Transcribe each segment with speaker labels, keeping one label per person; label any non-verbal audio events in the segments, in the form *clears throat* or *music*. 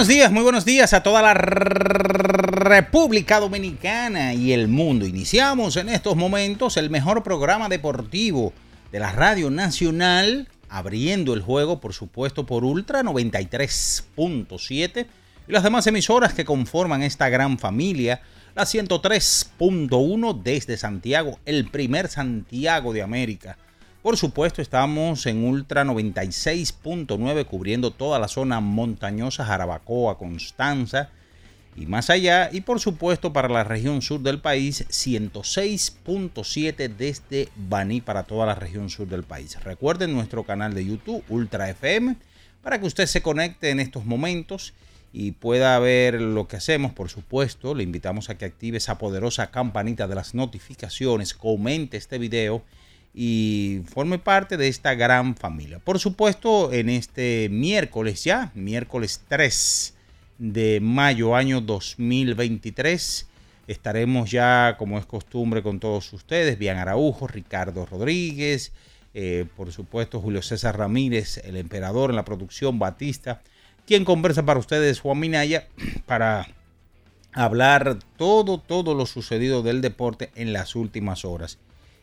Speaker 1: Buenos días, muy buenos días a toda la República Dominicana y el mundo. Iniciamos en estos momentos el mejor programa deportivo de la Radio Nacional, abriendo el juego, por supuesto, por Ultra 93.7 y las demás emisoras que conforman esta gran familia, la 103.1 desde Santiago, el primer Santiago de América por supuesto, estamos en Ultra 96.9 cubriendo toda la zona montañosa, Jarabacoa, Constanza y más allá. Y por supuesto, para la región sur del país, 106.7 desde Baní para toda la región sur del país. Recuerden nuestro canal de YouTube, Ultra FM, para que usted se conecte en estos momentos y pueda ver lo que hacemos, por supuesto. Le invitamos a que active esa poderosa campanita de las notificaciones, comente este video y forme parte de esta gran familia. Por supuesto, en este miércoles ya, miércoles 3 de mayo año 2023, estaremos ya, como es costumbre, con todos ustedes, Bian Araujo, Ricardo Rodríguez, eh, por supuesto Julio César Ramírez, el emperador en la producción, Batista, quien conversa para ustedes, Juan Minaya, *clears throat* para hablar todo, todo lo sucedido del deporte en las últimas horas.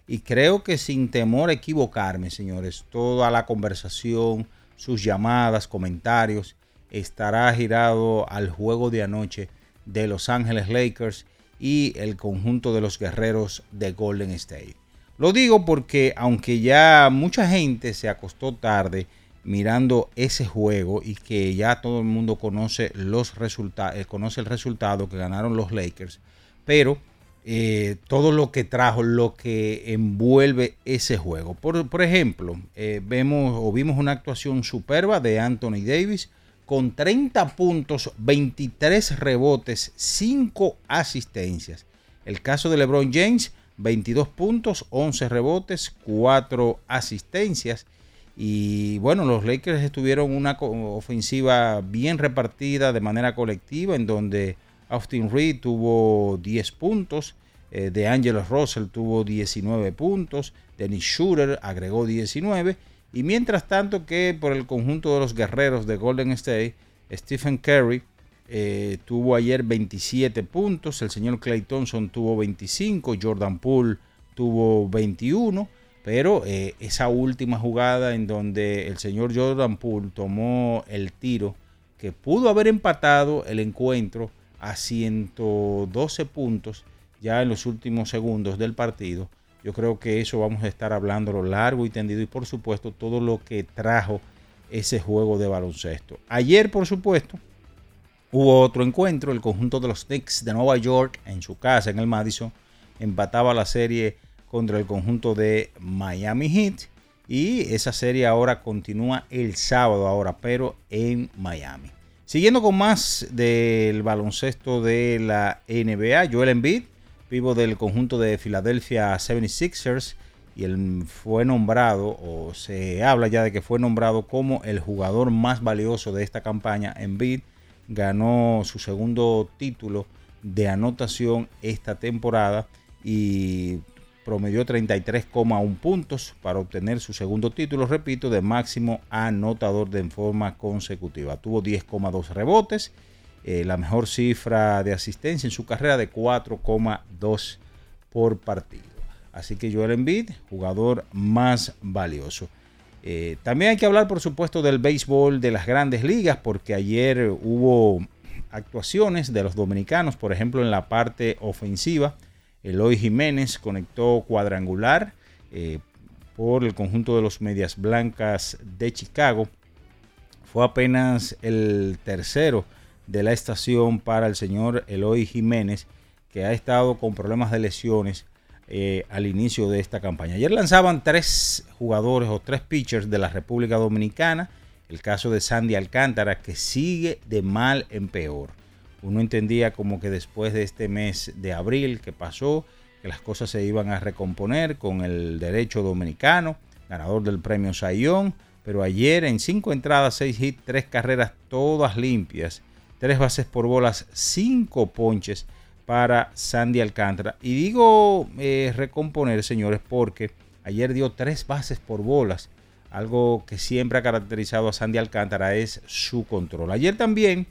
Speaker 1: Y creo que sin temor a equivocarme, señores, toda la conversación, sus llamadas, comentarios, estará girado al juego de anoche de Los Ángeles Lakers y el conjunto de los guerreros de Golden State. Lo digo porque aunque ya mucha gente se acostó tarde mirando ese juego y que ya todo el mundo conoce los resultados, eh, conoce el resultado que ganaron los Lakers, pero eh, todo lo que trajo, lo que envuelve ese juego. Por, ejemplo, eh, vemos o vimos una actuación superba de Anthony Davis con 30 puntos, 23 rebotes, 5 asistencias. El caso de LeBron James, 22 puntos, 11 rebotes, 4 asistencias. Y bueno, los Lakers estuvieron una ofensiva bien repartida de manera colectiva, en donde Austin Reed tuvo 10 puntos. Eh, de Angelos Russell tuvo 19 puntos. Dennis Shooter agregó 19. Y mientras tanto que por el conjunto de los guerreros de Golden State, Stephen Curry eh, tuvo ayer 27 puntos. El señor Clay Thompson tuvo 25. Jordan Poole tuvo 21. Pero eh, esa última jugada en donde el señor Jordan Poole tomó el tiro que pudo haber empatado el encuentro a 112 puntos ya en los últimos segundos del partido. Yo creo que eso vamos a estar hablando lo largo y tendido y por supuesto todo lo que trajo ese juego de baloncesto. Ayer, por supuesto, hubo otro encuentro. El conjunto de los Knicks de Nueva York en su casa, en el Madison, empataba la serie contra el conjunto de Miami Heat. Y esa serie ahora continúa el sábado ahora, pero en Miami. Siguiendo con más del baloncesto de la NBA, Joel Embiid, vivo del conjunto de Philadelphia 76ers, y él fue nombrado, o se habla ya de que fue nombrado como el jugador más valioso de esta campaña. Embiid ganó su segundo título de anotación esta temporada y promedió 33,1 puntos para obtener su segundo título, repito, de máximo anotador de forma consecutiva. Tuvo 10,2 rebotes, eh, la mejor cifra de asistencia en su carrera de 4,2 por partido. Así que Joel Embiid, jugador más valioso. Eh, también hay que hablar, por supuesto, del béisbol de las grandes ligas, porque ayer hubo actuaciones de los dominicanos, por ejemplo, en la parte ofensiva. Eloy Jiménez conectó cuadrangular eh, por el conjunto de los Medias Blancas de Chicago. Fue apenas el tercero de la estación para el señor Eloy Jiménez, que ha estado con problemas de lesiones eh, al inicio de esta campaña. Ayer lanzaban tres jugadores o tres pitchers de la República Dominicana. El caso de Sandy Alcántara, que sigue de mal en peor. Uno entendía como que después de este mes de abril que pasó, que las cosas se iban a recomponer con el derecho dominicano, ganador del premio Sayón. Pero ayer en cinco entradas, seis hits, tres carreras todas limpias, tres bases por bolas, cinco ponches para Sandy Alcántara. Y digo eh, recomponer, señores, porque ayer dio tres bases por bolas. Algo que siempre ha caracterizado a Sandy Alcántara es su control. Ayer también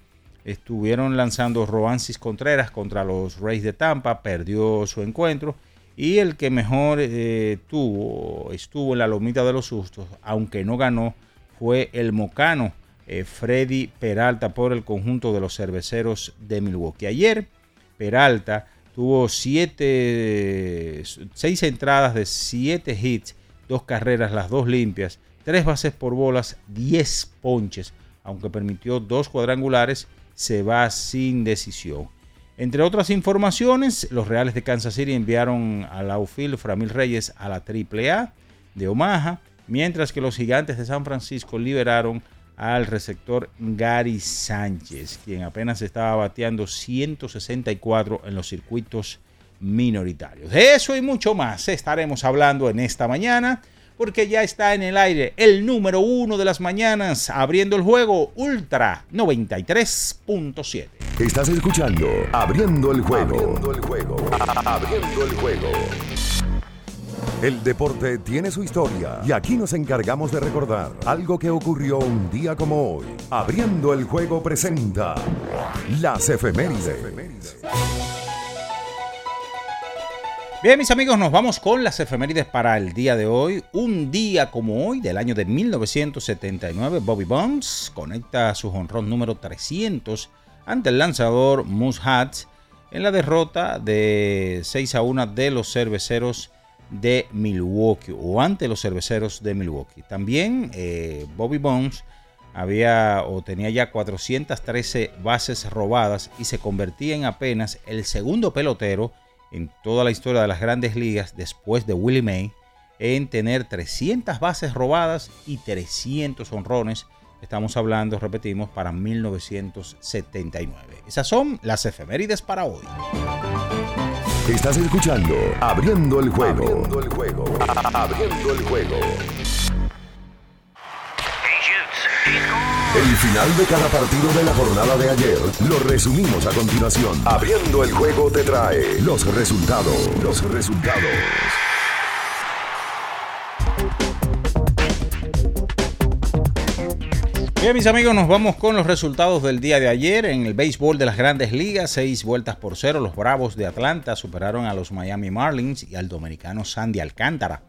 Speaker 1: estuvieron lanzando Roansis Contreras contra los Rays de Tampa, perdió su encuentro. Y el que mejor eh, tuvo, estuvo en la lomita de los sustos, aunque no ganó, fue el mocano eh, Freddy Peralta por el conjunto de los cerveceros de Milwaukee. Ayer Peralta tuvo siete, seis entradas de siete hits, dos carreras, las dos limpias, tres bases por bolas, diez ponches, aunque permitió dos cuadrangulares, se va sin decisión. Entre otras informaciones, los Reales de Kansas City enviaron al outfield Framil Reyes a la AAA de Omaha, mientras que los Gigantes de San Francisco liberaron al receptor Gary Sánchez, quien apenas estaba bateando 164 en los circuitos minoritarios. De eso y mucho más estaremos hablando en esta mañana, porque ya está en el aire el número uno de las mañanas, abriendo el juego Ultra 93.7.
Speaker 2: Estás escuchando Abriendo el juego. Abriendo el juego. Abriendo el juego. El deporte tiene su historia y aquí nos encargamos de recordar algo que ocurrió un día como hoy. Abriendo el juego presenta las efemérides.
Speaker 1: Bien, mis amigos, nos vamos con las efemérides para el día de hoy. Un día como hoy, del año de 1979, Bobby Bones conecta su honrón número 300 ante el lanzador Moose Hats en la derrota de 6 a 1 de los cerveceros de Milwaukee o ante los cerveceros de Milwaukee. También eh, Bobby Bones había o tenía ya 413 bases robadas y se convertía en apenas el segundo pelotero en toda la historia de las grandes ligas después de Willie May en tener 300 bases robadas y 300 honrones. Estamos hablando, repetimos, para 1979. Esas son las efemérides para hoy.
Speaker 2: Estás escuchando Abriendo el juego. Abriendo el juego. Abriendo el juego. El final de cada partido de la jornada de ayer lo resumimos a continuación. Abriendo el juego te trae los resultados. Los resultados.
Speaker 1: Bien, mis amigos, nos vamos con los resultados del día de ayer en el béisbol de las grandes ligas. Seis vueltas por cero, los Bravos de Atlanta superaron a los Miami Marlins y al dominicano Sandy Alcántara.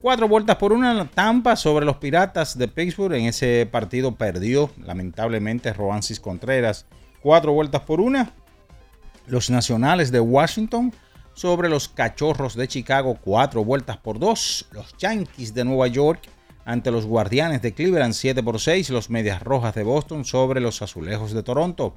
Speaker 1: Cuatro vueltas por una, Tampa sobre los Piratas de Pittsburgh. En ese partido perdió, lamentablemente, Roansis Contreras. Cuatro vueltas por una. Los Nacionales de Washington sobre los Cachorros de Chicago. Cuatro vueltas por dos. Los Yankees de Nueva York ante los Guardianes de Cleveland 7 por 6, los Medias Rojas de Boston sobre los Azulejos de Toronto.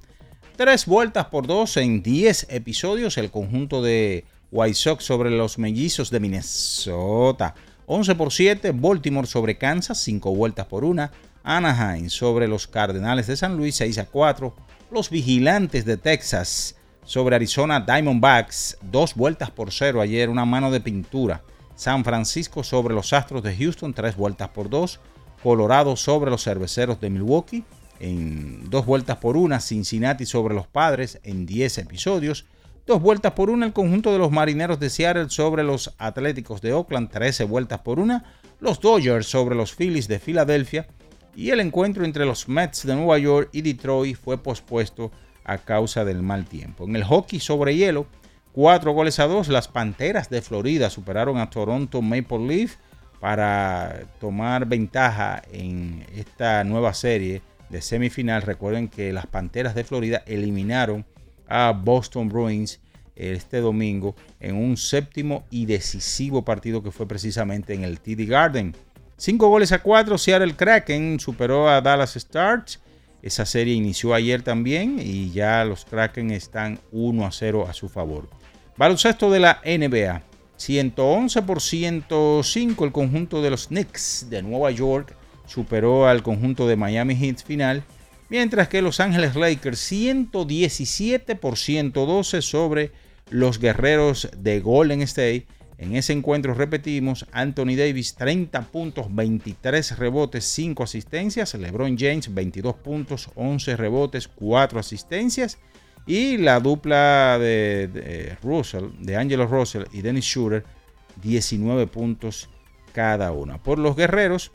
Speaker 1: Tres vueltas por dos en 10 episodios, el conjunto de White Sox sobre los Mellizos de Minnesota. 11 por 7, Baltimore sobre Kansas, 5 vueltas por una. Anaheim sobre los Cardenales de San Luis, 6 a 4. Los Vigilantes de Texas sobre Arizona Diamondbacks, 2 vueltas por 0 ayer, una mano de pintura. San Francisco sobre los Astros de Houston, tres vueltas por dos. Colorado sobre los Cerveceros de Milwaukee, en dos vueltas por una. Cincinnati sobre los Padres, en 10 episodios. Dos vueltas por una el conjunto de los Marineros de Seattle sobre los Atléticos de Oakland, 13 vueltas por una. Los Dodgers sobre los Phillies de Filadelfia. Y el encuentro entre los Mets de Nueva York y Detroit fue pospuesto a causa del mal tiempo. En el hockey sobre hielo, Cuatro goles a dos. Las Panteras de Florida superaron a Toronto Maple Leaf para tomar ventaja en esta nueva serie de semifinal. Recuerden que las Panteras de Florida eliminaron a Boston Bruins este domingo en un séptimo y decisivo partido que fue precisamente en el TD Garden. Cinco goles a cuatro, Seattle Kraken superó a Dallas Stars. Esa serie inició ayer también y ya los Kraken están 1 a 0 a su favor. Baloncesto de la NBA. 111 por 105 el conjunto de los Knicks de Nueva York superó al conjunto de Miami Heat final, mientras que Los Ángeles Lakers 117 por 112 sobre los guerreros de Golden State. En ese encuentro repetimos, Anthony Davis 30 puntos, 23 rebotes, 5 asistencias, LeBron James 22 puntos, 11 rebotes, 4 asistencias y la dupla de, Russell, de Angelo Russell y Dennis Schroeder 19 puntos cada una. Por los guerreros,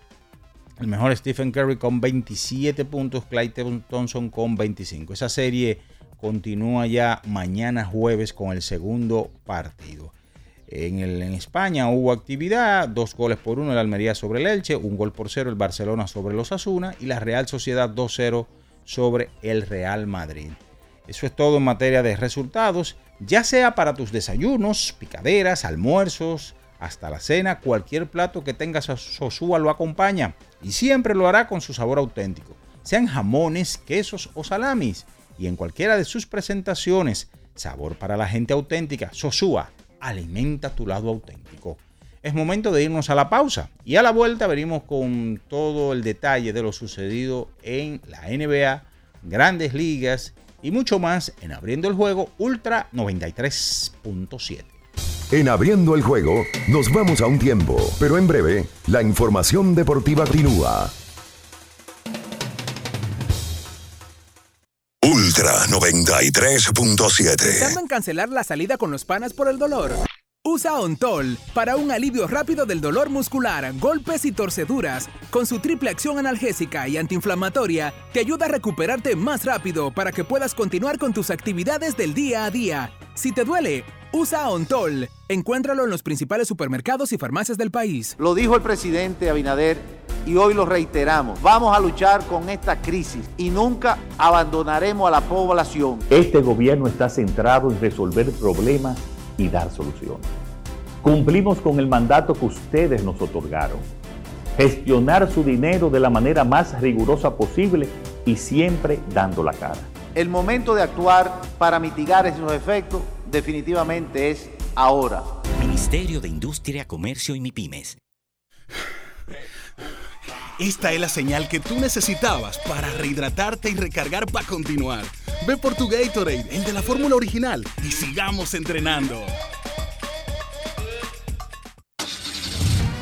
Speaker 1: el mejor Stephen Curry con 27 puntos, Clayton Thompson con 25. Esa serie continúa ya mañana jueves con el segundo partido. En, el, en, España hubo actividad, dos goles por uno el Almería sobre el Elche, un gol por cero el Barcelona sobre los Asuna y la Real Sociedad 2-0 sobre el Real Madrid. Eso es todo en materia de resultados, ya sea para tus desayunos, picaderas, almuerzos, hasta la cena, cualquier plato que tengas Sosúa lo acompaña y siempre lo hará con su sabor auténtico, sean jamones, quesos o salamis y en cualquiera de sus presentaciones. Sabor para la gente auténtica. Sosúa, alimenta tu lado auténtico. Es momento de irnos a la pausa y a la vuelta venimos con todo el detalle de lo sucedido en la NBA, grandes ligas y mucho más en Abriendo el Juego Ultra 93.7.
Speaker 2: En Abriendo el Juego nos vamos a un tiempo, pero en breve la información deportiva continúa. Ultra 93.7.
Speaker 3: Pensando en cancelar la salida con los panas por el dolor. Usa Ontol para un alivio rápido del dolor muscular, golpes y torceduras. Con su triple acción analgésica y antiinflamatoria, te ayuda a recuperarte más rápido para que puedas continuar con tus actividades del día a día. Si te duele, usa Ontol. Encuéntralo en los principales supermercados y farmacias del país.
Speaker 4: Lo dijo el presidente Abinader y hoy lo reiteramos. Vamos a luchar con esta crisis y nunca abandonaremos a la población.
Speaker 5: Este gobierno está centrado en resolver problemas y dar soluciones. Cumplimos con el mandato que ustedes nos otorgaron. Gestionar su dinero de la manera más rigurosa posible y siempre dando la cara.
Speaker 4: El momento de actuar para mitigar esos efectos definitivamente es ahora.
Speaker 6: Ministerio de Industria, Comercio y MIPIMES.
Speaker 7: Esta es la señal que tú necesitabas para rehidratarte y recargar para continuar. Ve por tu Gatorade, el de la fórmula original, y sigamos entrenando.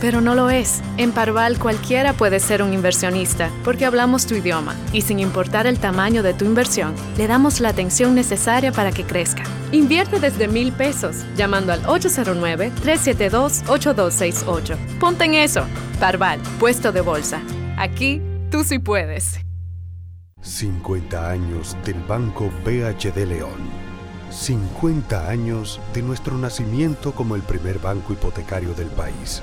Speaker 8: pero no lo es. En Parval cualquiera puede ser un inversionista porque hablamos tu idioma y sin importar el tamaño de tu inversión, le damos la atención necesaria para que crezca. Invierte desde mil pesos llamando al 809-372-8268. Ponte en eso. Parval, puesto de bolsa. Aquí tú sí puedes.
Speaker 9: 50 años del Banco BHD León 50 años de nuestro nacimiento como el primer banco hipotecario del país,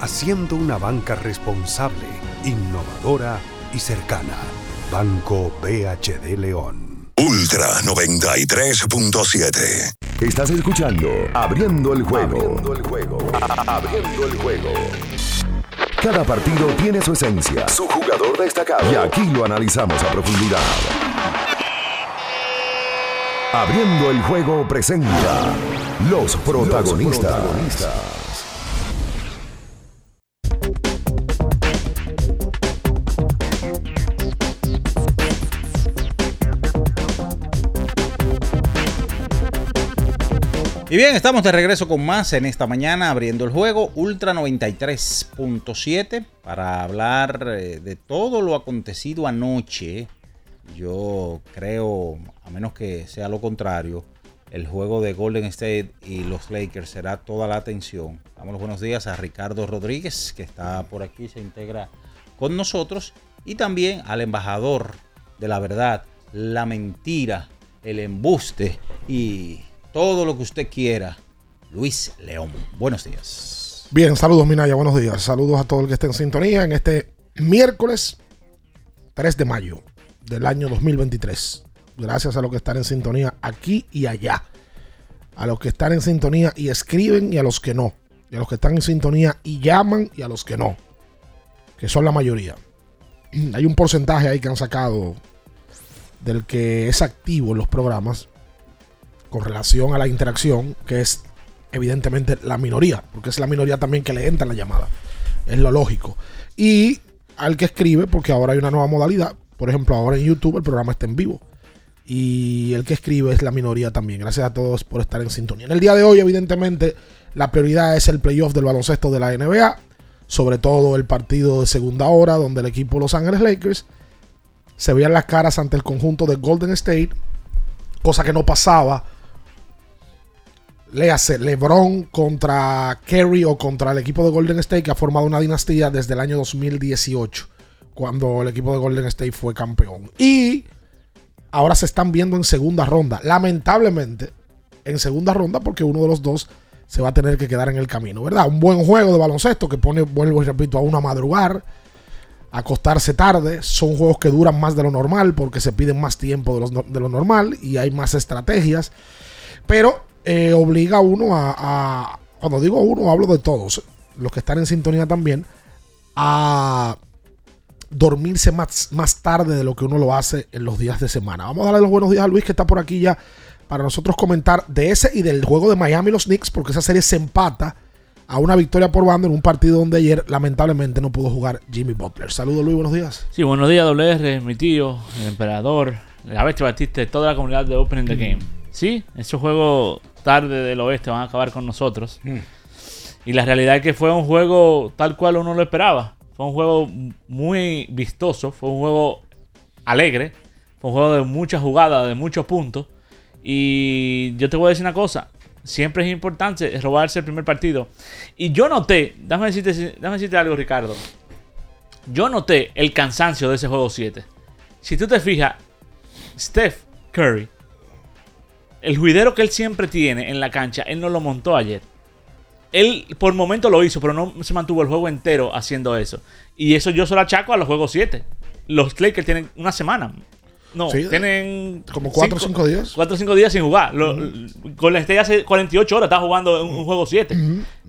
Speaker 9: haciendo una banca responsable, innovadora y cercana. Banco BHD León.
Speaker 2: Ultra 93.7. Estás escuchando Abriendo el juego. Abriendo el juego. Abriendo el juego. Cada partido tiene su esencia, su jugador destacado. Y aquí lo analizamos a profundidad. Abriendo el juego presenta los protagonistas.
Speaker 1: Y bien, estamos de regreso con más en esta mañana abriendo el juego Ultra 93.7 para hablar eh, de todo lo acontecido anoche. Yo creo, a menos que sea lo contrario, el juego de Golden State y los Lakers será toda la atención. Damos los buenos días a Ricardo Rodríguez, que está por aquí, se integra con nosotros, y también al embajador de la verdad, la mentira, el embuste y todo lo que usted quiera, Luis León. Buenos días.
Speaker 10: Bien, saludos Minaya, buenos días. Saludos a todo el que esté en sintonía en este miércoles 3 de mayo del año 2023. Gracias a los que están en sintonía aquí y allá. A los que están en sintonía y escriben y a los que no. Y a los que están en sintonía y llaman y a los que no. Que son la mayoría. Hay un porcentaje ahí que han sacado del que es activo en los programas con relación a la interacción, que es evidentemente la minoría, porque es la minoría también que le entra la llamada. Es lo lógico. Y al que escribe, porque ahora hay una nueva modalidad. Por ejemplo, ahora en YouTube el programa está en vivo. Y el que escribe es la minoría también. Gracias a todos por estar en sintonía. En el día de hoy, evidentemente, la prioridad es el playoff del baloncesto de la NBA. Sobre todo el partido de segunda hora, donde el equipo Los Ángeles Lakers se veían las caras ante el conjunto de Golden State. Cosa que no pasaba léase LeBron contra Kerry o contra el equipo de Golden State que ha formado una dinastía desde el año 2018, cuando el equipo de Golden State fue campeón. Y ahora se están viendo en segunda ronda. Lamentablemente, en segunda ronda, porque uno de los dos se va a tener que quedar en el camino, ¿verdad? Un buen juego de baloncesto que pone, vuelvo y repito, a uno a madrugar, acostarse tarde. Son juegos que duran más de lo normal porque se piden más tiempo de, de lo normal y hay más estrategias. Pero eh, obliga a uno a, Cuando digo uno, hablo de todos, los que están en sintonía también, a dormirse más, más tarde de lo que uno lo hace en los días de semana. Vamos a darle los buenos días a Luis, que está por aquí ya para nosotros comentar de ese y del juego de Miami los Knicks, porque esa serie se empata a una victoria por banda en un partido donde ayer lamentablemente no pudo jugar Jimmy Butler. Saludos Luis, buenos días.
Speaker 11: Sí, buenos días WR, mi tío, el emperador, la bestia Batista, toda la comunidad de Open in the Game. Sí, ese juego tarde del oeste van a acabar con nosotros. Mm. Y la realidad es que fue un juego tal cual uno lo esperaba. Fue un juego muy vistoso, fue un juego alegre, fue un juego de muchas jugadas, de muchos puntos. Y yo te voy a decir una cosa, siempre es importante robarse el primer partido. Y yo noté, déjame decirte, déjame decirte algo Ricardo, yo noté el cansancio de ese juego 7. Si tú te fijas, Steph Curry el juidero que él siempre tiene en la cancha, él no lo montó ayer. Él por momento lo hizo, pero no se mantuvo el juego entero haciendo eso. Y eso yo solo achaco a los juegos 7. Los Lakers tienen una semana. No, tienen.
Speaker 10: Como 4 o 5 días.
Speaker 11: 4 o 5 días sin jugar. Con la estrella hace 48 horas está jugando un, juego 7.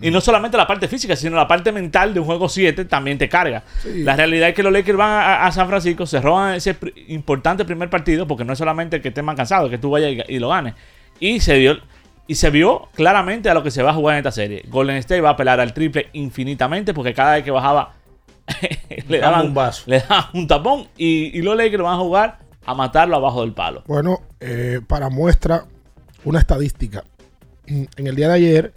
Speaker 11: Y no solamente la parte física, sino la parte mental de un juego 7 también te carga. La realidad es que los Lakers van a, San Francisco, se roban ese importante primer partido, porque no es solamente que estén más cansados, que tú vayas y, lo ganes. Y se vio. Y se vio claramente a lo que se va a jugar en esta serie. Golden State va a apelar al triple infinitamente porque cada vez que bajaba *laughs* le, daban, un vaso. le daban un tapón y, y los Lakers van a jugar a matarlo abajo del palo.
Speaker 10: Bueno, eh, para muestra una estadística. En el día de ayer,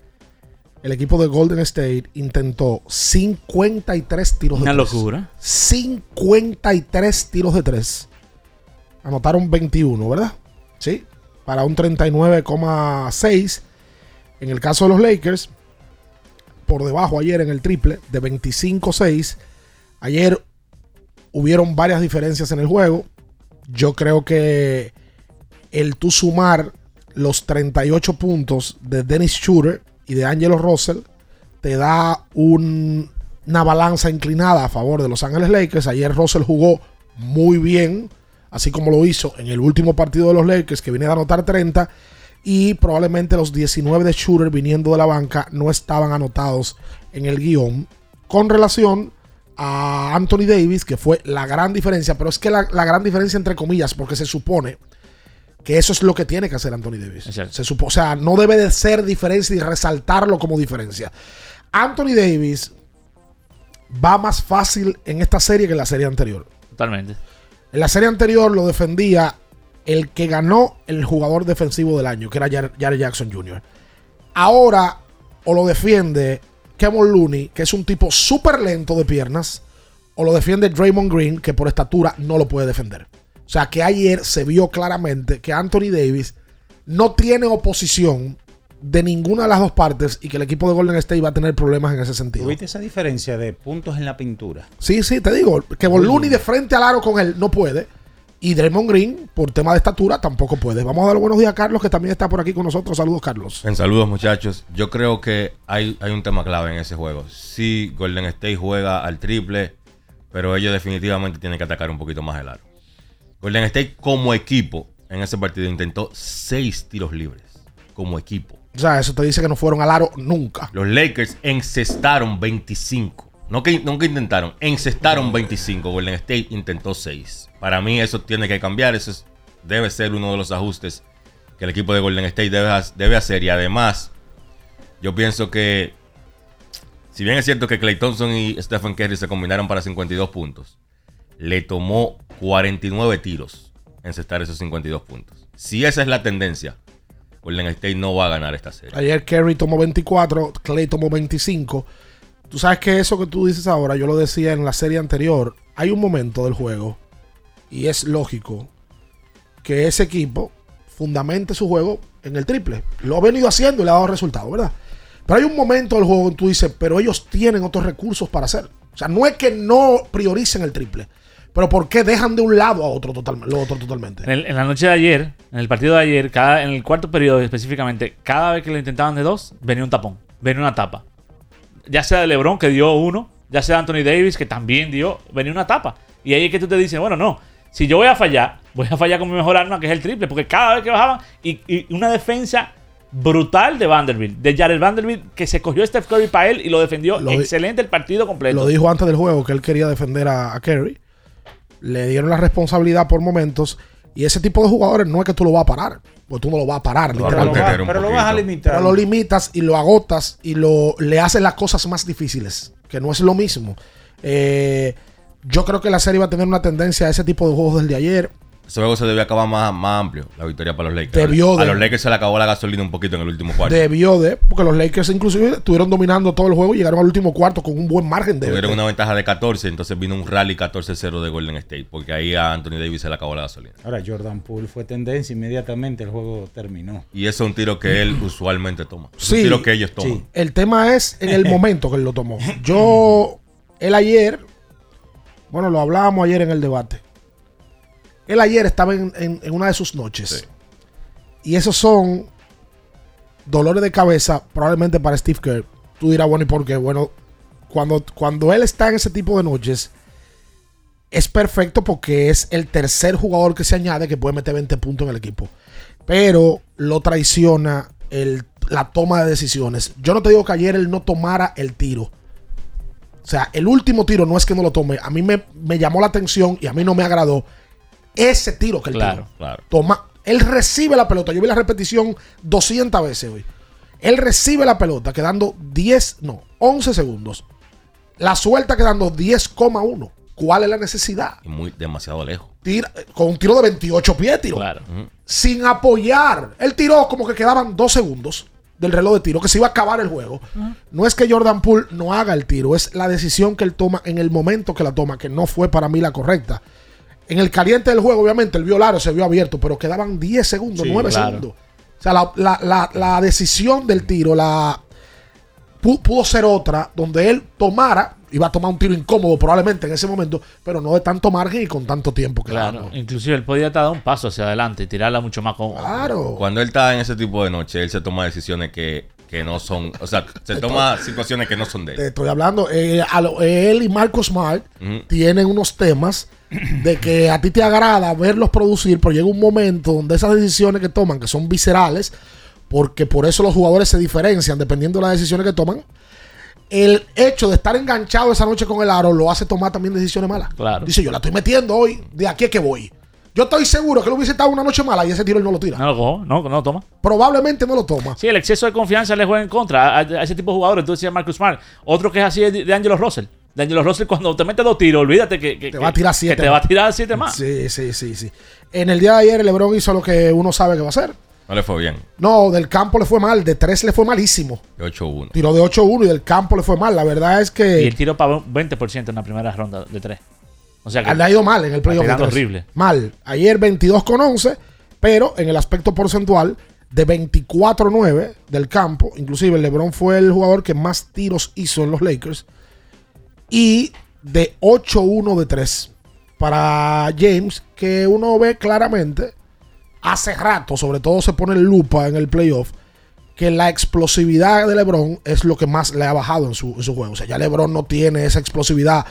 Speaker 10: el equipo de Golden State intentó 53 tiros
Speaker 11: de
Speaker 10: tres.
Speaker 11: Una locura.
Speaker 10: 53 tiros de tres. Anotaron 21, ¿verdad? Sí. Para un 39,6. En el caso de los Lakers, por debajo ayer en el triple de 25-6. Ayer hubieron varias diferencias en el juego. Yo creo que el tú sumar los 38 puntos de Dennis Schroeder y de Angelo Russell te da un- una balanza inclinada a favor de Los Ángeles Lakers. Ayer Russell jugó muy bien, así como lo hizo en el último partido de los Lakers, que viene de anotar 30. Y probablemente los 19 de Shooter viniendo de la banca no estaban anotados en el guion. Con relación a Anthony Davis, que fue la gran diferencia, pero es que la, la gran diferencia entre comillas, porque se supone que eso es lo que tiene que hacer Anthony Davis. Se supo, o sea, no debe de ser diferencia y resaltarlo como diferencia. Anthony Davis va más fácil en esta serie que en la serie anterior.
Speaker 11: Totalmente.
Speaker 10: En la serie anterior lo defendía el que ganó el jugador defensivo del año, que era Jar- Jared Jackson Jr. Ahora o lo defiende Kevin Looney, que es un tipo súper lento de piernas, o lo defiende Draymond Green, que por estatura no lo puede defender. O sea que ayer se vio claramente que Anthony Davis no tiene oposición de ninguna de las dos partes y que el equipo de Golden State va a tener problemas en ese sentido.
Speaker 1: ¿Tuviste esa diferencia de puntos en la pintura?
Speaker 10: Sí, sí, te digo, que Looney de frente al aro con él no puede. Y Draymond Green, por tema de estatura, tampoco puede. Vamos a dar buenos días a Carlos, que también está por aquí con nosotros. Saludos, Carlos.
Speaker 12: En saludos muchachos, yo creo que hay, hay un tema clave en ese juego. Sí, Golden State juega al triple, pero ellos definitivamente tienen que atacar un poquito más el aro. Golden State como equipo en ese partido intentó seis tiros libres como equipo.
Speaker 10: O sea, eso te dice que no fueron al aro nunca.
Speaker 12: Los Lakers encestaron 25. No que, que intentaron, encestaron 25. Golden State intentó 6. Para mí eso tiene que cambiar. Eso es- debe ser uno de los ajustes que el equipo de Golden State debe, debe hacer. Y además, yo pienso que, si bien es cierto que Clay Thompson y Stephen Curry se combinaron para 52 puntos, le tomó 49 tiros encestar esos 52 puntos. Si esa es la tendencia, Golden State no va a ganar esta serie.
Speaker 10: Ayer Kerry tomó 24, Clay tomó 25. Tú sabes que eso que tú dices ahora, yo lo decía en la serie anterior. Hay un momento del juego, y es lógico, que ese equipo fundamente su juego en el triple. Lo ha venido haciendo y le ha dado resultados, ¿verdad? Pero hay un momento del juego que tú dices, pero ellos tienen otros recursos para hacer. O sea, no es que no prioricen el triple, pero ¿por qué dejan de un lado a otro totalmente, lo otro totalmente?
Speaker 11: En, en la noche de ayer, en el partido de ayer, cada, en el cuarto periodo específicamente, cada vez que lo intentaban de dos, venía un tapón, venía una tapa. Ya sea de LeBron, que dio uno, ya sea de Anthony Davis, que también dio, venía una tapa. Y ahí es que tú te dices, bueno, no, si yo voy a fallar, voy a fallar con mi mejor arma, que es el triple, porque cada vez que bajaban, y, y una defensa brutal de Vanderbilt, de Jared Vanderbilt, que se cogió a Steph Curry para él y lo defendió
Speaker 10: Lo
Speaker 11: excelente el partido completo.
Speaker 10: Lo dijo antes del juego que él quería defender a, a Kerry. Le dieron la responsabilidad por momentos. Y ese tipo de jugadores no es que tú lo vas a parar. Porque tú no lo vas a parar.
Speaker 12: Un
Speaker 1: Pero lo vas a limitar.
Speaker 10: Pero lo limitas y lo agotas y lo, le haces las cosas más difíciles. Que no es lo mismo. Eh, yo creo que la serie va a tener una tendencia a ese tipo de juegos desde ayer.
Speaker 12: Ese juego se debió acabar más, más amplio, la victoria para los Lakers.
Speaker 10: Debió
Speaker 12: a
Speaker 10: de-
Speaker 12: los Lakers se le acabó la gasolina un poquito en el último cuarto.
Speaker 10: Debió de. Porque los Lakers inclusive estuvieron dominando todo el juego y llegaron al último cuarto con un buen margen de.
Speaker 12: Tuvieron una ventaja de 14, entonces vino un rally 14-0 de Golden State, porque ahí a Anthony Davis se le acabó la gasolina.
Speaker 1: Ahora, Jordan Poole fue tendencia inmediatamente, el juego terminó.
Speaker 12: Y ese es un tiro que él usualmente toma. Es
Speaker 10: Sí.
Speaker 12: un tiro que ellos toman.
Speaker 1: Sí.
Speaker 10: El tema es en el momento que él lo tomó. Yo, él ayer, bueno, lo hablábamos ayer en el debate. Él ayer estaba en, en- en una de sus noches. Y esos son dolores de cabeza, probablemente para Steve Kerr. Tú dirás, bueno, ¿y por qué? Bueno, cuando, cuando él está en ese tipo de noches, es perfecto porque es el tercer jugador que se añade que puede meter 20 puntos en el equipo. Pero lo traiciona el- la toma de decisiones. Yo no te digo que ayer él no tomara el tiro. O sea, el último tiro no es que no lo tome. A mí me, me llamó la atención y a mí no me agradó ese tiro que él
Speaker 11: Claro,
Speaker 10: tiró.
Speaker 12: Claro.
Speaker 10: Toma, él recibe la pelota. Yo vi la repetición 200 veces hoy. Él recibe la pelota quedando 10, no, 11 segundos. La suelta quedando 10,1. ¿Cuál es la necesidad?
Speaker 12: Muy, demasiado lejos.
Speaker 10: Tira- con un tiro de 28 pies, tiro.
Speaker 11: Claro.
Speaker 10: Sin apoyar. Él tiró como que quedaban dos segundos del reloj de tiro, que se iba a acabar el juego. No es que Jordan Poole no haga el tiro, es la decisión que él toma en el momento que la toma, que no fue para mí la correcta. En el caliente del juego, obviamente, el vio largo, se vio abierto, pero quedaban 10 segundos,
Speaker 11: Sí,
Speaker 10: 9
Speaker 11: claro.
Speaker 10: segundos. O sea, la, la- la- la decisión del tiro, la pu- pudo ser otra donde él tomara, iba a tomar un tiro incómodo probablemente en ese momento, pero no de tanto margen y con tanto tiempo que
Speaker 11: Claro,
Speaker 10: ganó.
Speaker 11: inclusive él podía dar un paso hacia adelante y tirarla mucho más cómodo.
Speaker 10: Claro.
Speaker 12: Cuando él está en ese tipo de noche, él se toma decisiones que, que no son. O sea, se toma situaciones que no son de
Speaker 10: Te
Speaker 12: él.
Speaker 10: estoy hablando, eh, a lo- él y Marcos Smart tienen unos temas de que a ti te agrada verlos producir, pero llega un momento donde esas decisiones que toman, que son viscerales, porque por eso los jugadores se diferencian dependiendo de las decisiones que toman, el hecho de estar enganchado esa noche con el aro lo hace tomar también decisiones malas.
Speaker 11: Claro.
Speaker 10: Dice, yo la estoy metiendo hoy, de aquí es que voy. Yo estoy seguro que él hubiese estado una noche mala y ese tiro él no lo tira.
Speaker 11: No lo cojo, no, no lo toma.
Speaker 10: Probablemente no lo toma.
Speaker 11: Sí, el exceso de confianza le juega en contra a, a ese tipo de jugadores. Tú decías Marcus Smart. Otro que es así es de, de Angelo Russell. De Angelo Russell, cuando te mete dos tiros, olvídate que, que-
Speaker 10: Te va a tirar siete
Speaker 11: Que te va a tirar siete más.
Speaker 10: Sí, sí, sí, sí. En el día de ayer, LeBron hizo lo que uno sabe que va a hacer.
Speaker 12: No le fue bien.
Speaker 10: No, del campo le fue mal, de tres le fue malísimo.
Speaker 12: De 8-1.
Speaker 10: Tiró de 8-1 y del campo le fue mal. La verdad es
Speaker 11: Y
Speaker 10: que
Speaker 11: él tiró para un 20% en la primera ronda de tres. O sea que
Speaker 10: le ha ido mal en el playoff. de
Speaker 11: horrible.
Speaker 10: Mal. Ayer 22 con 11, pero en el aspecto porcentual de 24-9 del campo. Inclusive LeBron fue el jugador que más tiros hizo en los Lakers. Y de 8-1 de 3 para James, que uno ve claramente hace rato, sobre todo se pone lupa en el playoff, que la explosividad de LeBron es lo que más le ha bajado en su, en su juego. O sea, ya LeBron no tiene esa explosividad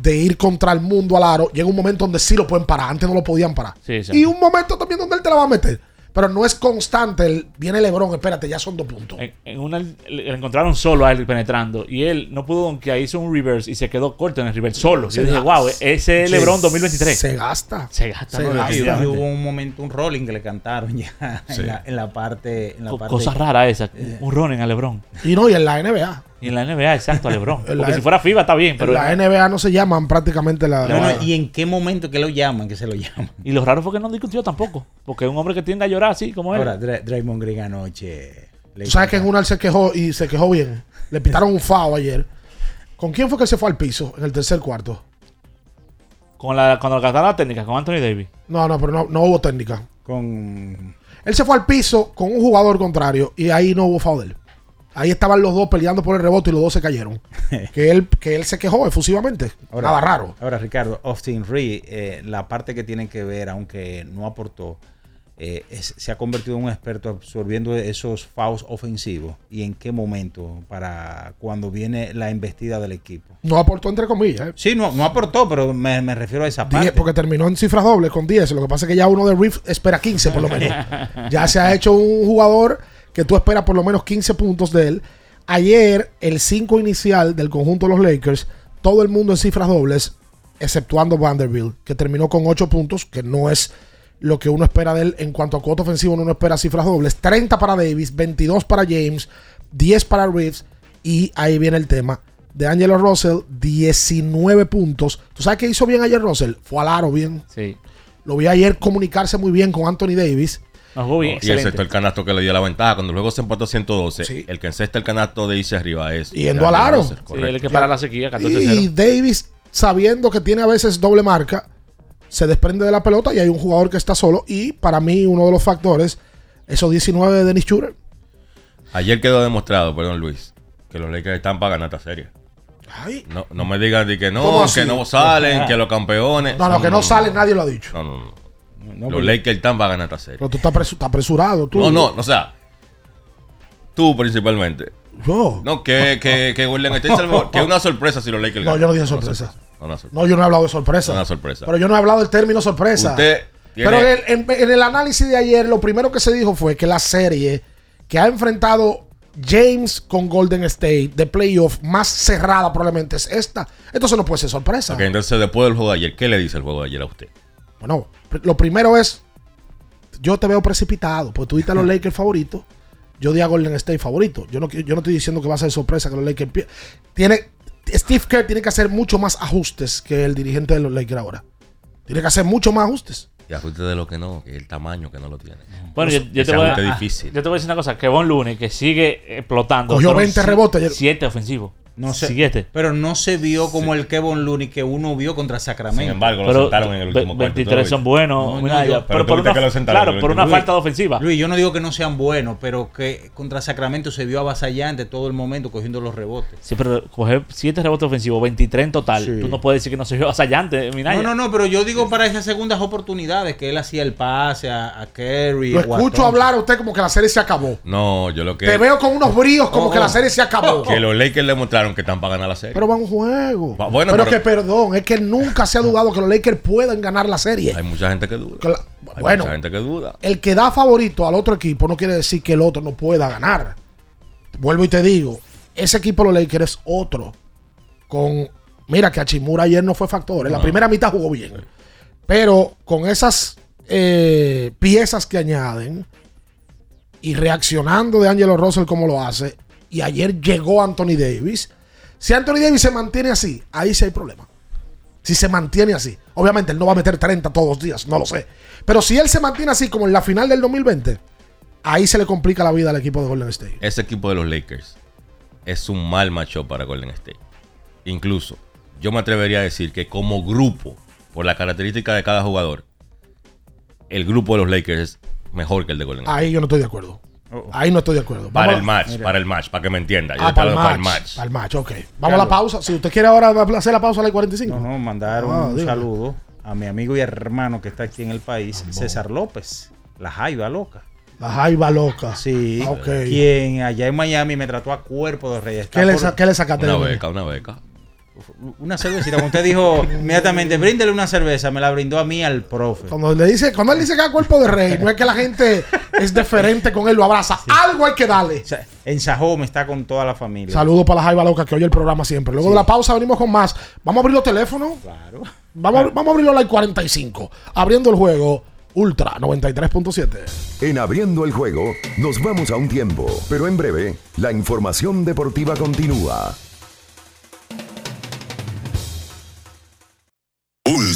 Speaker 10: de ir contra el mundo al aro. Llega un momento donde sí lo pueden parar, antes no lo podían parar.
Speaker 11: Sí, sí.
Speaker 10: Y un momento también donde él te la va a meter. Pero no es constante. el- viene LeBron, espérate, ya son dos puntos.
Speaker 11: En, en una le encontraron solo a él penetrando y él no pudo donkear, hizo un reverse y se quedó corto en el reverse solo.
Speaker 10: Se
Speaker 11: Yo dije,
Speaker 10: gasta.
Speaker 11: wow, ese es LeBron 2023.
Speaker 10: Se gasta.
Speaker 11: Se gasta,
Speaker 10: Se
Speaker 11: ¿no?
Speaker 10: gasta.
Speaker 11: Definitivamente.
Speaker 1: hubo un momento, un rolling que le cantaron ya
Speaker 12: Sí.
Speaker 1: en, la, en la parte. En la
Speaker 11: Co-
Speaker 1: parte
Speaker 11: Cosa rara esa, un running a LeBron.
Speaker 10: Y no, y en la NBA.
Speaker 11: Y en la NBA, exacto, a LeBron. *laughs* Porque si fuera FIBA está bien, pero.
Speaker 10: en la NBA no se llaman prácticamente la.
Speaker 1: No, ¿Y en qué momento que lo llaman? Que se lo llaman.
Speaker 11: Y lo raro fue que no discutió tampoco. Porque es un hombre que tiende a llorar así como él.
Speaker 1: Ahora, Dra- Draymond Green anoche.
Speaker 10: Tú sabes que en una él se quejó y se quejó bien. Le pitaron un FAO ayer. ¿Con quién fue que se fue al piso en el tercer cuarto?
Speaker 11: Con la, cuando la la técnica, con Anthony Davis.
Speaker 10: No, no, pero no, no hubo técnica.
Speaker 1: Con.
Speaker 10: Él se fue al piso con un jugador contrario y ahí no hubo foul de él. Ahí estaban los dos peleando por el rebote y los dos se cayeron. *laughs* que, él, que él se quejó efusivamente. Nada raro.
Speaker 1: Ahora, Ricardo, Austin Reed, eh, la parte que tiene que ver, aunque no aportó, eh, es- se ha convertido en un experto absorbiendo esos fouls ofensivos. ¿Y en qué momento? Para cuando viene la embestida del equipo.
Speaker 10: No aportó entre comillas. ¿eh?
Speaker 1: Sí, no, no aportó, pero me, me refiero a esa parte.
Speaker 10: Porque terminó en cifras dobles con 10. Lo que pasa es que ya uno de Riff espera 15 por lo menos. *laughs* ya se ha hecho un jugador que tú esperas por lo menos 15 puntos de él. Ayer, el 5 inicial del conjunto de los Lakers, todo el mundo en cifras dobles, exceptuando Vanderbilt, que terminó con 8 puntos, que no es lo que uno espera de él en cuanto a cuota ofensiva, uno no espera cifras dobles. 30 para Davis, 22 para James, 10 para Reeves, y ahí viene el tema de Angelo Russell, 19 puntos. ¿Tú sabes qué hizo bien ayer Russell? Fue al aro bien.
Speaker 11: Sí.
Speaker 10: Lo vi ayer comunicarse muy bien con Anthony Davis.
Speaker 11: No, jugó bien,
Speaker 12: Y
Speaker 11: excelente.
Speaker 12: encestó el canasto que le dio la ventaja. Cuando luego se empató 112, el que encesta el canasto de irse arriba es.
Speaker 10: Yendo al aro.
Speaker 11: Sí, él que para la sequía, 14-0.
Speaker 10: Y Davis, sabiendo que tiene a veces doble marca, se desprende de la pelota y hay un jugador que está solo. Y para mí, uno de los factores, esos 19 de Dennis Schroeder.
Speaker 12: Ayer quedó demostrado, perdón Luis, que los Lakers están para ganar esta serie.
Speaker 10: Ay.
Speaker 12: No, no me digan de que
Speaker 10: ¿Cómo
Speaker 12: no, que no salen, que los campeones.
Speaker 10: No, no, que no sale, nadie lo ha dicho.
Speaker 12: No, no, no.
Speaker 1: No,
Speaker 12: los Lakers están para ganar esta serie.
Speaker 10: Pero tú estás, presu- estás apresurado. Tú.
Speaker 12: No, no, o sea, tú principalmente.
Speaker 10: Yo.
Speaker 12: No, que, que, que Golden State es el que es una sorpresa si los Lakers
Speaker 10: No,
Speaker 12: ganan.
Speaker 10: yo no dije sorpresa.
Speaker 12: Una sorpresa.
Speaker 10: No, yo no he hablado de sorpresa.
Speaker 12: Una sorpresa.
Speaker 10: Pero yo no he hablado del término sorpresa.
Speaker 12: Usted tiene-
Speaker 10: Pero en, en- en el análisis de ayer, lo primero que se dijo fue que la serie que ha enfrentado James con Golden State de playoff más cerrada probablemente es esta. Entonces no puede ser sorpresa.
Speaker 12: Ok, entonces después del juego de ayer, ¿qué le dice el juego de ayer a usted?
Speaker 10: Bueno, lo primero es, yo te veo precipitado, porque tú diste a los Lakers favoritos, yo di a Golden State favorito. Yo no, yo no estoy diciendo que va a ser sorpresa que los Lakers tiene Steve Kerr tiene que hacer mucho más ajustes que el dirigente de los Lakers ahora. Tiene que hacer mucho más ajustes.
Speaker 12: Y ajuste de lo que no, que el tamaño que no lo tiene.
Speaker 11: Bueno, yo, yo te voy a, yo te voy a decir una cosa. Que Von Lunes, que sigue explotando.
Speaker 10: Cogió
Speaker 11: fueron
Speaker 10: 20
Speaker 11: si-
Speaker 10: rebotes ayer.
Speaker 11: Siete ofensivos.
Speaker 1: No sé,
Speaker 11: Siguiente.
Speaker 1: pero no se vio como el Kevin Looney que uno vio contra Sacramento.
Speaker 12: Sin embargo, lo
Speaker 11: Pero
Speaker 12: sentaron en el último
Speaker 11: ve-
Speaker 12: cuarto.
Speaker 11: 23 son buenos.
Speaker 1: No,
Speaker 11: mira,
Speaker 1: no,
Speaker 11: ya,
Speaker 1: yo-
Speaker 11: pero
Speaker 12: pero
Speaker 11: por una,
Speaker 12: que lo sentaron
Speaker 11: claro,
Speaker 12: en el
Speaker 11: por una
Speaker 12: último.
Speaker 11: falta de ofensiva.
Speaker 1: Luis, yo no digo que no sean buenos, pero que contra Sacramento se vio avasallante todo el momento cogiendo los rebotes.
Speaker 11: Sí, pero coger 7 rebotes ofensivos, 23 en total.
Speaker 1: Sí.
Speaker 11: Tú no puedes decir que no se vio asallante, Minaya.
Speaker 1: No, no, no, pero yo digo para esas segundas oportunidades que él hacía el pase a, a Kerry.
Speaker 10: Lo
Speaker 1: a
Speaker 10: escucho hablar a usted como que la serie se acabó.
Speaker 12: No, yo lo que.
Speaker 10: Te veo con unos bríos como
Speaker 1: Oh,
Speaker 10: que la
Speaker 1: oh.
Speaker 10: serie se acabó.
Speaker 12: Que los Lakers demostraron que están para ganar la serie.
Speaker 10: Pero va un juego.
Speaker 12: Va- bueno,
Speaker 10: pero,
Speaker 12: pero-
Speaker 10: que perdón, es que nunca se ha dudado que los Lakers puedan ganar la serie.
Speaker 12: Hay mucha gente que duda.
Speaker 10: Que la-
Speaker 12: Hay
Speaker 10: bueno,
Speaker 12: mucha gente que duda.
Speaker 10: el que da favorito al otro equipo no quiere decir que el otro no pueda ganar. Vuelvo y te digo, ese equipo de los Lakers es otro. Con, mira que Achimura ayer no fue factor. En la
Speaker 12: No.
Speaker 10: primera mitad jugó bien. Pero con esas eh, piezas que añaden y reaccionando de Angelo Russell como lo hace, y ayer llegó Anthony Davis. Si Anthony Davis se mantiene así, ahí sí hay problema. Si se mantiene así. Obviamente él no va a meter 30 todos los días, no lo sé. Pero si él se mantiene así como en la final del 2020, ahí se le complica la vida al equipo de Golden State.
Speaker 12: Ese equipo de los Lakers es un mal macho para Golden State. Incluso, yo me atrevería a decir que como grupo, por la característica de cada jugador, el grupo de los Lakers es mejor que el de Golden State.
Speaker 10: Ahí yo no estoy de acuerdo. Ahí no estoy de acuerdo.
Speaker 12: Para
Speaker 10: Vamos
Speaker 12: el match, para el match, para que me entienda. Yo
Speaker 10: Ah, para el match. Para el match, ok. Vamos a la pausa. Si usted quiere ahora hacer la pausa a la 45.
Speaker 1: No, no, mandar
Speaker 10: Ah,
Speaker 1: un
Speaker 10: dígame.
Speaker 1: saludo a mi amigo y hermano que está aquí en el país, César López, la jaiba loca.
Speaker 10: La jaiba loca.
Speaker 1: Sí,
Speaker 10: Ok.
Speaker 1: quien allá en Miami me trató a cuerpo de rey. Está
Speaker 10: ¿Qué le,
Speaker 1: por-
Speaker 10: qué le sacaste?
Speaker 12: Una beca, una beca.
Speaker 1: Una cervecita. Como usted dijo inmediatamente, bríndele una cerveza. Me la brindó a mí al profe.
Speaker 10: Cuando, le dice, cuando él dice que es cuerpo de rey, no es que la gente es deferente con él, lo abraza. Algo hay que darle.
Speaker 1: O sea, en Sajó me está con toda la familia.
Speaker 10: Saludos para la Jaiba Loca que oye el programa siempre. Luego de la pausa venimos con más. Vamos a abrir los teléfonos.
Speaker 1: Claro.
Speaker 10: Vamos, a- vamos a abrirlo a la 45. Abriendo el juego Ultra 93.7.
Speaker 2: En abriendo el juego, nos vamos a un tiempo, pero en breve, la información deportiva continúa.
Speaker 13: Und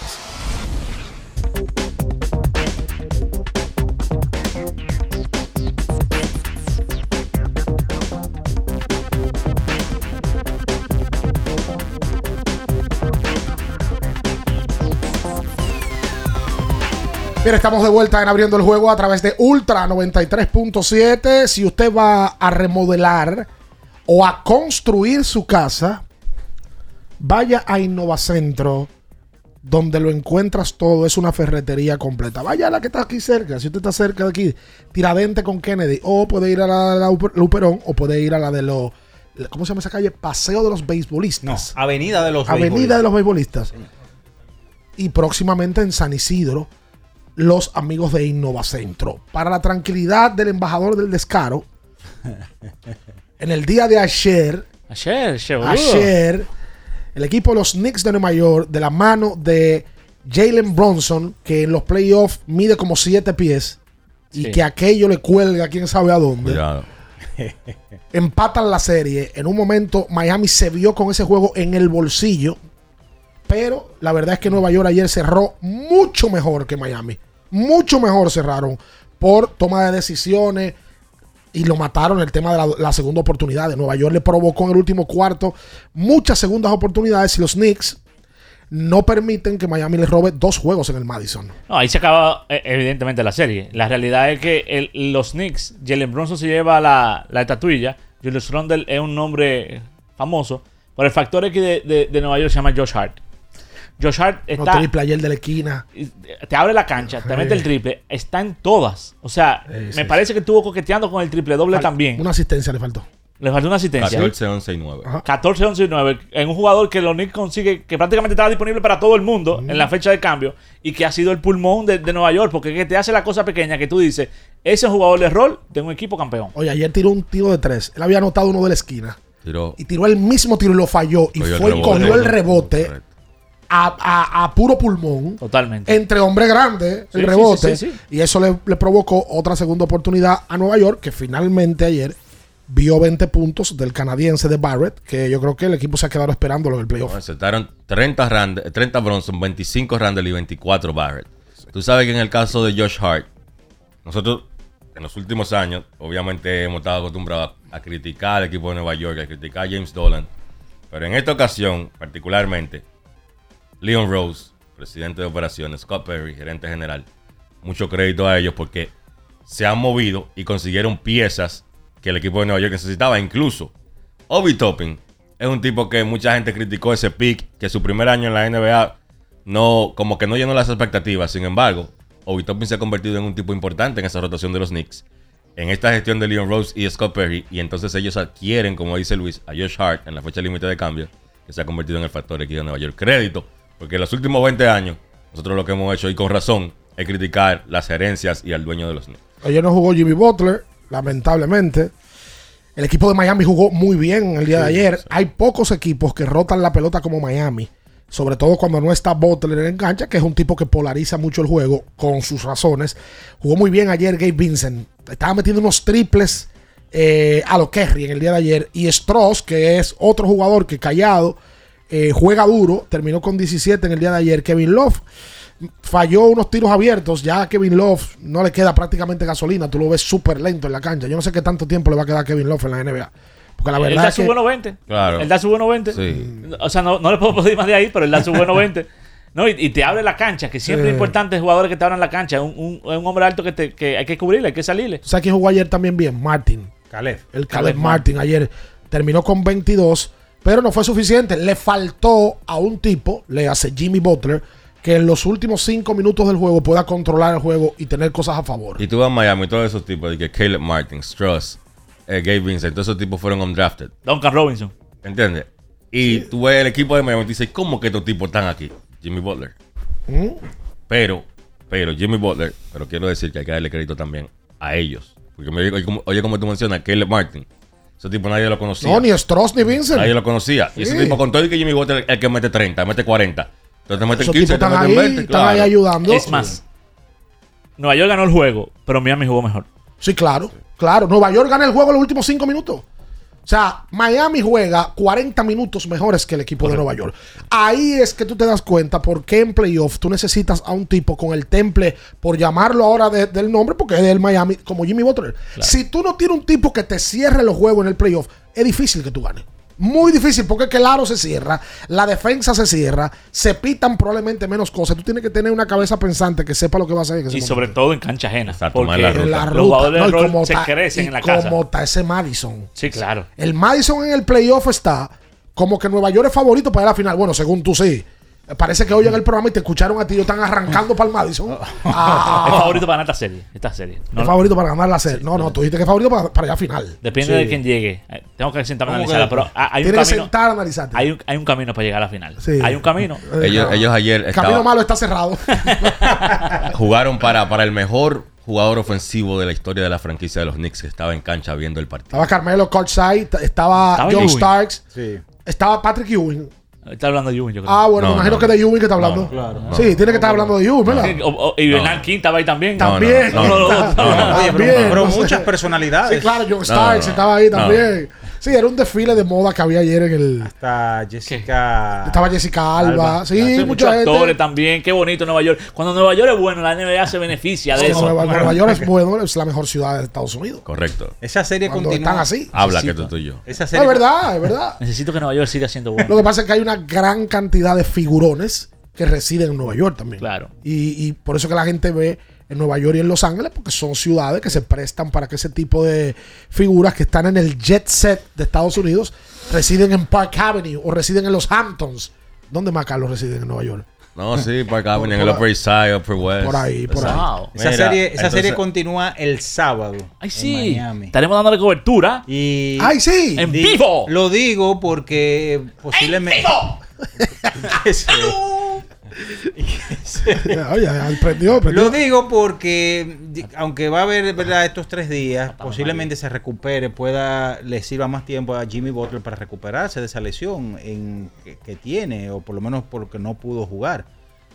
Speaker 10: Bien, estamos de vuelta en abriendo el juego a través de Ultra 93.7. Si usted va a remodelar o a construir su casa, vaya a Innovacentro, donde lo encuentras todo. Es una ferretería completa. Vaya a la que está aquí cerca. Si usted está cerca de aquí, Tiradente con Kennedy. O puede ir a la de la Luperón o puede ir a la de los. ¿Cómo se llama esa calle? Paseo de los beisbolistas.
Speaker 1: Avenida de los
Speaker 10: Avenida de los beisbolistas. Y próximamente en San Isidro los amigos de Innovacentro. Para la tranquilidad del embajador del descaro, en el día de ayer,
Speaker 11: Ayer,
Speaker 10: ayer, el equipo de los Knicks de Nueva York, de la mano de Jalen Bronson, que en los playoffs mide como 7 pies, y
Speaker 12: Sí.
Speaker 10: que aquello le cuelga quién sabe a dónde,
Speaker 12: Cuidado. *laughs*
Speaker 10: empatan la serie. En un momento, Miami se vio con ese juego en el bolsillo. Pero la verdad es que Nueva York ayer cerró mucho mejor que Miami. Mucho mejor cerraron por toma de decisiones y lo mataron el tema de la, segunda oportunidad. De Nueva York le provocó en el último cuarto muchas segundas oportunidades y los Knicks no permiten que Miami les robe dos juegos en el Madison.
Speaker 11: Ahí se acaba eh, evidentemente la serie. La realidad es que los Knicks, Jalen Bronson se lleva la, la estatuilla. Julius Randle es un nombre famoso. Por el factor X de Nueva York se llama Josh Hart. Josh Hart
Speaker 10: No
Speaker 11: está,
Speaker 10: triple ayer de la esquina.
Speaker 11: te abre la cancha, te mete el triple, está en todas. O sea,
Speaker 10: Sí,
Speaker 11: me
Speaker 10: sí,
Speaker 11: parece que estuvo coqueteando con el triple doble
Speaker 10: Fal-
Speaker 11: también.
Speaker 10: Una asistencia le faltó.
Speaker 11: Le faltó una asistencia.
Speaker 12: 14, 11 y 9.
Speaker 11: 14, 11 y 9 en un jugador que los Knicks consigue, que prácticamente estaba disponible para todo el mundo en la fecha de cambio y que ha sido el pulmón de, de Nueva York, porque es que te hace la cosa pequeña que tú dices, ese jugador de rol de un equipo campeón.
Speaker 10: Oye, ayer tiró un tiro de tres. Él había anotado uno de la esquina.
Speaker 12: Tiró.
Speaker 10: Y tiró el mismo tiro y lo falló. Y
Speaker 12: el
Speaker 10: fue y
Speaker 12: rebote.
Speaker 10: cogió el rebote a, a- a puro pulmón.
Speaker 11: Totalmente.
Speaker 10: Entre hombres grandes,
Speaker 11: Sí,
Speaker 10: el rebote.
Speaker 11: sí, sí, sí.
Speaker 10: Y eso le, le provocó otra segunda oportunidad a Nueva York, que finalmente ayer vio 20 puntos del canadiense de Barrett, que yo creo que el equipo se ha quedado esperándolo en el playoff.
Speaker 12: Aceptaron 30, Randle, 30 Bronson, 25 Randall y 24 Barrett. Tú sabes que en el caso de Josh Hart, nosotros en los últimos años, obviamente hemos estado acostumbrados a, a criticar al equipo de Nueva York, a criticar a James Dolan. Pero en esta ocasión, particularmente, Leon Rose, presidente de operaciones, Scott Perry, gerente general, mucho crédito a ellos porque se han movido y consiguieron piezas que el equipo de Nueva York necesitaba. Incluso Obi Toppin es un tipo que mucha gente criticó ese pick, que su primer año en la NBA no, como que no llenó las expectativas. Sin embargo, Obi Toppin se ha convertido en un tipo importante en esa rotación de los Knicks. En esta gestión de Leon Rose y Scott Perry, y entonces ellos adquieren, como dice Luis, a Josh Hart en la fecha límite de cambio, que se ha convertido en el factor X de Nueva York. Crédito, porque en los últimos 20 años, nosotros lo que hemos hecho, y con razón, es criticar las herencias y al dueño de los Knicks.
Speaker 10: Ayer no jugó Jimmy Butler, lamentablemente. El equipo de Miami jugó muy bien el día de ayer.
Speaker 12: sí.
Speaker 10: Hay pocos equipos que rotan la pelota como Miami. Sobre todo cuando no está Butler en cancha, que es un tipo que polariza mucho el juego con sus razones. Jugó muy bien ayer Gabe Vincent. Estaba metiendo unos triples eh, a lo Kerry en el día de ayer. Y Strauss, que es otro jugador que callado, eh, juega duro, terminó con 17 en el día de ayer. Kevin Love falló unos tiros abiertos. Ya a Kevin Love no le queda prácticamente gasolina. Tú lo ves súper lento en la cancha. Yo no sé qué tanto tiempo le va a quedar a Kevin Love en la NBA. Porque la
Speaker 11: él
Speaker 10: verdad
Speaker 11: da
Speaker 10: es
Speaker 11: su
Speaker 10: que.
Speaker 11: bueno 20.
Speaker 12: Claro.
Speaker 11: Él da su bueno 20.
Speaker 12: Sí.
Speaker 11: O sea, no, no le puedo *laughs* pedir más de ahí, pero él da su bueno *laughs* 20. No, y, y te abre la cancha, que siempre
Speaker 10: Sí.
Speaker 11: es importante jugadores que te abran la cancha. Un, un, un hombre alto que, te, que hay que cubrirle, hay que salirle.
Speaker 10: ¿Tú ¿Sabes quién jugó ayer también bien? Martin.
Speaker 1: Caleb.
Speaker 10: El
Speaker 11: Caleb
Speaker 10: Caleb Martin ayer terminó con 22, pero no fue suficiente. Le faltó a un tipo, le hace Jimmy Butler, que en los últimos cinco minutos del juego pueda controlar el juego y tener cosas a favor.
Speaker 12: Y tú vas a Miami, todos esos tipos, de que Caleb Martin, Struss, eh, Gabe Vincent, todos esos tipos fueron undrafted.
Speaker 11: Duncan Robinson.
Speaker 12: ¿Entiendes? Y tú ves el equipo de Miami y dices, ¿cómo que estos tipos están aquí? Jimmy Butler.
Speaker 10: ¿Mm?
Speaker 12: Pero, pero Jimmy Butler, pero quiero decir que hay que darle crédito también a ellos. Porque me, oye, como, oye, como tú mencionas, Caleb Martin. Ese tipo nadie lo conocía.
Speaker 10: No, ni Stross ni Vincent.
Speaker 12: Nadie lo conocía. Y ese tipo con todo y que Jimmy Butler es el que mete 30, mete 40. Entonces te mete
Speaker 10: Esos
Speaker 12: 15,
Speaker 10: tipos
Speaker 12: te
Speaker 10: están
Speaker 12: meten
Speaker 10: ahí,
Speaker 12: 20.
Speaker 10: están ahí ayudando.
Speaker 11: Es más, Nueva York ganó el juego, pero Miami jugó mejor.
Speaker 10: Sí, claro, claro. Nueva York gana el juego en los últimos cinco minutos. O sea, Miami juega 40 minutos mejores que el equipo de Nueva York. Ahí es que tú te das cuenta por qué en playoff tú necesitas a un tipo con el temple, por llamarlo ahora de- del nombre, porque es del Miami, como Jimmy Butler. Si tú no tienes un tipo que te cierre los juegos en el playoff, es difícil que tú ganes. Muy difícil, porque es que el aro se cierra, la defensa se cierra, se pitan probablemente menos cosas. Tú tienes que tener una cabeza pensante que sepa lo que va a hacer.
Speaker 11: Y
Speaker 10: momento.
Speaker 11: sobre todo en cancha ajena. porque
Speaker 12: la
Speaker 10: En la
Speaker 11: los
Speaker 10: ruta.
Speaker 11: jugadores
Speaker 10: No,
Speaker 11: de rol
Speaker 10: como
Speaker 11: se
Speaker 10: está-
Speaker 11: crecen
Speaker 10: y
Speaker 11: en la casa.
Speaker 10: Como está ese Madison.
Speaker 11: Sí, claro.
Speaker 10: El Madison en el playoff está como que Nueva York es favorito para ir a la final. Bueno, según tú sí. Parece que oyen el programa y te escucharon a ti. Ellos están arrancando para el Madison. *laughs* Ah,
Speaker 11: es favorito para ganar esta serie. Esta serie. No-
Speaker 10: es favorito para ganar la serie. No, no, tú dijiste que es favorito para, para ir a final.
Speaker 11: Depende
Speaker 10: Sí.
Speaker 11: de quién llegue. Eh, Tengo que sentarme a
Speaker 10: ¿Cómo
Speaker 11: analizarla. Pero hay un
Speaker 10: Tienes que
Speaker 11: camino.
Speaker 10: sentar a analizarte.
Speaker 11: Hay un, hay un camino para llegar a la final.
Speaker 10: Sí.
Speaker 11: Hay un camino. *laughs*
Speaker 12: Ellos, ellos ayer
Speaker 10: El camino malo está cerrado. *laughs*
Speaker 12: jugaron para, para el mejor jugador ofensivo de la historia de la franquicia de los Knicks que estaba en cancha viendo el partido.
Speaker 10: estaba Carmelo Courtside, estaba,
Speaker 11: Estaba
Speaker 10: John
Speaker 11: Ewing.
Speaker 10: Starks,
Speaker 1: Sí.
Speaker 10: estaba Patrick Ewing.
Speaker 11: Está hablando de Ewing, yo creo.
Speaker 10: Ah, bueno,
Speaker 12: No,
Speaker 10: me imagino
Speaker 12: no,
Speaker 10: que de Ewing que está hablando.
Speaker 12: no, claro, no.
Speaker 10: sí, tiene que estar hablando de Ewing, ¿verdad?
Speaker 11: O- o- y Bernal King estaba ahí también.
Speaker 10: También.
Speaker 12: no, no, no,
Speaker 11: no, no, no.
Speaker 1: Oye, pero,
Speaker 10: También,
Speaker 1: pero
Speaker 10: no sé.
Speaker 1: muchas personalidades.
Speaker 10: Sí, claro, John
Speaker 12: No,
Speaker 10: Starks
Speaker 12: no,
Speaker 10: estaba ahí
Speaker 12: no.
Speaker 10: también. Sí, era un desfile de moda que había ayer en el.
Speaker 1: Hasta Jessica.
Speaker 10: Estaba Jessica Alba. Sí,
Speaker 11: Hay
Speaker 10: mucha
Speaker 11: muchos
Speaker 10: gente.
Speaker 11: actores también. Qué bonito Nueva York. Cuando Nueva York es bueno, la NBA se beneficia de
Speaker 10: Sí,
Speaker 11: eso.
Speaker 10: Nueva, Nueva *laughs* York es bueno, es la mejor ciudad de Estados Unidos.
Speaker 12: Correcto.
Speaker 1: Esa serie
Speaker 10: Cuando
Speaker 1: continúa.
Speaker 10: están así.
Speaker 12: Habla que tú, tú y yo.
Speaker 1: Esa
Speaker 10: No,
Speaker 1: serie
Speaker 10: es verdad, es verdad.
Speaker 11: Necesito que Nueva York siga siendo bueno.
Speaker 10: Lo que pasa es que hay una gran cantidad de figurones que residen en Nueva York también.
Speaker 11: Claro.
Speaker 10: Y, y por eso que la gente ve en Nueva York y en Los Ángeles, porque son ciudades que se prestan para que ese tipo de figuras que están en el jet set de Estados Unidos residen en Park Avenue o residen en los Hamptons. ¿Dónde más Carlos residen en Nueva York?
Speaker 12: No, sí, *laughs* acá,
Speaker 10: Por-
Speaker 12: en el
Speaker 10: por-
Speaker 12: Upper East Side, Upper West.
Speaker 10: Por ahí, por ahí.
Speaker 11: Wow.
Speaker 1: Esa,
Speaker 12: Mira,
Speaker 1: serie, esa
Speaker 12: entonces-
Speaker 1: serie continúa el sábado.
Speaker 11: Ay,
Speaker 1: en
Speaker 11: sí.
Speaker 1: Miami.
Speaker 11: Estaremos dándole cobertura.
Speaker 1: Y
Speaker 10: ¡Ay, sí!
Speaker 11: En vivo.
Speaker 1: Lo digo porque posiblemente. Que *laughs* se- *laughs*
Speaker 10: Oye, aprendió, aprendió.
Speaker 1: Lo digo porque, aunque va a haber ¿verdad? estos tres días, posiblemente se recupere, pueda le sirva más tiempo a Jimmy Butler para recuperarse de esa lesión en, que, que tiene, o por lo menos porque no pudo jugar.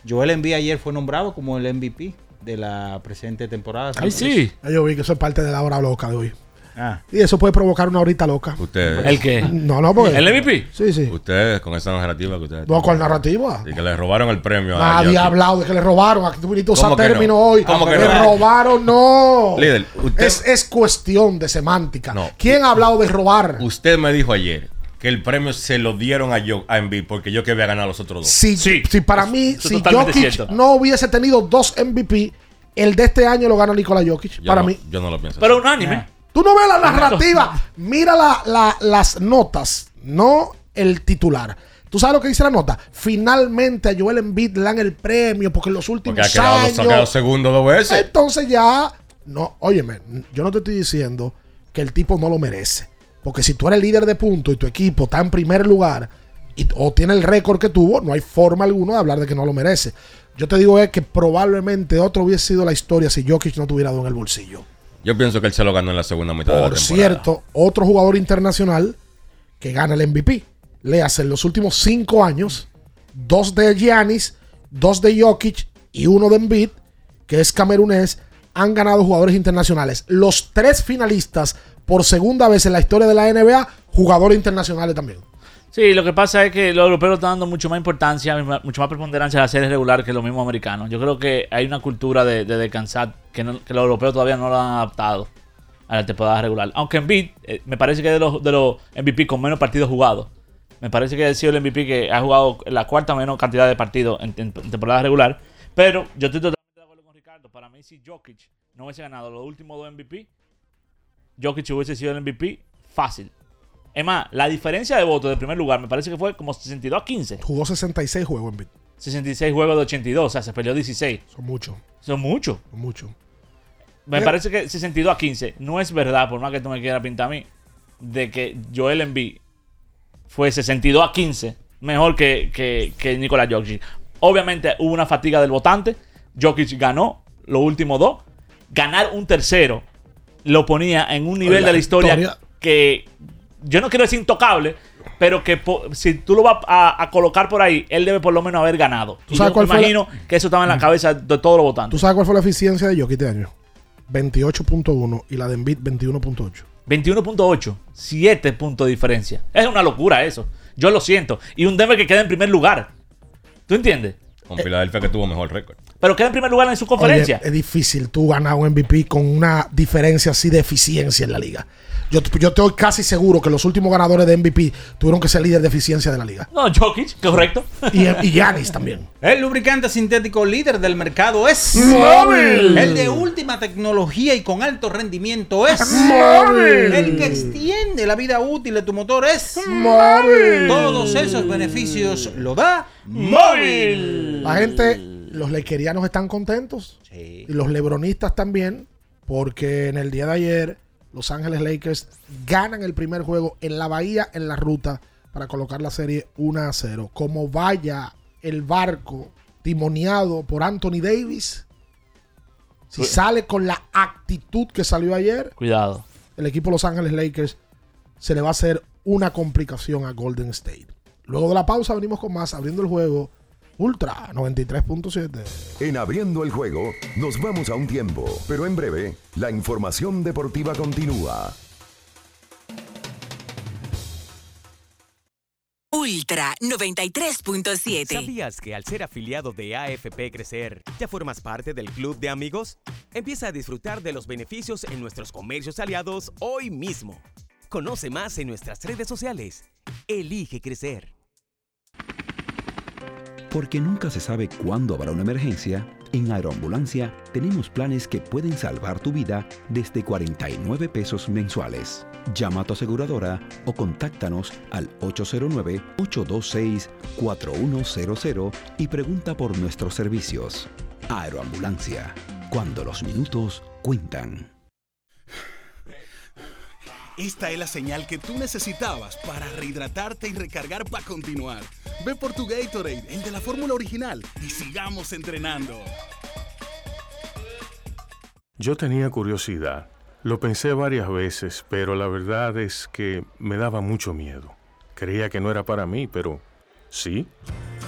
Speaker 1: Joel Embiid ayer fue nombrado como el MVP de la presente temporada.
Speaker 11: Ay, sí.
Speaker 10: Yo vi que eso es parte de la hora loca de hoy.
Speaker 1: Ah,
Speaker 10: Y eso puede provocar una horita loca.
Speaker 12: Ustedes,
Speaker 11: ¿El qué?
Speaker 10: No, no, porque.
Speaker 11: ¿El MVP?
Speaker 10: Sí, sí.
Speaker 12: ustedes con esa narrativa que ustedes.
Speaker 10: No, ¿cuál narrativa?
Speaker 12: Y que le robaron el premio a
Speaker 10: Nadie ha hablado de que le robaron. Aquí tú viniste a usar
Speaker 12: ¿Cómo que
Speaker 10: término
Speaker 12: no?
Speaker 10: hoy.
Speaker 12: ¿Cómo que
Speaker 10: le
Speaker 12: no?
Speaker 10: robaron, no.
Speaker 12: Líder, usted-
Speaker 10: es, es cuestión de semántica.
Speaker 12: No.
Speaker 10: ¿Quién ha hablado de robar?
Speaker 12: Usted me dijo ayer que el premio se lo dieron a, yo, a Embiid porque yo que había ganado los otros dos.
Speaker 10: Si,
Speaker 11: Sí.
Speaker 10: si para mí, si Jokic
Speaker 11: cierto.
Speaker 10: no hubiese tenido dos MVP, el de este año lo gana Nikola Jokic.
Speaker 12: Yo
Speaker 10: para
Speaker 12: no,
Speaker 10: mí.
Speaker 12: Yo no lo pienso.
Speaker 11: Pero unánime.
Speaker 10: Tú no ves la narrativa. Mira la- la- las notas, no el titular. ¿Tú sabes lo que dice la nota? Finalmente a Joel Embiid le dan el premio porque en los últimos
Speaker 12: Porque ha quedado,
Speaker 10: años...
Speaker 12: ha quedado segundo dos veces.
Speaker 10: Entonces ya, no, óyeme, yo no te estoy diciendo que el tipo no lo merece. Porque si tú eres líder de puntos y tu equipo está en primer lugar y, o tiene el récord que tuvo, no hay forma alguna de hablar de que no lo merece. Yo te digo es que probablemente otro hubiese sido la historia si Jokic no tuviera dado en el bolsillo.
Speaker 12: Yo pienso que él se lo ganó en la segunda mitad de la
Speaker 10: Por
Speaker 12: temporada.
Speaker 10: cierto, otro jugador internacional que gana el MVP. Le hace en los últimos cinco años, dos de Giannis, dos de Jokic y uno de Embiid, que es camerunés, han ganado jugadores internacionales. Los tres finalistas por segunda vez en la historia de la NBA, jugadores internacionales también.
Speaker 11: Sí, lo que pasa es que los europeos están dando mucho más importancia, mucho más preponderancia a la serie regular que los mismos americanos. Yo creo que hay una cultura de, de descansar que, los europeos todavía no lo han adaptado a la temporada regular. Aunque Embiid eh, me parece que es de los, de los MVP con menos partidos jugados. Me parece que ha sido el MVP que ha jugado la cuarta menos cantidad de partidos en, en temporada regular. Pero yo estoy totalmente de acuerdo con Ricardo. Para mí, si Jokic no hubiese ganado los últimos dos MVP, Jokic hubiese sido el MVP fácil. Es más, la diferencia de votos del primer lugar me parece que fue como 62 a 15.
Speaker 10: Jugó 66 juegos Embiid.
Speaker 11: 66 juegos de 82, o sea, se peleó 16.
Speaker 10: Son muchos.
Speaker 11: Son muchos.
Speaker 10: Son muchos.
Speaker 11: Me
Speaker 10: Mira.
Speaker 11: parece que 62 a 15 no es verdad, por más que tú me quieras pintar a mí, de que Joel Embiid fue 62 a 15 mejor que, que, que Nikola Jokic. Obviamente hubo una fatiga del votante. Jokic ganó los últimos dos. Ganar un tercero lo ponía en un nivel
Speaker 10: La
Speaker 11: de la historia,
Speaker 10: historia.
Speaker 11: que yo no quiero decir intocable, pero que po- si tú lo vas a, a colocar por ahí, él debe por lo menos haber ganado.
Speaker 10: ¿Tú
Speaker 11: Y
Speaker 10: sabes
Speaker 11: yo
Speaker 10: cuál
Speaker 11: me
Speaker 10: fue la-
Speaker 11: imagino que eso estaba en la cabeza de todos los votantes.
Speaker 10: ¿Tú sabes cuál fue la eficiencia de Jokic este año? 28.1 y la de Embiid 21.8.
Speaker 11: 21.8, 7 puntos de diferencia. Es una locura eso. Yo lo siento. Y un Denver que queda en primer lugar. ¿Tú entiendes?
Speaker 12: Con Filadelfia que tuvo mejor récord.
Speaker 11: Pero queda en primer lugar en su conferencia.
Speaker 10: Oye, es difícil tú ganar un MVP con una diferencia así de eficiencia en la liga. Yo, yo estoy casi seguro que los últimos ganadores de MVP tuvieron que ser líder de eficiencia de la liga.
Speaker 11: No, Jokic, correcto.
Speaker 10: Y, y Giannis también.
Speaker 1: El lubricante sintético líder del mercado es
Speaker 10: Móvil.
Speaker 1: El de última tecnología y con alto rendimiento es
Speaker 10: Móvil.
Speaker 1: El que extiende la vida útil de tu motor es
Speaker 10: Móvil.
Speaker 1: Todos esos beneficios lo da Móvil.
Speaker 10: La gente, los lequerianos están contentos. Y los lebronistas también. Porque en el día de ayer, Los Ángeles Lakers ganan el primer juego en la bahía, en la ruta, para colocar la serie 1 a 0. Como vaya el barco timoneado por Anthony Davis, si
Speaker 11: Cu-
Speaker 10: sale con la actitud que salió ayer,
Speaker 11: Cuidado.
Speaker 10: el equipo Los Ángeles Lakers se le va a hacer una complicación a Golden State. Luego de la pausa venimos con más, abriendo el juego Ultra 93.7.
Speaker 2: En abriendo el juego, nos vamos a un tiempo, pero en breve, la información deportiva continúa.
Speaker 14: Ultra 93.7.
Speaker 15: ¿Sabías que al ser afiliado de AFP Crecer, ya formas parte del club de amigos? Empieza a disfrutar de los beneficios en nuestros comercios aliados hoy mismo. Conoce más en nuestras redes sociales. Elige crecer.
Speaker 16: Porque nunca se sabe cuándo habrá una emergencia, en Aeroambulancia tenemos planes que pueden salvar tu vida desde 49 pesos mensuales. Llama a tu aseguradora o contáctanos al 809-826-4100 y pregunta por nuestros servicios. Aeroambulancia, cuando los minutos cuentan.
Speaker 7: Esta es la señal que tú necesitabas para rehidratarte y recargar para continuar. Ve por tu Gatorade, el de la fórmula original, y sigamos entrenando.
Speaker 9: Yo tenía curiosidad. Lo pensé varias veces, pero la verdad es que me daba mucho miedo. Creía que no era para mí, pero sí.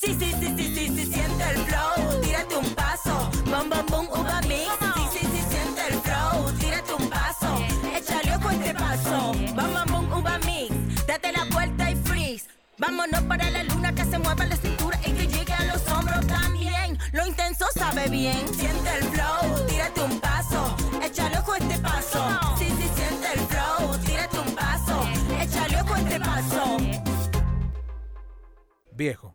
Speaker 14: Sí, sí, sí, sí, sí, sí, siente el flow, tírate un paso, bom, bom, bom, uva mix. Sí, sí, sí, siente el flow, tírate un paso, échale ojo este paso, bom, bom, bom, uva mix. Date la vuelta y freeze. Vámonos para la luna que se mueva la cintura y que llegue a los hombros también. Lo intenso sabe bien, siente el flow, tírate un paso, échale ojo este paso. Sí, sí, siente el flow, tírate un paso, échale ojo este paso.
Speaker 3: Viejo,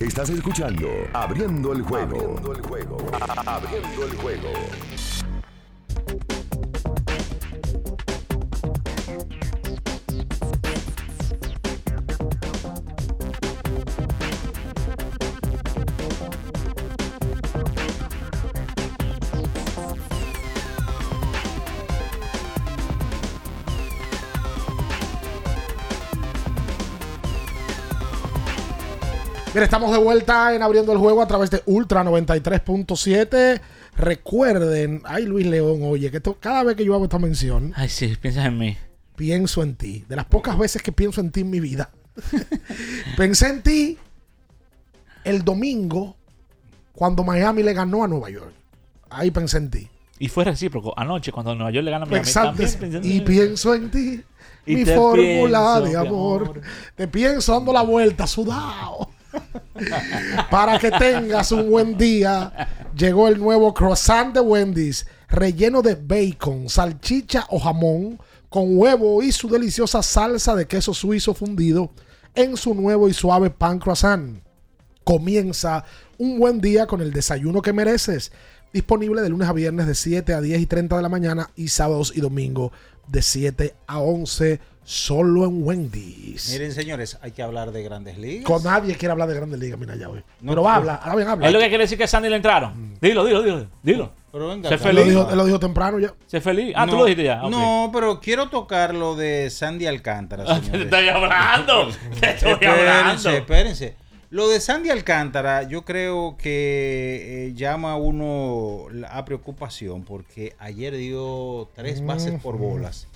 Speaker 2: Estás escuchando Abriendo el juego. Abriendo el juego.
Speaker 10: Mira, estamos de vuelta en abriendo el juego a través de Ultra 93.7. Recuerden, ay Luis León, oye, que esto- cada vez que yo hago esta mención,
Speaker 11: Ay, sí, piensas en mí.
Speaker 10: pienso en ti. De las pocas veces que pienso en ti en mi vida. *laughs* Pensé en ti el domingo cuando Miami le ganó a Nueva York. Ahí pensé en ti.
Speaker 11: Y fue recíproco. Anoche, cuando Nueva York le gana a Miami,
Speaker 10: Exacto. Y pienso en ti,
Speaker 11: Y
Speaker 10: mi fórmula
Speaker 11: pienso,
Speaker 10: de amor. Te pienso dando la vuelta, sudado. Para que tengas un buen día, llegó el nuevo croissant de Wendy's, relleno de bacon, salchicha o jamón, con huevo y su deliciosa salsa de queso suizo fundido en su nuevo y suave pan croissant. Comienza un buen día con el desayuno que mereces. Disponible de lunes a viernes de 7 a 10 y 30 de la mañana y sábados y domingos de 7 a 11 solo en Wendy's.
Speaker 1: Miren, señores, hay que hablar de grandes ligas.
Speaker 10: Con nadie quiere hablar de Grandes Ligas, mira ya hoy.
Speaker 1: No,
Speaker 10: Pero
Speaker 1: no.
Speaker 10: habla, ahora bien habla.
Speaker 11: Es lo que quiere decir que a Sandy le entraron. Dilo, dilo, dilo. Dilo.
Speaker 1: Pero venga.
Speaker 10: Él lo
Speaker 11: feliz.
Speaker 10: dijo, él lo dijo temprano ya.
Speaker 11: Sé feliz. Ah, tú lo dijiste ya.
Speaker 1: No, pero quiero tocar lo de Sandy Alcántara, *laughs*
Speaker 11: Te
Speaker 1: señores.
Speaker 11: estoy hablando. *laughs* Te estoy
Speaker 1: espérense,
Speaker 11: hablando.
Speaker 1: espérense. Lo de Sandy Alcántara, yo creo que eh, llama a uno a preocupación porque ayer dio tres bases por bolas.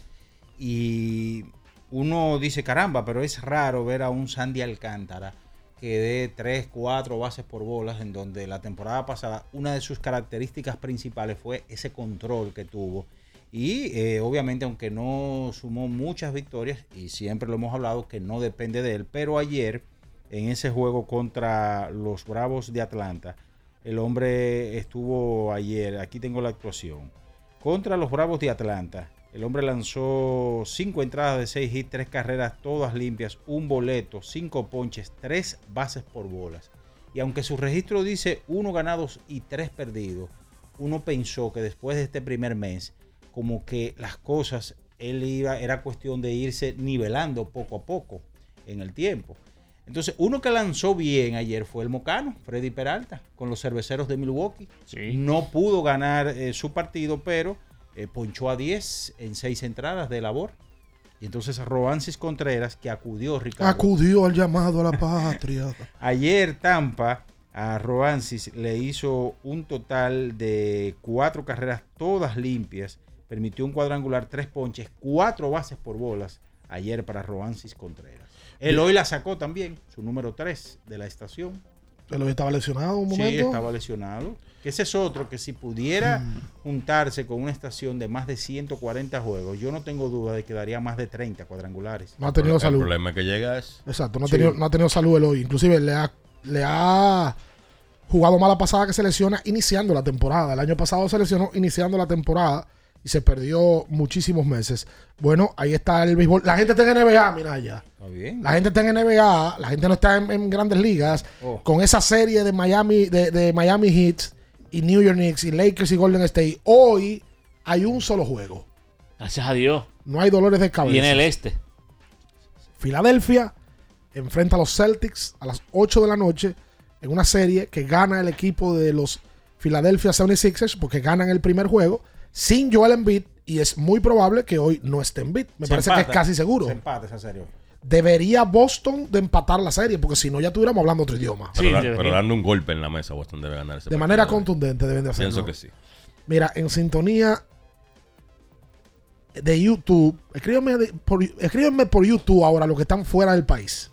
Speaker 1: Y uno dice, caramba, pero es raro ver a un Sandy Alcántara que dé tres, cuatro bases por bolas, en donde la temporada pasada una de sus características principales fue ese control que tuvo. Y eh, obviamente, aunque no sumó muchas victorias, y siempre lo hemos hablado que no depende de él, pero ayer en ese juego contra los Bravos de Atlanta, el hombre estuvo ayer, aquí tengo la actuación, contra los Bravos de Atlanta. El hombre lanzó cinco entradas de seis hits, tres carreras, todas limpias, un boleto, cinco ponches, tres bases por bolas. Y aunque su registro dice uno ganados y tres perdidos, uno pensó que después de este primer mes, como que las cosas, él iba, era cuestión de irse nivelando poco a poco en el tiempo. Entonces, uno que lanzó bien ayer fue el Mocano, Freddy Peralta, con los cerveceros de Milwaukee. No pudo ganar eh, su partido, pero eh, ponchó a 10 en 6 entradas de labor. Y entonces Roansis Contreras, que acudió, Ricardo.
Speaker 10: Acudió al llamado a la patria. *laughs*
Speaker 1: Ayer Tampa a Roansis le hizo un total de cuatro carreras todas limpias. Permitió un cuadrangular, tres ponches, cuatro bases por bolas ayer para Roansis Contreras. Él hoy la sacó también, su número 3 de la estación.
Speaker 10: Él hoy estaba lesionado un
Speaker 1: Sí,
Speaker 10: momento.
Speaker 1: estaba lesionado. Que ese es otro que si pudiera
Speaker 10: Mm.
Speaker 1: juntarse con una estación de más de 140 juegos, yo no tengo duda de que daría más de 30 cuadrangulares.
Speaker 10: No ha tenido salud.
Speaker 12: El problema es que llega es.
Speaker 10: Exacto, no ha,
Speaker 1: Sí.
Speaker 10: tenido, no ha tenido salud él hoy. Inclusive le ha, le ha jugado mala pasada que se lesiona iniciando la temporada. El año pasado se lesionó iniciando la temporada y se perdió muchísimos meses. Bueno, ahí está el béisbol. La gente está en NBA, mira.
Speaker 1: Está bien.
Speaker 10: La gente está en NBA, la gente no está en, en grandes ligas.
Speaker 1: Oh.
Speaker 10: Con esa serie de Miami, de, de Miami Heat y New York Knicks y Lakers y Golden State, hoy hay un solo juego.
Speaker 11: Gracias a Dios.
Speaker 10: No hay dolores de cabeza.
Speaker 11: Y en el este.
Speaker 10: Filadelfia enfrenta a los Celtics a las 8 de la noche en una serie que gana el equipo de los Philadelphia 76ers porque ganan el primer juego sin Joel Embiid y es muy probable que hoy no esté Embiid. Me
Speaker 1: Se
Speaker 10: parece que es casi seguro.
Speaker 1: Se empata esa serie.
Speaker 10: Debería Boston de empatar la serie porque si no ya estuviéramos hablando otro idioma.
Speaker 12: Pero, da- pero dando un golpe en la mesa, Boston debe ganar ese
Speaker 10: De manera contundente deben de hacerlo.
Speaker 12: Pienso que sí.
Speaker 10: Mira, en sintonía de YouTube, escríbeme, de- por, escríbeme por YouTube ahora los que están fuera del país.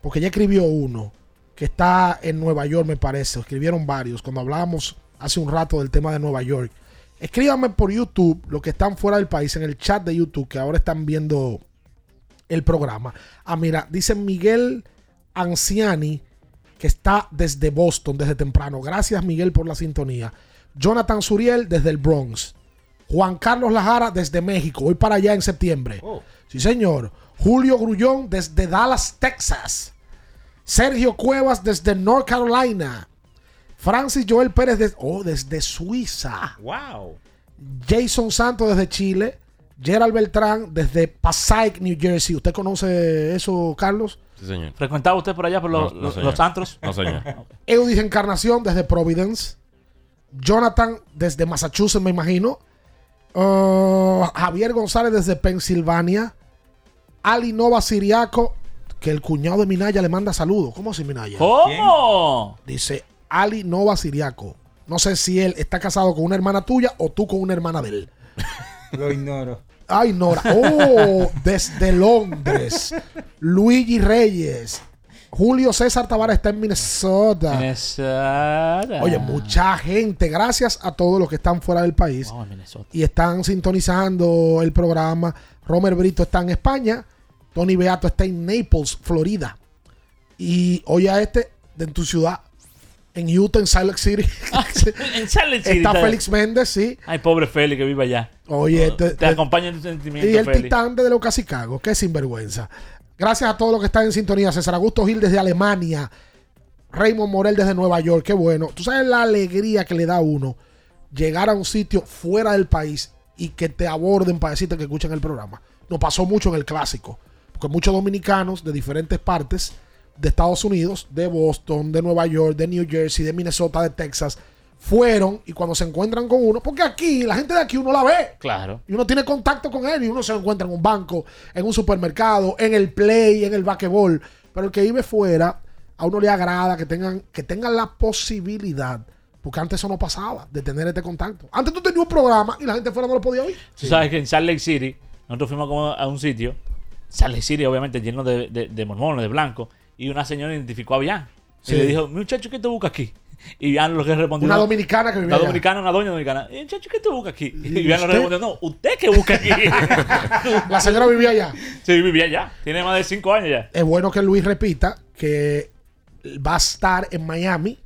Speaker 10: Porque ya escribió uno que está en Nueva York, me parece. Escribieron varios cuando hablábamos hace un rato del tema de Nueva York. Escríbanme por YouTube los que están fuera del país en el chat de YouTube que ahora están viendo el programa. Ah, mira, dice Miguel Anciani que está desde Boston desde temprano. Gracias Miguel por la sintonía. Jonathan Suriel desde el Bronx. Juan Carlos Lajara desde México. Voy para allá en septiembre. Sí, señor. Julio Grullón desde Dallas, Texas. Sergio Cuevas desde North Carolina. Francis Joel Pérez desde, oh, desde Suiza.
Speaker 1: ¡Wow!
Speaker 10: Jason Santos desde Chile. Gerald Beltrán desde Passaic, New Jersey. ¿Usted conoce eso, Carlos?
Speaker 12: Sí, señor.
Speaker 11: ¿Frecuentaba usted por allá por los,
Speaker 12: No, no,
Speaker 11: los-
Speaker 12: señor.
Speaker 11: los antros?
Speaker 12: No, señor. *laughs*
Speaker 10: Eudis Encarnación desde Providence. Jonathan desde Massachusetts, me imagino. Uh, Javier González desde Pensilvania. Ali Nova Siriaco. que el cuñado de Minaya le manda saludos. ¿Cómo así Minaya?
Speaker 11: ¿Cómo?
Speaker 10: Dice Ali Nova Siriaco. No sé si él está casado con una hermana tuya o tú con una hermana de él.
Speaker 1: Lo ignoro.
Speaker 10: Ay, Nora. Oh, desde Londres. Luigi Reyes. Julio César Tavares está en Minnesota.
Speaker 11: Minnesota.
Speaker 10: Oye, mucha gente. Gracias a todos los que están fuera del país
Speaker 11: Vamos a Minnesota.
Speaker 10: y están sintonizando el programa. Romer Brito está en España. Tony Beato está en Naples, Florida. Y oye a este de tu ciudad, en Utah, en Lake City. *laughs*
Speaker 11: en Salt Lake City
Speaker 10: está
Speaker 11: está-
Speaker 10: Félix Méndez, sí.
Speaker 11: Ay, pobre Félix que vive allá.
Speaker 10: Oye,
Speaker 11: te,
Speaker 10: te- te-
Speaker 11: acompaña en tu sentimiento,
Speaker 10: Y el
Speaker 11: Félix.
Speaker 10: titán de Lucas Chicago, qué sinvergüenza. Gracias a todos los que están en sintonía. César Augusto Gil desde Alemania. Raymond Morel desde Nueva York, qué bueno. Tú sabes la alegría que le da a uno llegar a un sitio fuera del país y que te aborden para decirte que escuchan el programa. Nos pasó mucho en el clásico. Porque muchos dominicanos de diferentes partes de Estados Unidos, de Boston, de Nueva York, de New Jersey, de Minnesota, de Texas, fueron y cuando se encuentran con uno, porque aquí la gente de aquí uno la ve.
Speaker 11: Claro.
Speaker 10: Y uno tiene contacto con él y uno se encuentra en un banco, en un supermercado, en el play, en el basquetbol. Pero el que vive fuera, a uno le agrada que tengan, que tengan la posibilidad, porque antes eso no pasaba, de tener este contacto. Antes tú tenías un programa y la gente fuera no lo podía oír.
Speaker 11: Tú sabes que en Salt Lake City, nosotros fuimos como a un sitio, Salt Lake City obviamente lleno de, de, de mormones, de blancos, y una señora identificó a Bian.
Speaker 10: Sí.
Speaker 11: Y le dijo, muchacho, ¿qué te busca aquí? Y Bian lo que respondió...
Speaker 10: Una dominicana que vivía
Speaker 11: Una dominicana, una doña dominicana. "Eh, Muchacho, ¿qué te busca aquí? Y,
Speaker 10: ¿Y
Speaker 11: Bian lo respondió, no, ¿usted qué busca aquí? *laughs*
Speaker 10: La señora vivía allá.
Speaker 11: sí, vivía allá. Tiene más de cinco años ya.
Speaker 10: Es bueno que Luis repita que va a estar en Miami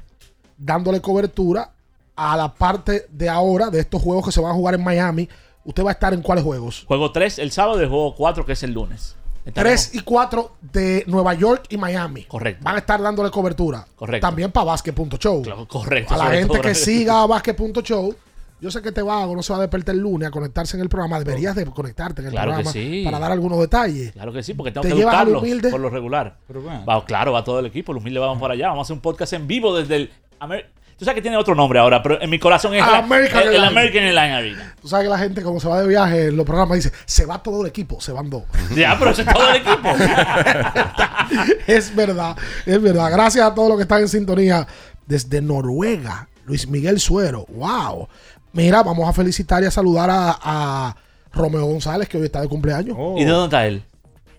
Speaker 10: dándole cobertura a la parte de ahora de estos juegos que se van a jugar en Miami. ¿Usted va a estar en cuáles juegos?
Speaker 11: Juego 3 el sábado y juego 4 que es el lunes. Estaremos-
Speaker 10: 3 y 4 de Nueva York y Miami.
Speaker 11: Correcto.
Speaker 10: Van a estar dándole cobertura.
Speaker 11: Correcto.
Speaker 10: También para Basket.show.
Speaker 11: correcto,
Speaker 10: A la gente
Speaker 11: todo,
Speaker 10: que
Speaker 11: correcto.
Speaker 10: siga a Basket.show. Yo sé que te va o no se va a despertar el lunes a conectarse en el programa. Deberías de conectarte en el
Speaker 11: Claro que
Speaker 10: programa
Speaker 11: sí.
Speaker 10: para dar algunos detalles.
Speaker 11: Claro que sí, porque tengo
Speaker 10: ¿Te
Speaker 11: que
Speaker 10: humilde?
Speaker 11: por lo regular.
Speaker 1: Pero bueno.
Speaker 11: Va, claro, va todo el equipo. Los humildes vamos para allá. Vamos a hacer un podcast en vivo desde el. Amer- Tú sabes que tiene otro nombre ahora, pero en mi corazón es la-
Speaker 10: American
Speaker 11: el, el
Speaker 10: Airlines.
Speaker 11: American Airlines Arena.
Speaker 10: Tú sabes que la gente cuando se va de viaje en los programas dice, se va todo el equipo, se van dos. *laughs*
Speaker 11: Ya, pero eso es todo el equipo. *laughs*
Speaker 10: es verdad, es verdad. Gracias a todos los que están en sintonía desde Noruega. Luis Miguel Suero, wow. Mira, vamos a felicitar y a saludar a, a Romeo González, que hoy está de cumpleaños.
Speaker 11: ¿Y de dónde está él?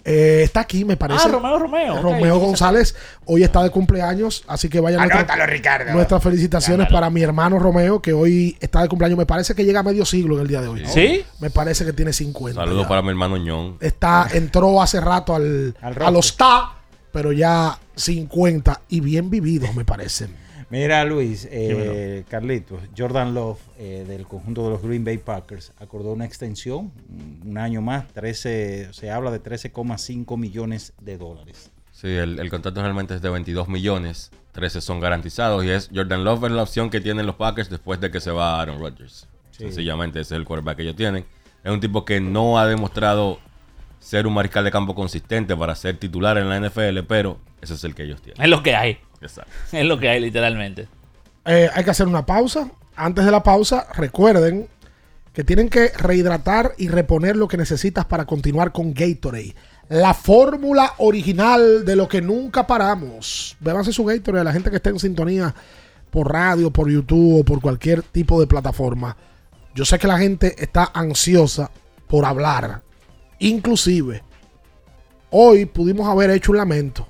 Speaker 10: Eh, está aquí, me parece.
Speaker 11: Ah, Romeo Romeo.
Speaker 10: Romeo González hoy está de cumpleaños, así que vayan
Speaker 1: Anótalo, Ricardo.
Speaker 10: nuestras felicitaciones para mi hermano Romeo, que hoy está de cumpleaños. Me parece que llega a medio siglo en el día de hoy.
Speaker 11: ¿Sí?
Speaker 10: Me parece que tiene 50.
Speaker 12: Saludos para mi hermano Ñón.
Speaker 10: Está, entró hace rato al,
Speaker 1: Al
Speaker 10: a los TA, pero ya 50 y bien vividos, me parecen.
Speaker 1: Mira, Luis, eh, Carlitos, Jordan Love eh, del conjunto de los Green Bay Packers acordó una extensión, un año más, 13, se habla de 13,5 millones de dólares.
Speaker 12: Sí, el, el contrato realmente es de 22 millones. 13 son garantizados y es Jordan Love es la opción que tienen los Packers después de que se va Aaron Rodgers.
Speaker 1: Sí.
Speaker 12: Sencillamente ese es el quarterback que ellos tienen. Es un tipo que no ha demostrado ser un mariscal de campo consistente para ser titular en la NFL, pero ese es el que ellos tienen.
Speaker 11: Es lo que hay. *laughs* Es lo que hay, literalmente.
Speaker 10: Eh, hay que hacer una pausa. Antes de la pausa, recuerden que tienen que rehidratar y reponer lo que necesitas para continuar con Gatorade. La fórmula original de lo que nunca paramos. Bébanse su Gatorade a la gente que esté en sintonía por radio, por YouTube o por cualquier tipo de plataforma. Yo sé que la gente está ansiosa por hablar. Inclusive, hoy pudimos haber hecho un lamento.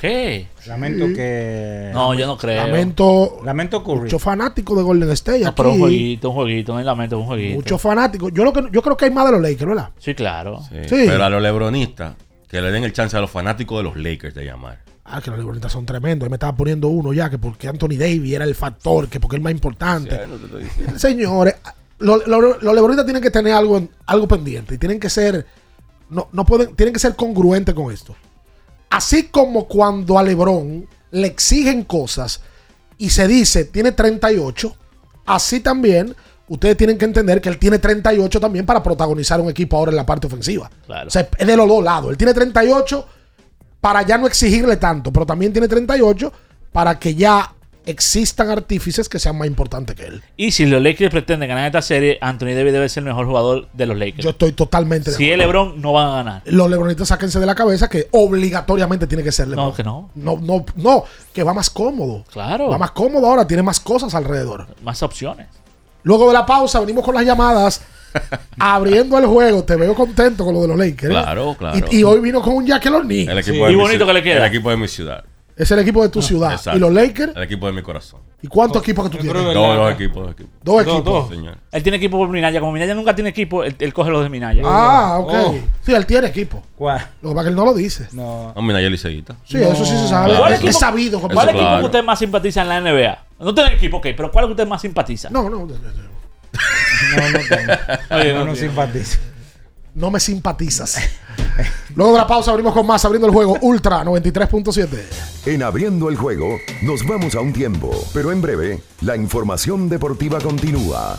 Speaker 11: ¿Qué?
Speaker 1: Lamento
Speaker 10: Sí.
Speaker 1: que...
Speaker 11: No, yo no creo.
Speaker 10: Lamento,
Speaker 1: Lamento Curry.
Speaker 10: muchos fanáticos de Golden State.
Speaker 11: No, pero un
Speaker 10: aquí.
Speaker 11: jueguito, un jueguito, no hay lamento, un jueguito.
Speaker 10: Muchos fanáticos. Yo, lo que, yo creo que hay más de los Lakers, ¿verdad?
Speaker 11: Sí, claro.
Speaker 12: Sí,
Speaker 10: Sí.
Speaker 12: Pero a los lebronistas, que le den el chance a los fanáticos de los Lakers de llamar.
Speaker 10: Ah, que los lebronistas son tremendos. Él me estaba poniendo uno ya, que porque Anthony Davis era el factor, que porque es el más importante.
Speaker 12: Sí, no te estoy diciendo.
Speaker 10: Señores, los, los- los lebronistas tienen que tener algo, algo pendiente y tienen que ser, no, no pueden, tienen que ser congruentes con esto. Así como cuando a Lebron le exigen cosas y se dice tiene 38, así también ustedes tienen que entender que él tiene 38 también para protagonizar un equipo ahora en la parte ofensiva.
Speaker 11: Claro.
Speaker 10: O sea, es de los dos lados. Él tiene 38 para ya no exigirle tanto, pero también tiene 38 para que ya existan artífices que sean más importantes que él.
Speaker 11: Y si los Lakers pretenden ganar esta serie, Anthony Davis debe ser el mejor jugador de los Lakers.
Speaker 10: Yo estoy totalmente de
Speaker 11: si es
Speaker 10: acuerdo.
Speaker 11: LeBron, no van a ganar.
Speaker 10: Los lebronitas sáquense de la cabeza que obligatoriamente tiene que ser LeBron.
Speaker 11: No, que no.
Speaker 10: No, no, no, que va más cómodo.
Speaker 11: Claro.
Speaker 10: Va más cómodo ahora, tiene más cosas alrededor.
Speaker 11: Más opciones.
Speaker 10: Luego de la pausa, venimos con las llamadas. *laughs* abriendo el juego, te veo contento con lo de los Lakers.
Speaker 12: Claro, claro.
Speaker 10: Y, y hoy vino con un.
Speaker 12: El equipo
Speaker 11: Sí. Y bonito
Speaker 12: ciudad-
Speaker 11: que le queda.
Speaker 12: El equipo de mi ciudad.
Speaker 10: Es el equipo de tu ciudad.
Speaker 12: Exacto.
Speaker 10: ¿Y los Lakers?
Speaker 12: El equipo de mi corazón.
Speaker 10: ¿Y cuántos equipos que tú tienes?
Speaker 12: Dos, dos equipos, dos equipos.
Speaker 10: Dos equipos.
Speaker 12: Señor.
Speaker 11: Él tiene equipo por Minaya. Como Minaya nunca tiene equipo, él, él coge los de Minaya.
Speaker 10: Ah, ok.
Speaker 11: Oh.
Speaker 10: Sí, él tiene equipo.
Speaker 17: ¿Cuál?
Speaker 10: Lo que pasa es que él no lo dice.
Speaker 17: No.
Speaker 12: No, mira, ya liceíta.
Speaker 10: Sí, eso sí se sabe.
Speaker 12: Claro.
Speaker 10: Es, es sabido.
Speaker 12: Eso
Speaker 11: ¿Cuál equipo
Speaker 12: claro.
Speaker 11: que usted más simpatiza en la NBA? No tiene equipo, ok, pero ¿cuál es que usted más simpatiza?
Speaker 10: No, no,
Speaker 17: No, no tengo. *laughs*
Speaker 11: Oye,
Speaker 17: no,
Speaker 11: no
Speaker 17: no
Speaker 11: tiene.
Speaker 17: simpatizo.
Speaker 10: no me simpatizas. *laughs* Luego de la pausa abrimos con más, abriendo el juego Ultra 93.7.
Speaker 2: En abriendo el juego, nos vamos a un tiempo, pero en breve, la información deportiva continúa.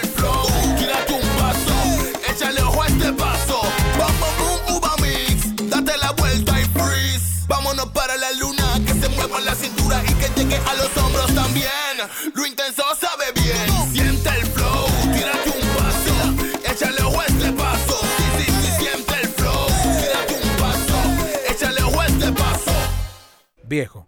Speaker 18: el Date la vuelta y freeze. Vámonos para la luna. Que se mueva la cintura y que llegue a los hombros también. Lo intenso sabe bien. Siente el flow. Tírate un paso. Échale ojo a este paso. Sí, sí, sí, siente el flow. Tírate un paso. Échale ojo a este paso.
Speaker 3: Viejo,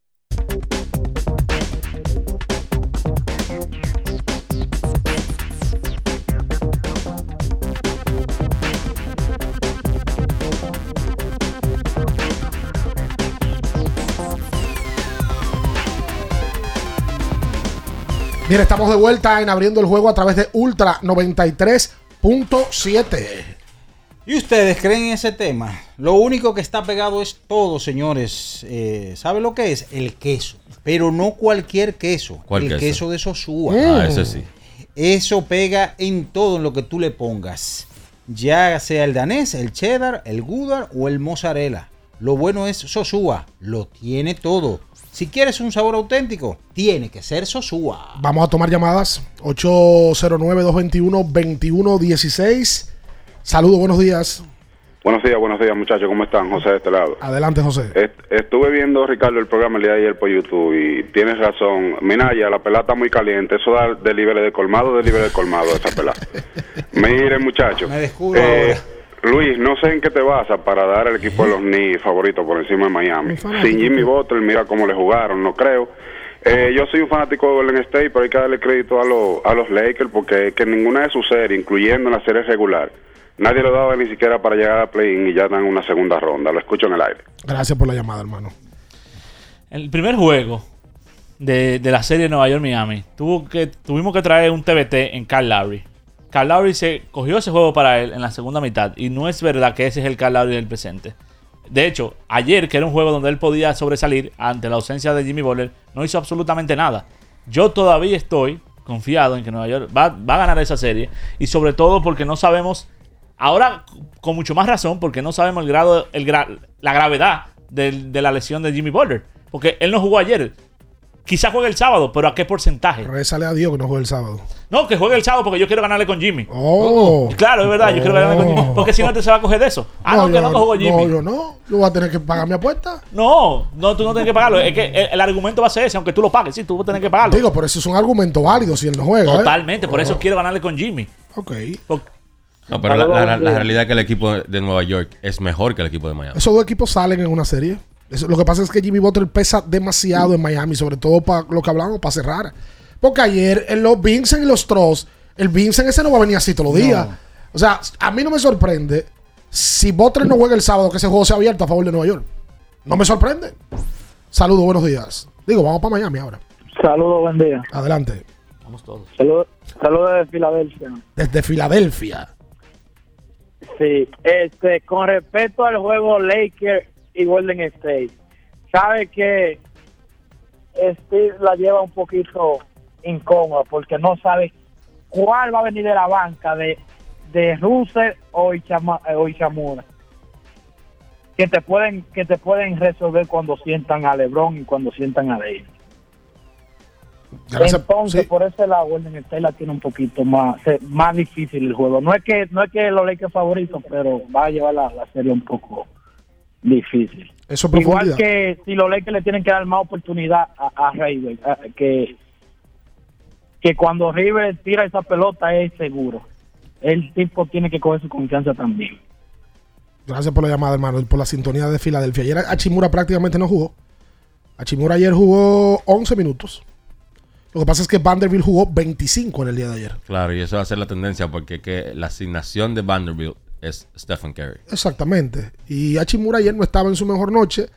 Speaker 10: Mira, estamos de vuelta en abriendo el juego a través de Ultra 93.7.
Speaker 1: ¿Y ustedes creen en ese tema? Lo único que está pegado es todo, señores. Eh, ¿Sabe lo que es? El queso. Pero no cualquier queso.
Speaker 12: ¿Cuál
Speaker 1: el
Speaker 12: queso?
Speaker 1: queso? de Sosúa.
Speaker 12: Ah, ese sí.
Speaker 1: Eso pega en todo en lo que tú le pongas. Ya sea el danés, el cheddar, el gouda o el mozzarella. Lo bueno es Sosúa, lo tiene todo. Si quieres un sabor auténtico, tiene que ser Sosúa.
Speaker 10: Vamos a tomar llamadas. 809-221-2116. Saludos, buenos días.
Speaker 19: Buenos días, buenos días muchachos, ¿cómo están? José de este lado.
Speaker 10: Adelante, José.
Speaker 19: Est- estuve viendo, Ricardo, el programa el día de ayer por YouTube y tienes razón. Minaya, la pelada está muy caliente. Eso da delivery de colmado, delivery de colmado esa pelada. *laughs* Miren, muchachos.
Speaker 1: Me descubro
Speaker 19: eh,
Speaker 1: ahora.
Speaker 19: Luis, no sé en qué te basas para dar el equipo de los *laughs* Knicks favorito por encima de Miami. Sin Jimmy Butler, mira cómo le jugaron, no creo. Eh, yo soy un fanático de Golden State, pero hay que darle crédito a, los a los Lakers porque es que ninguna de sus series, incluyendo en la serie regular, nadie lo daba ni siquiera para llegar a play-in y ya dan una segunda ronda. Lo escucho en el aire.
Speaker 10: Gracias por la llamada, hermano.
Speaker 11: El primer juego de, de la serie Nueva York-Miami, tuvo que, tuvimos que traer un TBT en Carl Lowry. Carl Lowry se cogió ese juego para él en la segunda mitad y no es verdad que ese es el Carl Lowry del presente. De hecho, ayer, que era un juego donde él podía sobresalir ante la ausencia de Jimmy Butler, no hizo absolutamente nada. Yo todavía estoy confiado en que Nueva York va, a ganar esa serie y sobre todo porque no sabemos, ahora con mucho más razón, porque no sabemos el grado, la gravedad del- de la lesión de Jimmy Butler. Porque él no jugó ayer. Quizá juegue el sábado, pero ¿a qué porcentaje?
Speaker 10: Rézale a Dios que no juegue el sábado.
Speaker 11: No, que juegue el sábado porque yo quiero ganarle con Jimmy.
Speaker 10: Oh.
Speaker 11: Claro, es verdad, yo quiero ganarle con Jimmy. Porque si no te se va a coger de eso. Ah, no, que
Speaker 10: yo
Speaker 11: no, que jugó Jimmy.
Speaker 10: No, yo no. Yo voy a tener que pagar mi apuesta.
Speaker 11: No, no, tú no tienes que pagarlo. Es que el, el argumento va a ser ese, aunque tú lo pagues, sí, tú vas a tener que pagarlo.
Speaker 10: Digo, pero eso es un argumento válido si él no juega. ¿eh?
Speaker 11: Totalmente, por eso
Speaker 10: Oh.
Speaker 11: quiero ganarle con Jimmy.
Speaker 10: Ok.
Speaker 12: No, pero la, la- la realidad es que el equipo de Nueva York es mejor que el equipo de Miami.
Speaker 10: Esos dos equipos salen en una serie. Eso- lo que pasa es que Jimmy Butler pesa demasiado en Miami, sobre todo para lo que hablamos, para cerrar. Porque ayer en los Vincent y los Tross, el Vincent ese no va a venir así todos los días. O sea, a mí no me sorprende si Butler no juega el sábado que ese juego sea abierto a favor de Nueva York. No me sorprende. Saludos, buenos días. Digo, vamos para Miami ahora.
Speaker 20: Saludos, buen día.
Speaker 10: Adelante.
Speaker 11: Vamos todos.
Speaker 20: Saludos saludos de Filadelfia.
Speaker 10: Desde Filadelfia.
Speaker 20: Sí, este, con respecto al juego Lakers y Golden State, sabe que Steve la lleva un poquito incómoda porque no sabe cuál va a venir de la banca de, de Russell o, Ichama- o Ichamura. Que te pueden que te pueden resolver cuando sientan a LeBron y cuando sientan a Davis. Entonces, por ese lado, Golden State la tiene un poquito más, eh, más difícil el juego. No es que no es que los Lakers favoritos, pero va a llevar la, la serie un poco difícil.
Speaker 10: Eso es
Speaker 20: Igual que si los Lakers le tienen que dar más oportunidad a, a River, a- que, que cuando River tira esa pelota es seguro. El tipo tiene que coger su confianza también.
Speaker 10: Gracias por la llamada, hermano, y por la sintonía de Filadelfia. Ayer Achimura prácticamente no jugó. Achimura ayer jugó 11 minutos. Lo que pasa es que Vanderbilt jugó 25 en el día de ayer.
Speaker 12: Claro, y eso va a ser la tendencia porque que la asignación de Vanderbilt es Stephen Curry.
Speaker 10: Exactamente. Y Achimura ayer no estaba en su mejor noche.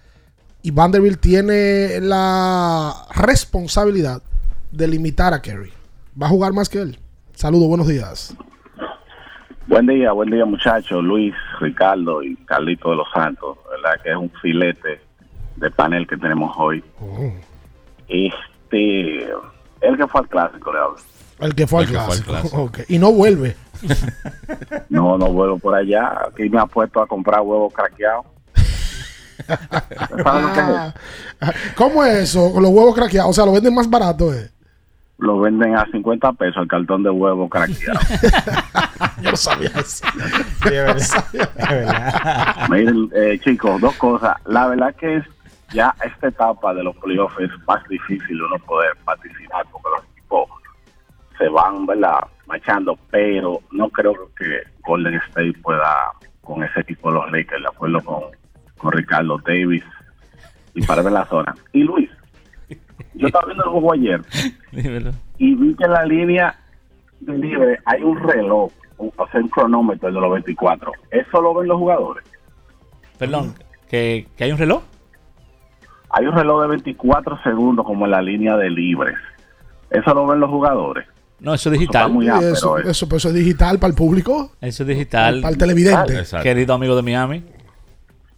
Speaker 10: Y Vanderbilt tiene la responsabilidad de limitar a Kerry. Va a jugar más que él. Saludos, buenos días.
Speaker 21: Buen día, buen día muchachos, Luis, Ricardo y Carlito de los Santos, verdad que es un filete de panel que tenemos hoy. Este, el que fue al clásico, le hablo.
Speaker 10: El que fue al clásico.
Speaker 21: clásico. *laughs*
Speaker 10: Ok. Y no vuelve. *laughs*
Speaker 21: No, no vuelvo por allá, aquí me ha puesto a comprar huevos craqueados. *laughs*
Speaker 10: Ah, ¿Cómo es eso? Con los huevos craqueados. O sea, lo venden más barato, eh.
Speaker 21: Lo venden a 50 pesos el cartón de huevos craqueado.
Speaker 10: Yo no sabía eso.
Speaker 21: Miren, eh, chicos, dos cosas. La verdad que es ya esta etapa de los playoffs es más difícil uno poder participar porque los se van, ¿verdad? Machando, pero no creo que Golden State pueda con ese equipo de los Lakers, de acuerdo con, con Ricardo Davis y para ver la zona. Y Luis, yo estaba viendo el juego ayer
Speaker 11: Dímelo.
Speaker 21: y vi que en la línea de libre hay un reloj, o sea, un cronómetro de los 24. ¿Eso lo ven los jugadores?
Speaker 11: Perdón, ¿que, que hay un reloj?
Speaker 21: Hay un reloj de 24 segundos como en la línea de libres. ¿Eso lo ven los jugadores?
Speaker 11: No, eso es digital.
Speaker 21: muy ápero,
Speaker 10: eso,
Speaker 21: eh.
Speaker 10: eso, pues, eso es digital para el público.
Speaker 11: Eso es digital.
Speaker 10: Para el televidente.
Speaker 12: Exacto.
Speaker 11: Querido amigo de Miami.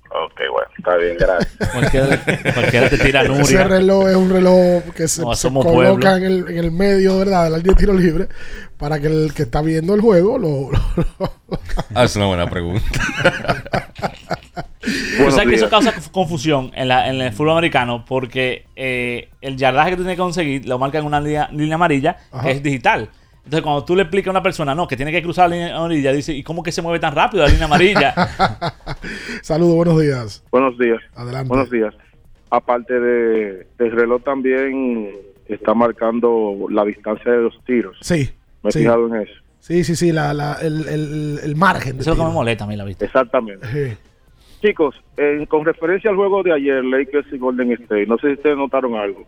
Speaker 21: Ok, bueno, está bien, gracias.
Speaker 11: Cualquiera, *laughs* cualquiera te tira
Speaker 10: Ese
Speaker 11: Nuria.
Speaker 10: reloj es un reloj que se,
Speaker 11: No,
Speaker 10: se coloca
Speaker 11: pueblo.
Speaker 10: en el, en el medio ¿verdad? de la línea de tiro libre para que el que está viendo el juego lo, lo-
Speaker 12: Ah, es una buena pregunta. *laughs* *laughs*
Speaker 11: Tú sabes que eso causa conf- confusión en, la- en el fútbol americano porque eh, el yardaje que tú tienes que conseguir lo marca en una línea, línea amarilla
Speaker 10: Ajá.
Speaker 11: que es digital. Entonces, cuando tú le explicas a una persona, no, que tiene que cruzar la línea amarilla, dice, ¿y cómo que se mueve tan rápido la línea amarilla? *laughs*
Speaker 10: Saludos, buenos días.
Speaker 22: Buenos días.
Speaker 10: Adelante.
Speaker 22: Buenos días. Aparte de, del reloj también está marcando la distancia de los tiros.
Speaker 10: Sí.
Speaker 22: Me he
Speaker 10: sí.
Speaker 22: fijado en eso.
Speaker 10: Sí, sí, sí, la, la- el, el- el margen.
Speaker 11: Eso es lo que me molesta a mí, la vista.
Speaker 22: Exactamente.
Speaker 10: Sí.
Speaker 22: Chicos, en- con referencia al juego de ayer, Lakers y Golden State, no sé si ustedes notaron algo.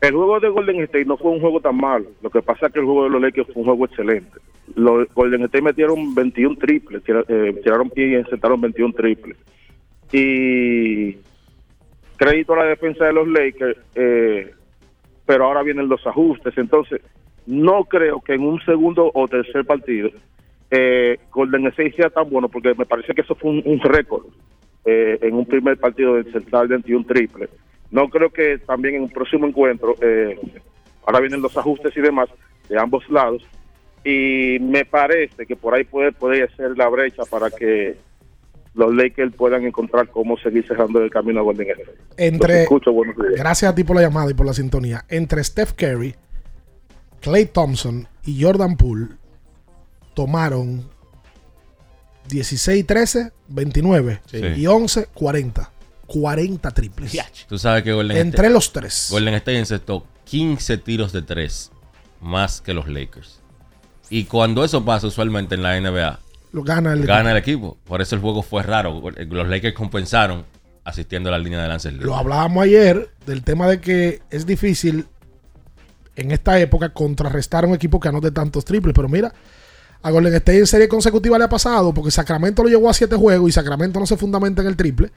Speaker 22: El juego de Golden State no fue un juego tan malo. Lo que pasa es que el juego de los Lakers fue un juego excelente. Los Golden State metieron 21 triples, eh, tiraron pie y encestaron 21 triples. Y crédito a la defensa de los Lakers, eh, pero ahora vienen los ajustes. Entonces, no creo que en un segundo o tercer partido eh, Golden State sea tan bueno, porque me parece que eso fue un, un récord eh, en un primer partido de Central 21 triple. No creo que también en un próximo encuentro, eh, ahora vienen los ajustes y demás de ambos lados, y me parece que por ahí puede, puede ser la brecha para que los Lakers puedan encontrar cómo seguir cerrando el camino a Golden State.
Speaker 10: Entre,
Speaker 22: escucho, buenos días.
Speaker 10: gracias a ti por la llamada y por la sintonía. Entre Steph Curry, Clay Thompson y Jordan Poole tomaron 16, 13, 29
Speaker 12: Sí.
Speaker 10: y 11, 40. 40 triples.
Speaker 12: Tú sabes que Golden
Speaker 10: Entre
Speaker 12: State-
Speaker 10: los tres.
Speaker 12: Golden State encestó 15 tiros de 3 más que los Lakers. Y cuando eso pasa usualmente en la NBA,
Speaker 10: Lo gana el
Speaker 12: gana el equipo. Por eso el juego fue raro. Los Lakers compensaron asistiendo a la línea de lances.
Speaker 10: Lo hablábamos ayer del tema de que es difícil en esta época contrarrestar a un equipo que anote tantos triples. Pero mira, a Golden State en serie consecutiva le ha pasado porque Sacramento lo llevó a siete juegos y Sacramento no se fundamenta en el triple.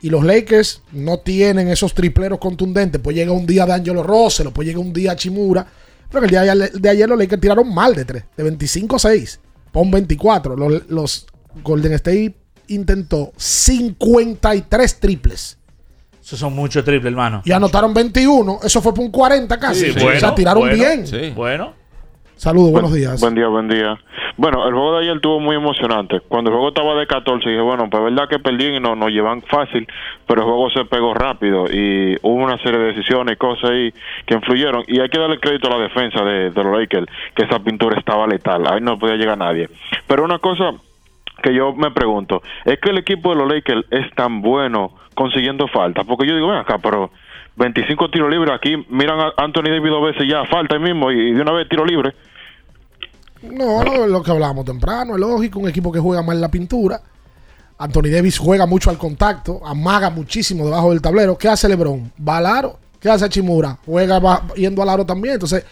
Speaker 10: Y los Lakers no tienen esos tripleros contundentes. Pues llega un día de Angelo Russell, pues llega un día Chimura. Pero que el día de ayer, los Lakers tiraron mal de 3, de 25-6. Pon 24. Los, los Golden State intentó 53 triples.
Speaker 11: Eso son muchos triples, hermano.
Speaker 10: Y anotaron 21. Eso fue por un 40 casi.
Speaker 11: Sí,
Speaker 10: o sea, tiraron
Speaker 11: bueno,
Speaker 10: bien.
Speaker 11: Bueno.
Speaker 10: Saludos, buenos días.
Speaker 23: Buen día, buen día. Bueno, el juego de ayer estuvo muy emocionante. Cuando el juego estaba de 14, dije, bueno, pues verdad que perdí y no nos llevan fácil, pero el juego se pegó rápido y hubo una serie de decisiones y cosas ahí que influyeron. Y hay que darle crédito a la defensa de, de los Lakers, que esa pintura estaba letal. Ahí no podía llegar nadie. Pero una cosa que yo me pregunto, es que el equipo de los Lakers es tan bueno consiguiendo falta, porque yo digo, ven acá, pero 25 tiros libres aquí, miran a Anthony Davis dos veces ya, falta ahí mismo y de una vez tiro libre.
Speaker 10: No, no, lo que hablábamos temprano, es lógico, un equipo que juega mal la pintura. Anthony Davis juega mucho al contacto, amaga muchísimo debajo del tablero. ¿Qué hace LeBron? Va al aro. ¿Qué hace Chimura? Juega va yendo al aro también. Entonces,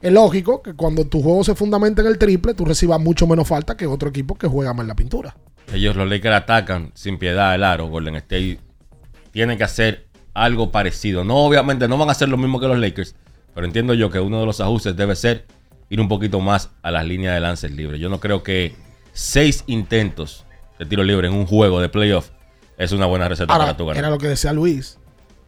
Speaker 10: es lógico que cuando tu juego se fundamenta en el triple, tú recibas mucho menos falta que otro equipo que juega mal la pintura.
Speaker 12: Ellos, los Lakers, atacan sin piedad el aro. Golden State tiene que hacer algo parecido. No, obviamente, no van a hacer lo mismo que los Lakers, pero entiendo yo que uno de los ajustes debe ser ir un poquito más a las líneas de lances libres. Yo no creo que seis intentos de tiro libre en un juego de playoff es una buena receta
Speaker 10: Ahora,
Speaker 12: para tu ganar.
Speaker 10: era lo que decía Luis.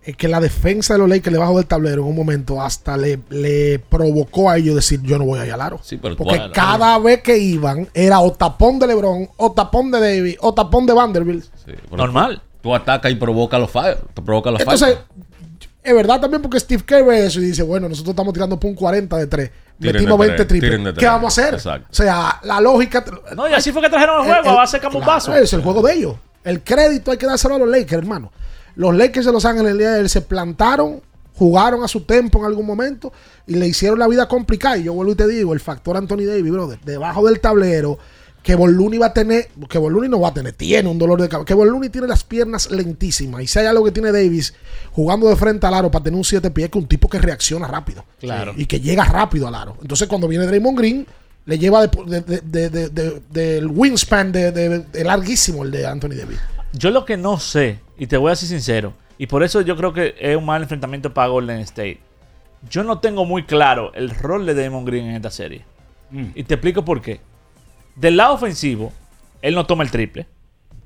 Speaker 10: Es que la defensa de los Lakers debajo del tablero en un momento hasta le, le provocó a ellos decir yo no voy a ir al aro.
Speaker 12: pero tú
Speaker 10: Porque cada vez que iban era o tapón de LeBron, o tapón de Davis, o tapón de Vanderbilt.
Speaker 12: Normal. Tú atacas y provoca los fallos. Te provoca los
Speaker 10: Entonces,
Speaker 12: fallos.
Speaker 10: es verdad también porque Steve Kerr ve eso y dice, bueno, nosotros estamos tirando por un 40 de 3.
Speaker 12: Tiren
Speaker 10: Metimos
Speaker 12: de
Speaker 10: 20
Speaker 12: tres,
Speaker 10: triples. ¿Qué vamos a hacer?
Speaker 12: Exacto.
Speaker 10: O sea, la lógica...
Speaker 11: No, y así fue que trajeron el juego, a base de camuflazo.
Speaker 10: Claro, es el juego de ellos. El crédito hay que dárselo a los Lakers, hermano. Los Lakers de Los Ángeles el día de ayer se plantaron, jugaron a su tempo en algún momento y le hicieron la vida complicada. Y yo vuelvo y te digo, el factor Anthony Davis, brother, debajo del tablero, que Boluni va a tener, que Boluni no va a tener, tiene un dolor de cabeza, que Boluni tiene las piernas lentísimas. Y si hay algo que tiene Davis jugando de frente al aro para tener un 7 pies, que un tipo que reacciona rápido.
Speaker 11: Claro.
Speaker 10: Y que llega rápido al aro. Entonces cuando viene Draymond Green, le lleva de- de- de- de- de- de- del wingspan de, de- de larguísimo el de Anthony Davis.
Speaker 11: Yo lo que no sé, y te voy a ser sincero, y por eso yo creo que es un mal enfrentamiento para Golden State. Yo no tengo muy claro el rol de Damon Green en esta serie. Y te explico por qué. Del lado ofensivo, él no toma el triple.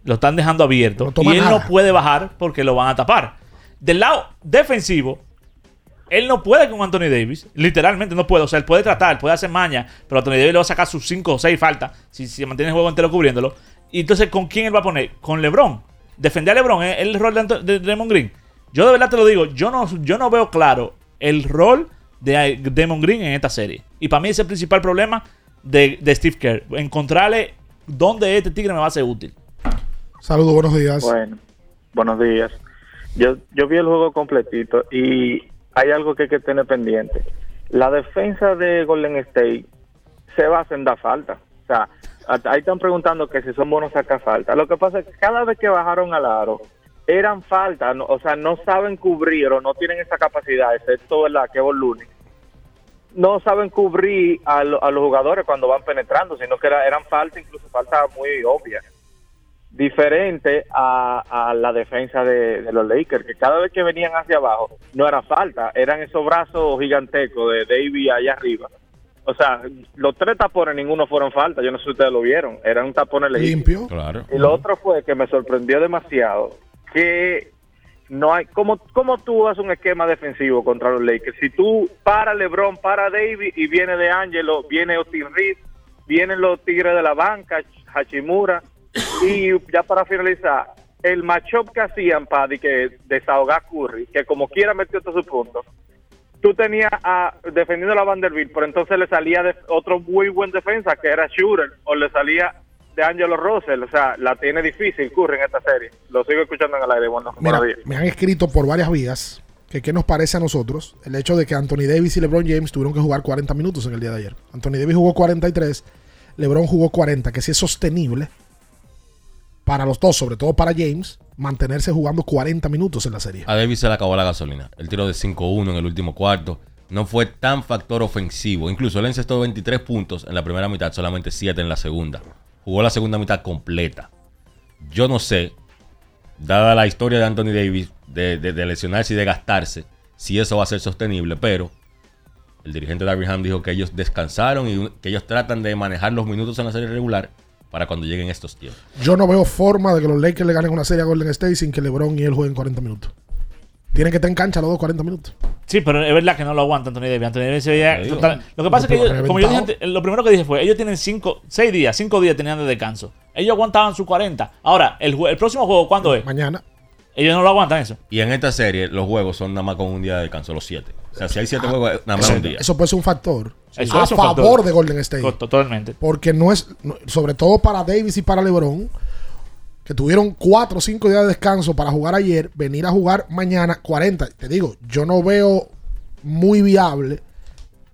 Speaker 11: Lo están dejando abierto. y él
Speaker 10: nada.
Speaker 11: no puede bajar porque lo van a tapar. Del lado defensivo, él no puede con Anthony Davis. Literalmente no puede. O sea, él puede tratar, puede hacer maña. Pero Anthony Davis le va a sacar sus 5 o 6 faltas. Si, si mantiene el juego entero cubriéndolo. Y entonces, ¿con quién él va a poner? Con LeBron. defender a LeBron es el rol de, Anto- de Draymond Green. Yo de verdad te lo digo, yo no, yo no veo claro el rol de Draymond Green en esta serie. Y para mí ese es el principal problema de, de Steve Kerr. Encontrarle dónde este tigre me va a ser útil.
Speaker 10: Saludos, buenos días.
Speaker 24: Bueno, buenos días. Yo, yo vi el juego completito y hay algo que hay que tener pendiente. La defensa de Golden State se basa en dar falta. O sea, ahí están preguntando que si son buenos sacar falta. Lo que pasa es que cada vez que bajaron al aro, eran falta, no- o sea, no saben cubrir o no tienen esa capacidad, excepto la que Looney. No saben cubrir a, lo- a los jugadores cuando van penetrando, sino que era- eran falta, incluso falta muy obvia diferente a, a la defensa de, de los Lakers, que cada vez que venían hacia abajo no era falta, eran esos brazos gigantescos de Davis allá arriba. O sea, los tres tapones, ninguno fueron falta, yo no sé si ustedes lo vieron, eran un tapón
Speaker 10: Limpio.
Speaker 12: Claro.
Speaker 24: Y lo otro fue que me sorprendió demasiado que no hay cómo cómo tú haces un esquema defensivo contra los Lakers si tú para LeBron para Davis y viene de Angelo viene Austin Reed vienen los Tigres de la banca Hachimura y ya para finalizar el matchup que hacían para de que desahogar Curry que como quiera metió todos sus puntos tú tenías a defendiendo a la Vanderbilt pero entonces le salía de otro muy buen defensa que era Shooter o le salía de Angelo Russell o sea la tiene difícil Curry en esta serie lo sigo escuchando en el aire bueno
Speaker 10: Mira, me han escrito por varias vías que qué nos parece a nosotros el hecho de que Anthony Davis y LeBron James tuvieron que jugar 40 minutos en el día de ayer. Anthony Davis jugó 43, LeBron jugó 40, que si es sostenible para los dos, sobre todo para James, mantenerse jugando 40 minutos en la serie.
Speaker 12: A Davis se le acabó la gasolina. El tiro de 5-1 en el último cuarto no fue tan factor ofensivo. Incluso él encestó 23 puntos en la primera mitad, solamente 7 en la segunda. Jugó la segunda mitad completa. Yo no sé, dada la historia de Anthony Davis, de, de- lesionarse y de gastarse, si eso va a ser sostenible, pero el dirigente Darvin Ham dijo que ellos descansaron y que ellos tratan de manejar los minutos en la serie regular para cuando lleguen estos tiempos.
Speaker 10: Yo no veo forma de que los Lakers le ganen una serie a Golden State sin que LeBron y él jueguen 40 minutos. Tienen que estar en cancha los dos 40 minutos.
Speaker 11: Sí, pero es verdad que no lo aguanta Anthony Davis. Anthony Davis se veía total- Lo que pasa es que ellos, como yo dije, lo primero que dije fue, ellos tienen cinco, seis días, cinco días tenían de descanso. Ellos aguantaban sus 40. Ahora, el, el próximo juego, ¿cuándo es?
Speaker 10: Mañana.
Speaker 11: Ellos no lo aguantan eso.
Speaker 12: Y en esta serie, los juegos son nada más con un día de descanso, los 7. O sea, si hay 7 juegos, nada más
Speaker 10: Eso,
Speaker 12: un día.
Speaker 10: eso puede ser un factor
Speaker 11: Eso
Speaker 10: a
Speaker 11: un
Speaker 10: favor
Speaker 11: factor.
Speaker 10: de Golden State.
Speaker 11: Totalmente.
Speaker 10: Porque no es, sobre todo para Davis y para LeBron, que tuvieron 4 o 5 días de descanso para jugar ayer, venir a jugar mañana 40. Te digo, yo no veo muy viable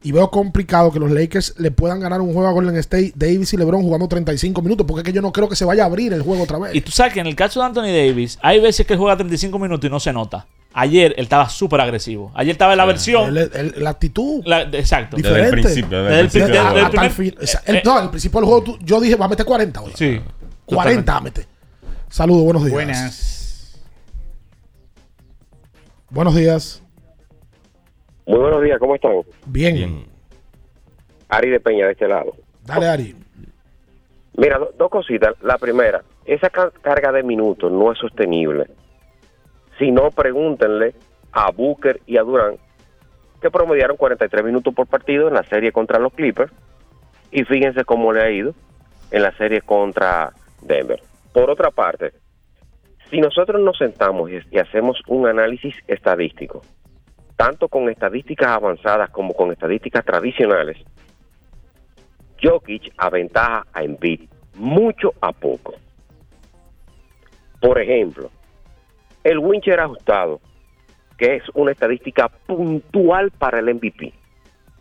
Speaker 10: y veo complicado que los Lakers le puedan ganar un juego a Golden State, Davis y LeBron jugando 35 minutos, porque es que yo no creo que se vaya a abrir el juego otra vez.
Speaker 11: Y tú sabes que en el caso de Anthony Davis, hay veces que él juega 35 minutos y no se nota. Ayer él estaba súper agresivo. Ayer estaba en la versión.
Speaker 10: El- el- la actitud.
Speaker 11: la- exacto.
Speaker 10: Diferente.
Speaker 11: Desde el pri- desde- desde el
Speaker 10: Hasta el
Speaker 11: primer-
Speaker 10: fin- o sea, el-
Speaker 11: eh,
Speaker 10: no, al principio del juego tú- yo dije, va a meter 40 hoy.
Speaker 11: Sí.
Speaker 10: 40 va a meter. Saludos, buenos días.
Speaker 25: Buenas.
Speaker 10: Buenos días.
Speaker 26: Muy buenos días, ¿cómo están?
Speaker 10: Bien.
Speaker 26: Ari de Peña de este lado.
Speaker 10: Dale, Ari.
Speaker 26: Mira, do- dos cositas. La primera, esa ca- carga de minutos no es sostenible. Si no, pregúntenle a Booker y a Durán, que promediaron 43 minutos por partido en la serie contra los Clippers. Y fíjense cómo le ha ido en la serie contra Denver. Por otra parte, si nosotros nos sentamos y, hacemos un análisis estadístico, tanto con estadísticas avanzadas como con estadísticas tradicionales, Jokic aventaja a Embiid mucho a poco. Por ejemplo, el Wincher ajustado, que es una estadística puntual para el MVP,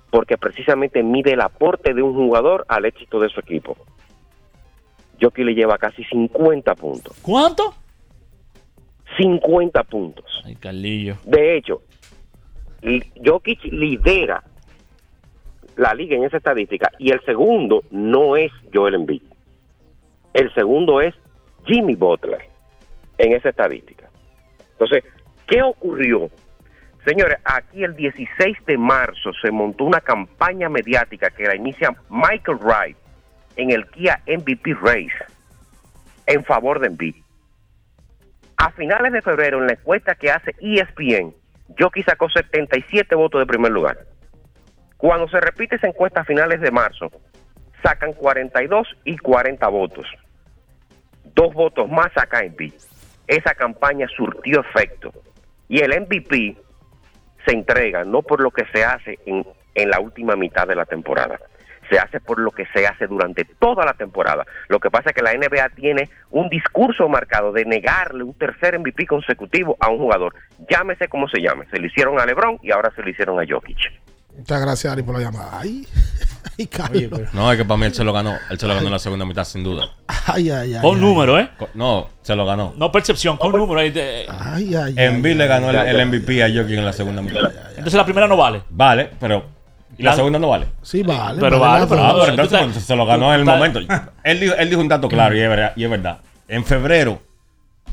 Speaker 26: porque precisamente mide el aporte de un jugador al éxito de su equipo. Jokic le lleva casi 50 puntos.
Speaker 11: ¿Cuánto?
Speaker 26: 50 puntos.
Speaker 11: Ay, Carlillo.
Speaker 26: De hecho, Jokic lidera la liga en esa estadística y el segundo no es Joel Embiid. El segundo es Jimmy Butler en esa estadística. Entonces, ¿qué ocurrió? Señores, aquí el 16 de marzo se montó una campaña mediática que la inicia Michael Wright en el Kia MVP Race en favor de Embiid. A finales de febrero, en la encuesta que hace ESPN, Jokic sacó 77 votos de primer lugar. Cuando se repite esa encuesta a finales de marzo, sacan 42 y 40 votos. Dos votos más saca Embiid. esa campaña surtió efecto. Y el MVP se entrega no por lo que se hace en, en la última mitad de la temporada, se hace por lo que se hace durante toda la temporada. Lo que pasa es que la NBA tiene un discurso marcado de negarle un tercer MVP consecutivo a un jugador. Llámese como se llame. Se lo hicieron a LeBron y ahora se lo hicieron a Jokic.
Speaker 10: Muchas gracias, Ari, por la llamada. Ay, *laughs* ay, Carlos.
Speaker 12: No, es que para mí él se lo ganó. Él se lo ganó en la segunda mitad, sin duda.
Speaker 10: Ay, ay, ay.
Speaker 11: Con
Speaker 10: ay.
Speaker 11: número, ¿eh?
Speaker 12: No, se lo ganó.
Speaker 11: No percepción, con número. ahí de-
Speaker 10: Ay, ay,
Speaker 12: Embiid le ganó el, el MVP a Jokic en la segunda mitad.
Speaker 11: Entonces la primera no vale.
Speaker 12: Vale, pero. ¿Y la
Speaker 11: La-
Speaker 12: segunda no vale?
Speaker 10: Sí, vale.
Speaker 11: Pero vale, pero-
Speaker 12: Ah, pero
Speaker 11: tú
Speaker 12: entonces
Speaker 11: estás-
Speaker 12: bueno, se lo ganó en el momento. Él dijo, él dijo un dato claro y es verdad. Y es verdad. En febrero,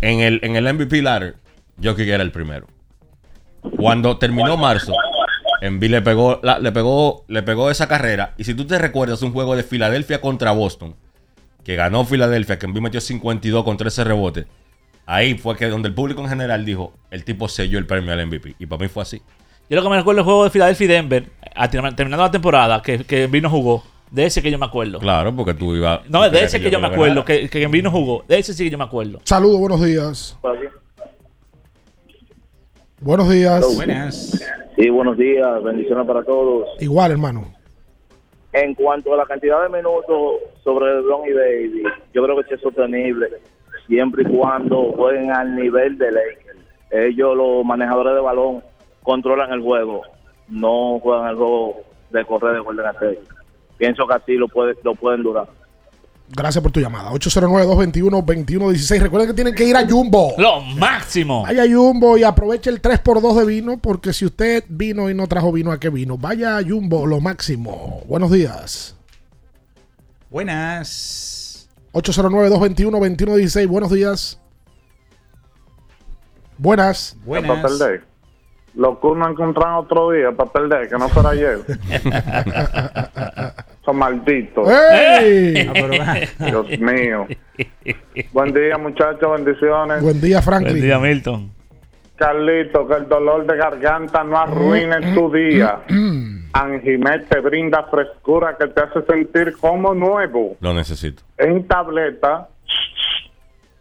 Speaker 12: en el, en el MVP ladder, Jokic era el primero. Cuando terminó marzo, Embiid le pegó, la- le pegó, le pegó esa carrera. Y si tú te recuerdas un juego de Filadelfia contra Boston, que ganó Filadelfia, que Embiid metió 52 con 13 rebotes. Ahí fue que donde el público en general dijo, el tipo selló el premio al MVP. Y para mí fue así.
Speaker 11: Yo lo que me recuerdo el juego de Philadelphia y Denver, a- terminando la temporada, que, que vino jugó. De ese que yo me acuerdo.
Speaker 12: Claro, porque tú ibas.
Speaker 11: No, de ese que yo me acuerdo, que, que vino jugó. De ese sí que yo me acuerdo.
Speaker 10: Saludos, buenos días. Buenos días.
Speaker 1: Buenas.
Speaker 27: Sí, buenos días, bendiciones para todos.
Speaker 10: Igual, hermano.
Speaker 27: En cuanto a la cantidad de minutos sobre LeBron y Davis, yo creo que sí es sostenible, siempre y cuando jueguen al nivel de Lakers. Ellos, los manejadores de balón, controlan el juego, no juegan el juego de correr de Golden State. Pienso que así lo, puede, lo pueden durar.
Speaker 10: Gracias por tu llamada. 809-221-2116. Recuerden que tienen que ir a Jumbo.
Speaker 11: Lo máximo.
Speaker 10: Vaya a Jumbo y aproveche el 3x2 de vino, porque si usted vino y no trajo vino, ¿a qué vino? Vaya a Jumbo, lo máximo. Buenos días.
Speaker 1: Buenas.
Speaker 10: 809-221-2116. Buenos días. Buenas.
Speaker 28: Para perder. Los Kuz no encontraron otro día para perder, que no fuera ayer. *laughs* Son malditos.
Speaker 10: ¡Ey! *laughs* *laughs*
Speaker 28: Dios mío. Buen día, muchachos. Bendiciones.
Speaker 10: Buen día, Franklin.
Speaker 11: Buen día, Milton.
Speaker 28: Carlito, que el dolor de garganta no arruine tu día. Anjimet te brinda frescura que te hace sentir como nuevo.
Speaker 12: Lo necesito.
Speaker 28: En tableta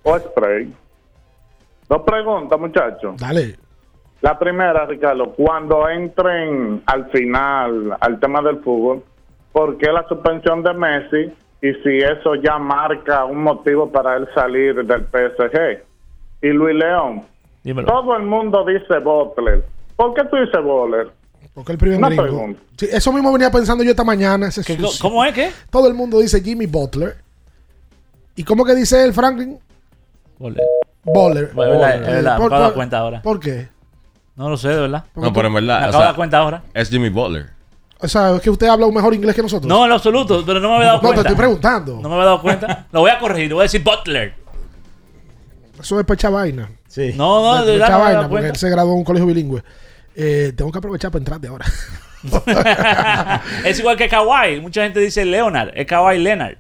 Speaker 28: o spray. Dos preguntas, muchachos.
Speaker 10: Dale.
Speaker 28: La primera, Ricardo, cuando entren al final al tema del fútbol, ¿por qué la suspensión de Messi? Y si eso ya marca un motivo para él salir del PSG. Y Luis León,
Speaker 11: Dímelo.
Speaker 28: todo el mundo dice Butler. ¿Por qué tú dices Butler?
Speaker 10: Porque el primer
Speaker 28: Una
Speaker 10: gringo.
Speaker 28: pregunta.
Speaker 10: Sí, eso mismo venía pensando yo esta mañana. ese
Speaker 11: ¿Qué-
Speaker 10: sucio.
Speaker 11: ¿Cómo es que?
Speaker 10: Todo el mundo dice Jimmy Butler. ¿Y cómo que dice el Franklin?
Speaker 11: Butler.
Speaker 10: Butler.
Speaker 11: Es verdad, es verdad, me
Speaker 10: ¿Por,
Speaker 11: acabo de dar
Speaker 10: por-
Speaker 11: cuenta ahora.
Speaker 10: ¿Por qué?
Speaker 11: No lo sé, de verdad.
Speaker 12: No, pero en verdad.
Speaker 11: Me acabo de dar cuenta ahora.
Speaker 12: Es Jimmy Butler.
Speaker 10: O sea, es que usted habla un mejor inglés que nosotros.
Speaker 11: No, en lo absoluto, pero no me había dado
Speaker 10: No, te
Speaker 11: cuenta.
Speaker 10: estoy preguntando.
Speaker 11: No me había dado cuenta. Lo voy a corregir, voy a decir Butler.
Speaker 10: Eso es pecha vaina.
Speaker 29: Sí.
Speaker 11: No, no, de
Speaker 10: Pecha
Speaker 11: verdad había
Speaker 10: vaina, porque él
Speaker 11: cuenta.
Speaker 10: se graduó en un colegio bilingüe. Eh, tengo que aprovechar para entrar de ahora. *laughs*
Speaker 11: es igual que Kawhi. Mucha gente dice Leonard. Es Kawhi Leonard.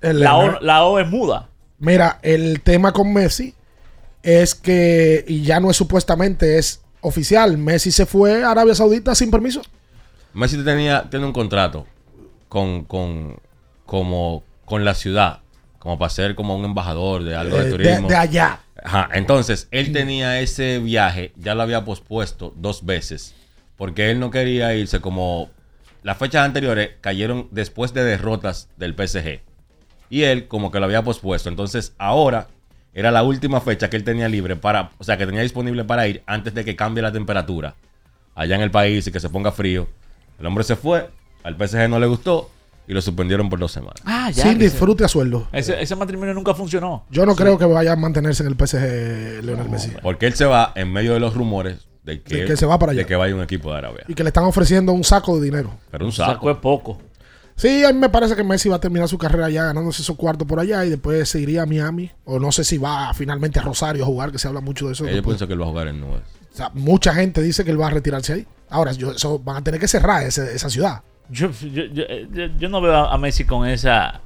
Speaker 10: El
Speaker 11: La o,
Speaker 10: Leonard.
Speaker 11: la o es muda.
Speaker 10: Mira, el tema con Messi es que, y ya no es supuestamente, es oficial. Messi se fue a Arabia Saudita sin permiso.
Speaker 12: Messi tenía, tiene un contrato con, con, como, con la ciudad, como para ser como un embajador de algo
Speaker 10: Eh,
Speaker 12: de
Speaker 10: de,
Speaker 12: turismo.
Speaker 10: de allá.
Speaker 12: Ajá, entonces él tenía ese viaje, ya lo había pospuesto dos veces, porque él no quería irse como las fechas anteriores cayeron después de derrotas del PSG. Y él como que lo había pospuesto, entonces ahora era la última fecha que él tenía libre para, o sea, que tenía disponible para ir antes de que cambie la temperatura allá en el país y que se ponga frío. El hombre se fue, al PSG no le gustó y lo suspendieron por dos semanas.
Speaker 11: Ah, ya.
Speaker 10: sin
Speaker 11: se-
Speaker 10: disfrute a sueldo.
Speaker 11: Ese, ese matrimonio nunca funcionó.
Speaker 10: Yo no creo que vaya a mantenerse en el PSG Leonel Messi.
Speaker 12: Porque él se va en medio de los rumores de que,
Speaker 10: De que se va para allá.
Speaker 12: de que vaya un equipo de Arabia.
Speaker 10: Y que le están ofreciendo un saco de dinero.
Speaker 12: Pero un
Speaker 11: Saco
Speaker 12: saco.
Speaker 11: es poco.
Speaker 10: Sí, a mí me parece que Messi va a terminar su carrera allá ganándose esos cuartos por allá y después se iría a Miami. O no sé si va finalmente a Rosario a jugar, que se habla mucho de eso.
Speaker 12: Yo
Speaker 10: después.
Speaker 12: pienso que él va a jugar en nubes.
Speaker 10: O sea, mucha gente dice que él va a retirarse ahí. Ahora, yo, eso, van a tener que cerrar ese- esa ciudad.
Speaker 11: Yo, yo, yo, yo- yo no veo a Messi con esa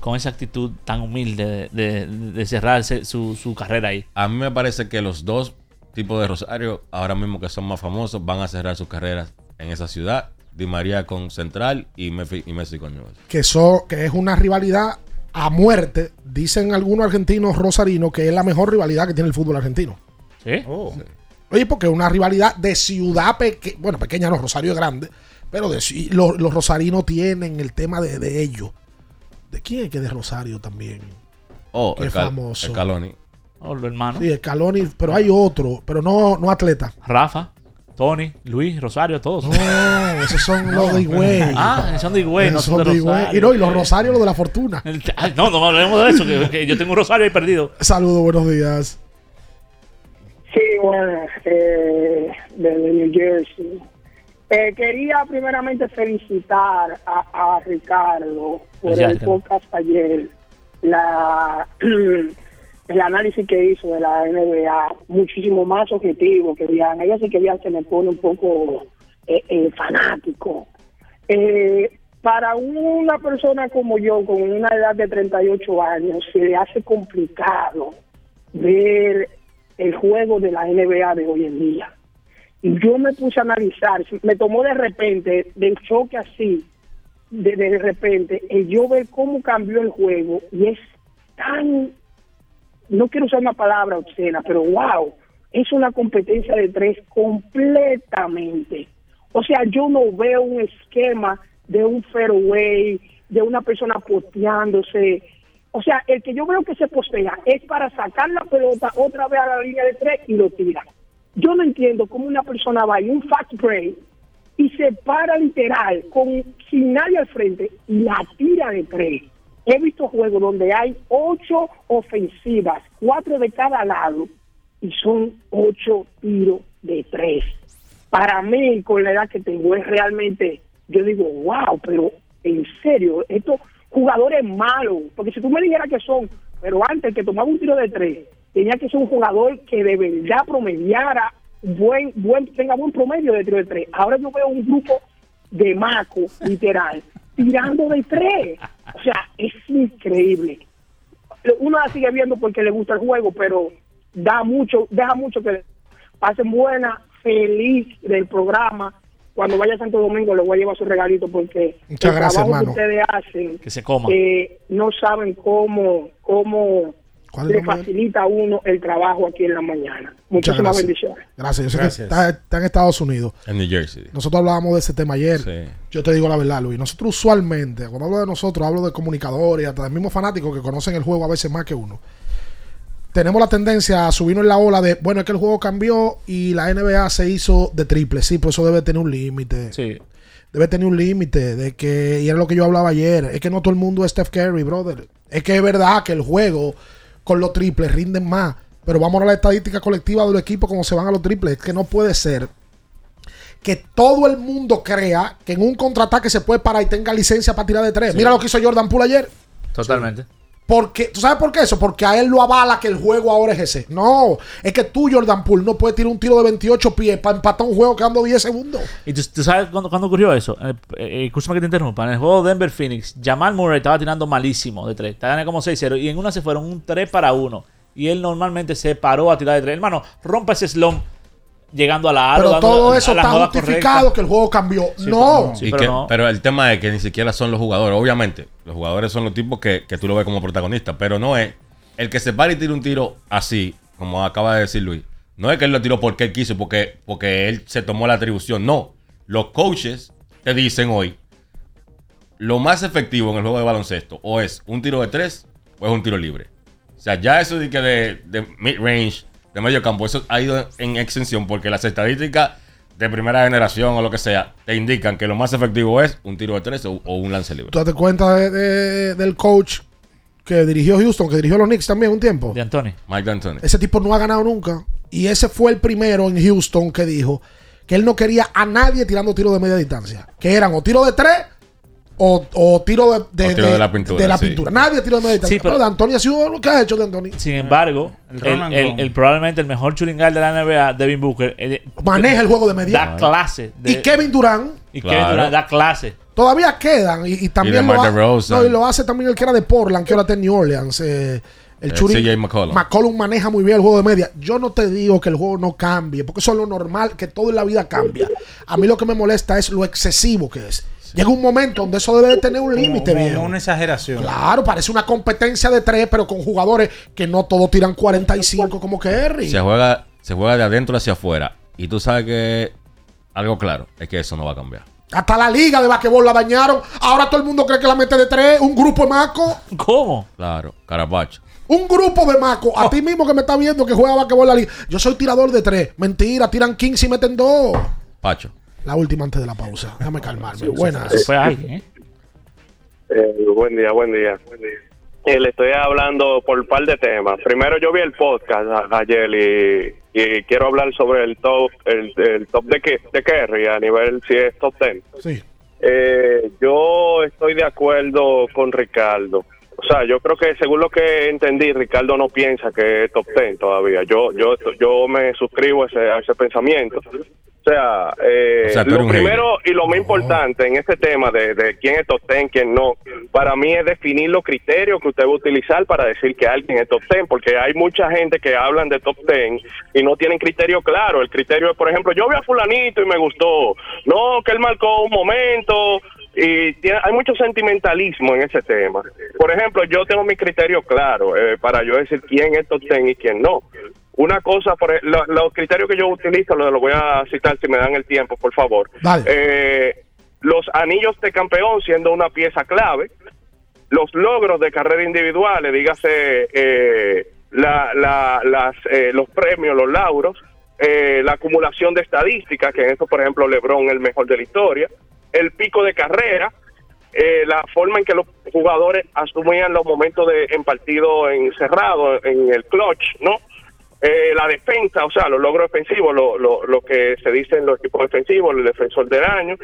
Speaker 11: con esa actitud tan humilde de, de, de cerrarse su, su carrera ahí.
Speaker 12: A mí me parece que los dos tipos de Rosario, ahora mismo que son más famosos, van a cerrar sus carreras en esa ciudad. Di María con Central y Messi, y Messi con Newell's.
Speaker 10: Que, eso, que es una rivalidad a muerte, dicen algunos argentinos rosarinos que es la mejor rivalidad que tiene el fútbol argentino.
Speaker 11: ¿Sí?
Speaker 10: Oye, porque es una rivalidad de ciudad pequeña, bueno, pequeña no, Rosario es grande, pero de, los, los rosarinos tienen el tema de, de ellos. ¿De quién es que es de Rosario también?
Speaker 12: Oh,
Speaker 10: Qué
Speaker 12: el, Cal-
Speaker 10: famoso.
Speaker 12: el Caloni.
Speaker 11: Oh, los hermanos.
Speaker 10: Sí, Scaloni, pero hay otro, pero no, no atleta.
Speaker 11: Rafa, Tony, Luis, Rosario, todos.
Speaker 10: No, esos son *laughs* los de Higüey.
Speaker 11: Ah, son de Higüey, no son de
Speaker 10: Higüey.
Speaker 11: Rosario.
Speaker 10: Y no, y los Rosarios, los de la fortuna.
Speaker 11: Ay, no, no hablemos de eso, que, que yo tengo un Rosario ahí perdido.
Speaker 10: Saludos, buenos días.
Speaker 25: Sí, bueno, eh, desde New Jersey. Eh, quería primeramente felicitar a, a Ricardo por
Speaker 11: Gracias,
Speaker 25: el podcast ayer, la, *clears throat* el análisis que hizo de la NBA, muchísimo más objetivo que Diana. Ella sí que ya se me pone un poco eh, eh, fanático. Eh, para una persona como yo, con una edad de 38 años, se le hace complicado ver el juego de la NBA de hoy en día. Y yo me puse a analizar, me tomó de repente, del choque así, de, de repente, el yo ver cómo cambió el juego y es tan, no quiero usar una palabra obscena, pero wow, es una competencia de tres completamente. O sea, yo no veo un esquema de un fairway, de una persona poteándose. O sea, el que yo veo que se postea es para sacar la pelota otra vez a la línea de tres y lo tira. Yo no entiendo cómo una persona va en un fast break y se para literal con sin nadie al frente y la tira de tres. He visto juegos donde hay ocho ofensivas, cuatro de cada lado, y son ocho tiros de tres. Para mí, con la edad que tengo, es realmente, yo digo, wow, pero en serio, estos jugadores malos, porque si tú me dijeras que son, pero antes que tomaba un tiro de tres, tenía que ser un jugador que de verdad promediara, buen, buen, tenga buen promedio de tiro de tres. Ahora yo veo un grupo de maco, literal, tirando de tres. O sea, es increíble. Uno la sigue viendo porque le gusta el juego, pero da mucho, deja mucho que pasen buena, feliz del programa. Cuando vaya a Santo Domingo le voy a llevar su regalito porque
Speaker 10: Muchas
Speaker 25: el
Speaker 10: gracias,
Speaker 25: trabajo
Speaker 10: hermano.
Speaker 25: que ustedes hacen
Speaker 11: Que se coma.
Speaker 25: eh, no saben cómo cómo
Speaker 10: ¿Cuál es
Speaker 25: le facilita a uno el trabajo aquí en la mañana. Muchísimas
Speaker 10: gracias.
Speaker 25: bendiciones.
Speaker 10: Gracias. Yo sé
Speaker 12: Gracias.
Speaker 10: que está, está en Estados Unidos.
Speaker 12: En New Jersey.
Speaker 10: Nosotros hablábamos de ese tema ayer.
Speaker 12: Sí.
Speaker 10: Yo te digo la verdad, Luis. Nosotros usualmente, cuando hablo de nosotros, hablo de comunicadores hasta de mismos fanáticos que conocen el juego a veces más que uno. Tenemos la tendencia a subirnos en la ola de, bueno, es que el juego cambió y la NBA se hizo de triple. Sí, pues eso debe tener un límite.
Speaker 11: Sí.
Speaker 10: Debe tener un límite de que, y era lo que yo hablaba ayer, es que no todo el mundo es Steph Curry, brother. Es que es verdad que el juego con los triples rinden más, pero vamos a la estadística colectiva del equipo como se van a los triples. Es que no puede ser que todo el mundo crea que en un contraataque se puede parar y tenga licencia para tirar de tres.
Speaker 11: Sí.
Speaker 10: Mira lo que hizo Jordan Poole ayer.
Speaker 11: Totalmente.
Speaker 10: Porque, ¿Tú sabes por qué eso? Porque a él lo avala que el juego ahora es ese. No, es que tú, Jordan Poole, no puedes tirar un tiro de 28 pies para empatar un juego quedando 10 segundos.
Speaker 11: ¿Y tú, sabes cuándo, cuándo ocurrió eso? Eh, eh, que te interrumpa. En el juego Denver-Phoenix, Jamal Murray estaba tirando malísimo de 3. Estaba como 6-0. Y en una se fueron un 3 para 1. Y él normalmente se paró a tirar de 3. Hermano, rompe ese slump llegando a la aro.
Speaker 10: Pero
Speaker 11: dando
Speaker 10: todo eso está justificado
Speaker 11: correcta.
Speaker 10: que el juego cambió.
Speaker 11: Sí,
Speaker 10: no.
Speaker 12: Y que- pero el tema es que ni siquiera son los jugadores. Obviamente, los jugadores son los tipos que, que tú lo ves como protagonistas, pero no es el que se para y tira un tiro así, como acaba de decir Luis. No es que él lo tiró porque él quiso, porque, porque él se tomó la atribución. No. Los coaches te dicen hoy lo más efectivo en el juego de baloncesto o es un tiro de tres o es un tiro libre. O sea, ya eso de que de, de mid-range, de medio campo, eso ha ido en extensión porque las estadísticas de primera generación o lo que sea te indican que lo más efectivo es un tiro de tres o, o un lance libre.
Speaker 10: ¿Tú te cuenta de- de- del coach que dirigió Houston, que dirigió los Knicks también un tiempo?
Speaker 11: De Anthony.
Speaker 12: Mike D'Antoni.
Speaker 10: Ese tipo no ha ganado nunca. Y ese fue el primero en Houston que dijo que él no quería a nadie tirando tiros de media distancia. Que eran o tiro de tres o, o tiro de, de-
Speaker 12: O tiro
Speaker 10: de-
Speaker 12: de la pintura,
Speaker 10: de la
Speaker 12: sí.
Speaker 10: pintura. Nadie tiro de distancia.
Speaker 11: Sí, pero-
Speaker 10: pero de Antonio ha sido lo que ha hecho de Antonio.
Speaker 11: Sin embargo,
Speaker 10: El
Speaker 11: el, probablemente el mejor shooting guard de la NBA, Devin Booker, eh,
Speaker 10: Maneja el juego de media.
Speaker 11: Da clase. de-
Speaker 10: y Kevin Durant
Speaker 11: y Kevin Durant da clase.
Speaker 10: todavía quedan. Y, y también
Speaker 12: DeMar
Speaker 10: lo, ha- no, y lo hace también el que era de Portland, que ahora está en New Orleans. eh, el
Speaker 12: Eh, CJ McCollum.
Speaker 10: McCollum maneja muy bien el juego de media. Yo no te digo que el juego no cambie, porque eso es lo normal, que todo en la vida cambia. A mí lo que me molesta es lo excesivo que es. Llega un momento donde eso debe de tener un límite, viejo.
Speaker 1: una exageración.
Speaker 10: Claro, parece una competencia de tres, pero con jugadores que no todos tiran 45 como Kerry.
Speaker 12: Se juega, se juega de adentro hacia afuera. Y tú sabes que algo claro es que eso no va a cambiar.
Speaker 10: Hasta la liga de basquetbol la dañaron. Ahora todo el mundo cree que la mete de tres. Un grupo de maco.
Speaker 11: ¿Cómo?
Speaker 12: Claro, carapacho.
Speaker 10: Un grupo de maco. A ti mismo que me está viendo que juega basquetbol la liga. Yo soy tirador de tres. Mentira, tiran 15 y meten dos.
Speaker 12: Pacho.
Speaker 10: La última antes de la pausa. Déjame calmarme. Buenas.
Speaker 11: Alguien, ¿eh?
Speaker 30: Eh, buen día, buen día. Eh, le estoy hablando por un par de temas. Primero, yo vi el podcast a- ayer y, y quiero hablar sobre el top el, el top de, Ke- de Kerry a nivel si es top 10.
Speaker 10: Sí.
Speaker 30: Eh, yo estoy de acuerdo con Ricardo. O sea, yo creo que según lo que entendí, Ricardo no piensa que es top 10 todavía. Yo yo yo me suscribo a ese, a ese pensamiento. O sea, eh,
Speaker 12: O sea, eres
Speaker 30: lo primero y lo más importante en este tema de, de quién es top 10, quién no, para mí es definir los criterios que usted va a utilizar para decir que alguien es top 10, porque hay mucha gente que hablan de top 10 y no tienen criterio claro. El criterio es, por ejemplo, yo vi a fulanito y me gustó. No, que él marcó un momento y tiene- hay mucho sentimentalismo en ese tema. Por ejemplo, yo tengo mi criterio claro eh, para yo decir quién es top 10 y quién no. Una cosa, por, e- lo- los criterios que yo utilizo, lo, lo voy a citar si me dan el tiempo, por favor. Eh, los anillos de campeón siendo una pieza clave, los logros de carrera individuales, dígase eh, la- la- las, eh, los premios, los lauros, eh, la acumulación de estadísticas, que en esto, por ejemplo, LeBron el mejor de la historia, el pico de carrera, eh, la forma en que los jugadores asumían los momentos de en partido encerrado, en el clutch, ¿no? Eh, la defensa, o sea, los logros defensivos, lo, lo, lo que se dice en los equipos defensivos, el defensor del año,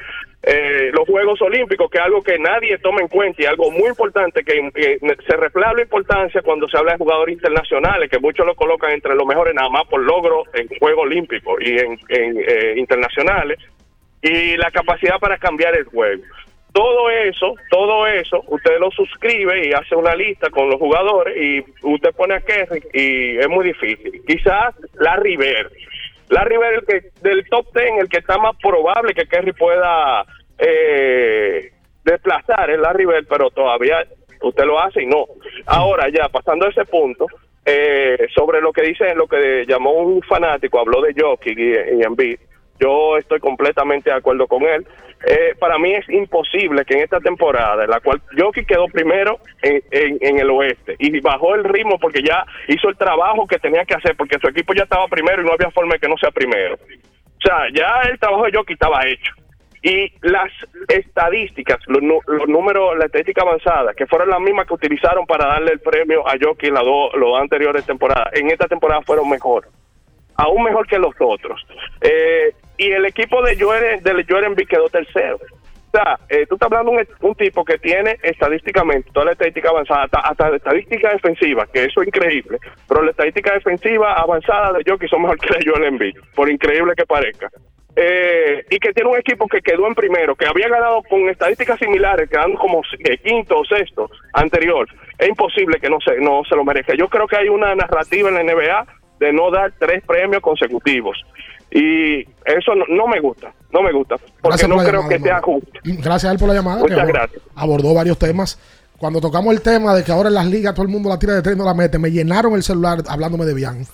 Speaker 30: eh, los Juegos Olímpicos, que es algo que nadie toma en cuenta y algo muy importante que, se refleja la importancia cuando se habla de jugadores internacionales, que muchos lo colocan entre los mejores nada más por logros en Juegos Olímpicos y en, en, eh, internacionales, y la capacidad para cambiar el juego. Todo eso, todo eso, usted lo suscribe y hace una lista con los jugadores y usted pone a Kerry y es muy difícil. Quizás la River. La River el que, del top 10, el que está más probable que Kerry pueda eh, desplazar es la River, pero todavía usted lo hace y no. Ahora ya, pasando a ese punto, eh, sobre lo que dice, lo que llamó un fanático, habló de Jockey y, y Embiid, yo estoy completamente de acuerdo con él. Eh, para mí es imposible que en esta temporada, en la cual Jockey quedó primero en, en- el oeste y bajó el ritmo porque ya hizo el trabajo que tenía que hacer, porque su equipo ya estaba primero y no había forma de que no sea primero. O sea, ya el trabajo de Jockey estaba hecho. Y las estadísticas, los, los números, la estadística avanzada, que fueron las mismas que utilizaron para darle el premio a Jockey en las dos anteriores temporadas, en esta temporada fueron mejor aún mejor que los otros. Eh, y el equipo de Joel, de Joel Embiid quedó tercero. O sea, eh, tú estás hablando de un, un tipo que tiene estadísticamente toda la estadística avanzada, hasta, hasta la estadística defensiva, que eso es increíble, pero la estadística defensiva avanzada de Jokic son mejor que la de Joel Embiid, por increíble que parezca. Eh, y que tiene un equipo que quedó en primero, que había ganado con estadísticas similares, quedando como eh, quinto o sexto anterior. Es imposible que no se, no se lo merezca. Yo creo que hay una narrativa en la NBA de no dar tres premios consecutivos. Y eso no, no me gusta, no me gusta, porque
Speaker 10: Gracias
Speaker 30: no
Speaker 10: por
Speaker 30: creo
Speaker 10: llamada,
Speaker 30: que sea justo.
Speaker 10: Gracias a él por la llamada.
Speaker 30: Muchas
Speaker 10: que
Speaker 30: gracias.
Speaker 10: Abordó varios temas. Cuando tocamos el tema de que ahora en las ligas todo el mundo la tira de tres y no la mete, me llenaron el celular hablándome de Bian.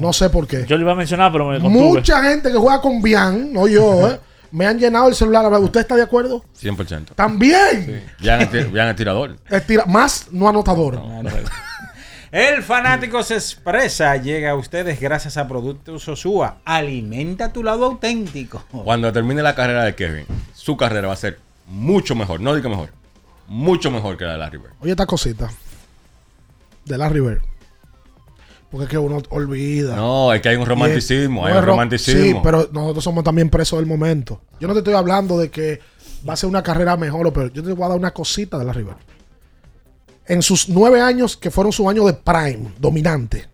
Speaker 10: No sé por qué.
Speaker 11: Yo le iba a mencionar, pero me contuve.
Speaker 10: Mucha gente que juega con Bian, no yo, *laughs* ¿eh? me han llenado el celular. ¿Usted está de acuerdo?
Speaker 12: 100%.
Speaker 10: También.
Speaker 12: Ya en el tirador.
Speaker 10: Estira- más no anotador.
Speaker 1: El fanático se expresa. Llega a ustedes gracias a Productos Sosúa. Alimenta tu lado auténtico.
Speaker 12: Cuando termine la carrera de Kevin, su carrera va a ser mucho mejor. No diga mejor. Mucho mejor que la de Larry Bird.
Speaker 10: Oye, esta cosita de la River. Porque es que uno olvida.
Speaker 12: No, es que hay un romanticismo. Hay un romanticismo.
Speaker 10: Sí, pero nosotros somos también presos del momento. Yo no te estoy hablando de que va a ser una carrera mejor o peor. Yo te voy a dar una cosita de la River. En sus nueve años, que fueron su año de prime, dominante,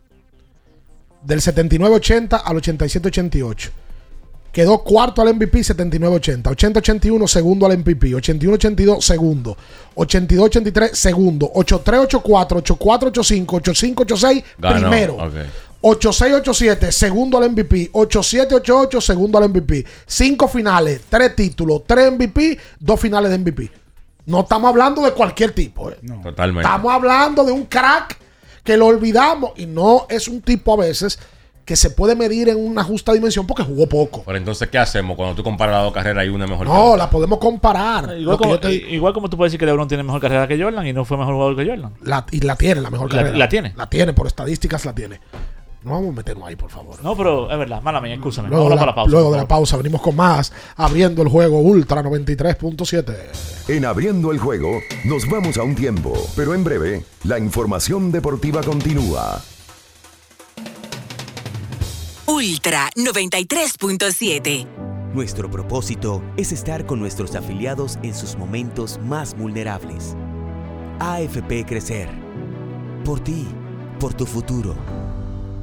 Speaker 10: del 79-80 al 87-88, quedó cuarto al MVP 79-80, 80-81 segundo al MVP, 81-82 segundo, 82-83 segundo, 83-84, 84-85, 85-86
Speaker 12: Ganó,
Speaker 10: primero.
Speaker 12: ok.
Speaker 10: 8687, segundo al MVP. 8788, segundo al MVP. Cinco finales, tres títulos, tres MVP, dos finales de MVP. No estamos hablando de cualquier tipo. ¿eh?
Speaker 12: Totalmente.
Speaker 10: Estamos hablando de un crack que lo olvidamos y no es un tipo a veces que se puede medir en una justa dimensión porque jugó poco.
Speaker 12: Pero entonces, ¿qué hacemos cuando tú comparas las dos carreras y una mejor
Speaker 10: No,
Speaker 12: otra?
Speaker 10: la podemos comparar.
Speaker 11: Igual como,
Speaker 10: yo te-
Speaker 11: igual como tú puedes decir que LeBron tiene mejor carrera que Jordan y no fue mejor jugador que Jordan.
Speaker 10: la, y la tiene, la mejor
Speaker 11: La-
Speaker 10: carrera.
Speaker 11: la tiene.
Speaker 10: La tiene, por estadísticas la tiene. No vamos a meternos ahí, por favor.
Speaker 11: No, pero es verdad, mala mía, escúchame.
Speaker 10: Luego, de
Speaker 11: para
Speaker 10: la,
Speaker 11: la pausa.
Speaker 10: luego de la pausa venimos con más, abriendo el juego Ultra 93.7.
Speaker 2: En abriendo el juego, nos vamos a un tiempo, pero en breve, la información deportiva continúa.
Speaker 31: Ultra 93.7.
Speaker 32: Nuestro propósito es estar con nuestros afiliados en sus momentos más vulnerables. AFP Crecer. Por ti, por tu futuro.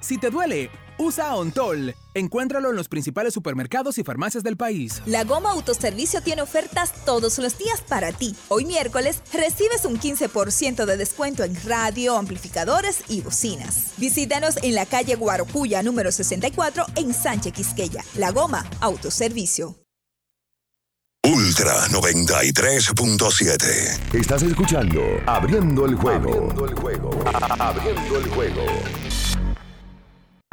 Speaker 3: Si te duele, usa Ontol. Encuéntralo en los principales supermercados y farmacias del país.
Speaker 33: La Goma Autoservicio tiene ofertas todos los días para ti. Hoy miércoles recibes un 15% de descuento en radio, amplificadores y bocinas. Visítanos en la calle Guarocuya número 64 en Sánchez Quisqueya. La Goma Autoservicio.
Speaker 13: Ultra 93.7.
Speaker 2: Estás escuchando Abriendo el juego. Abriendo el juego. Abriendo el juego.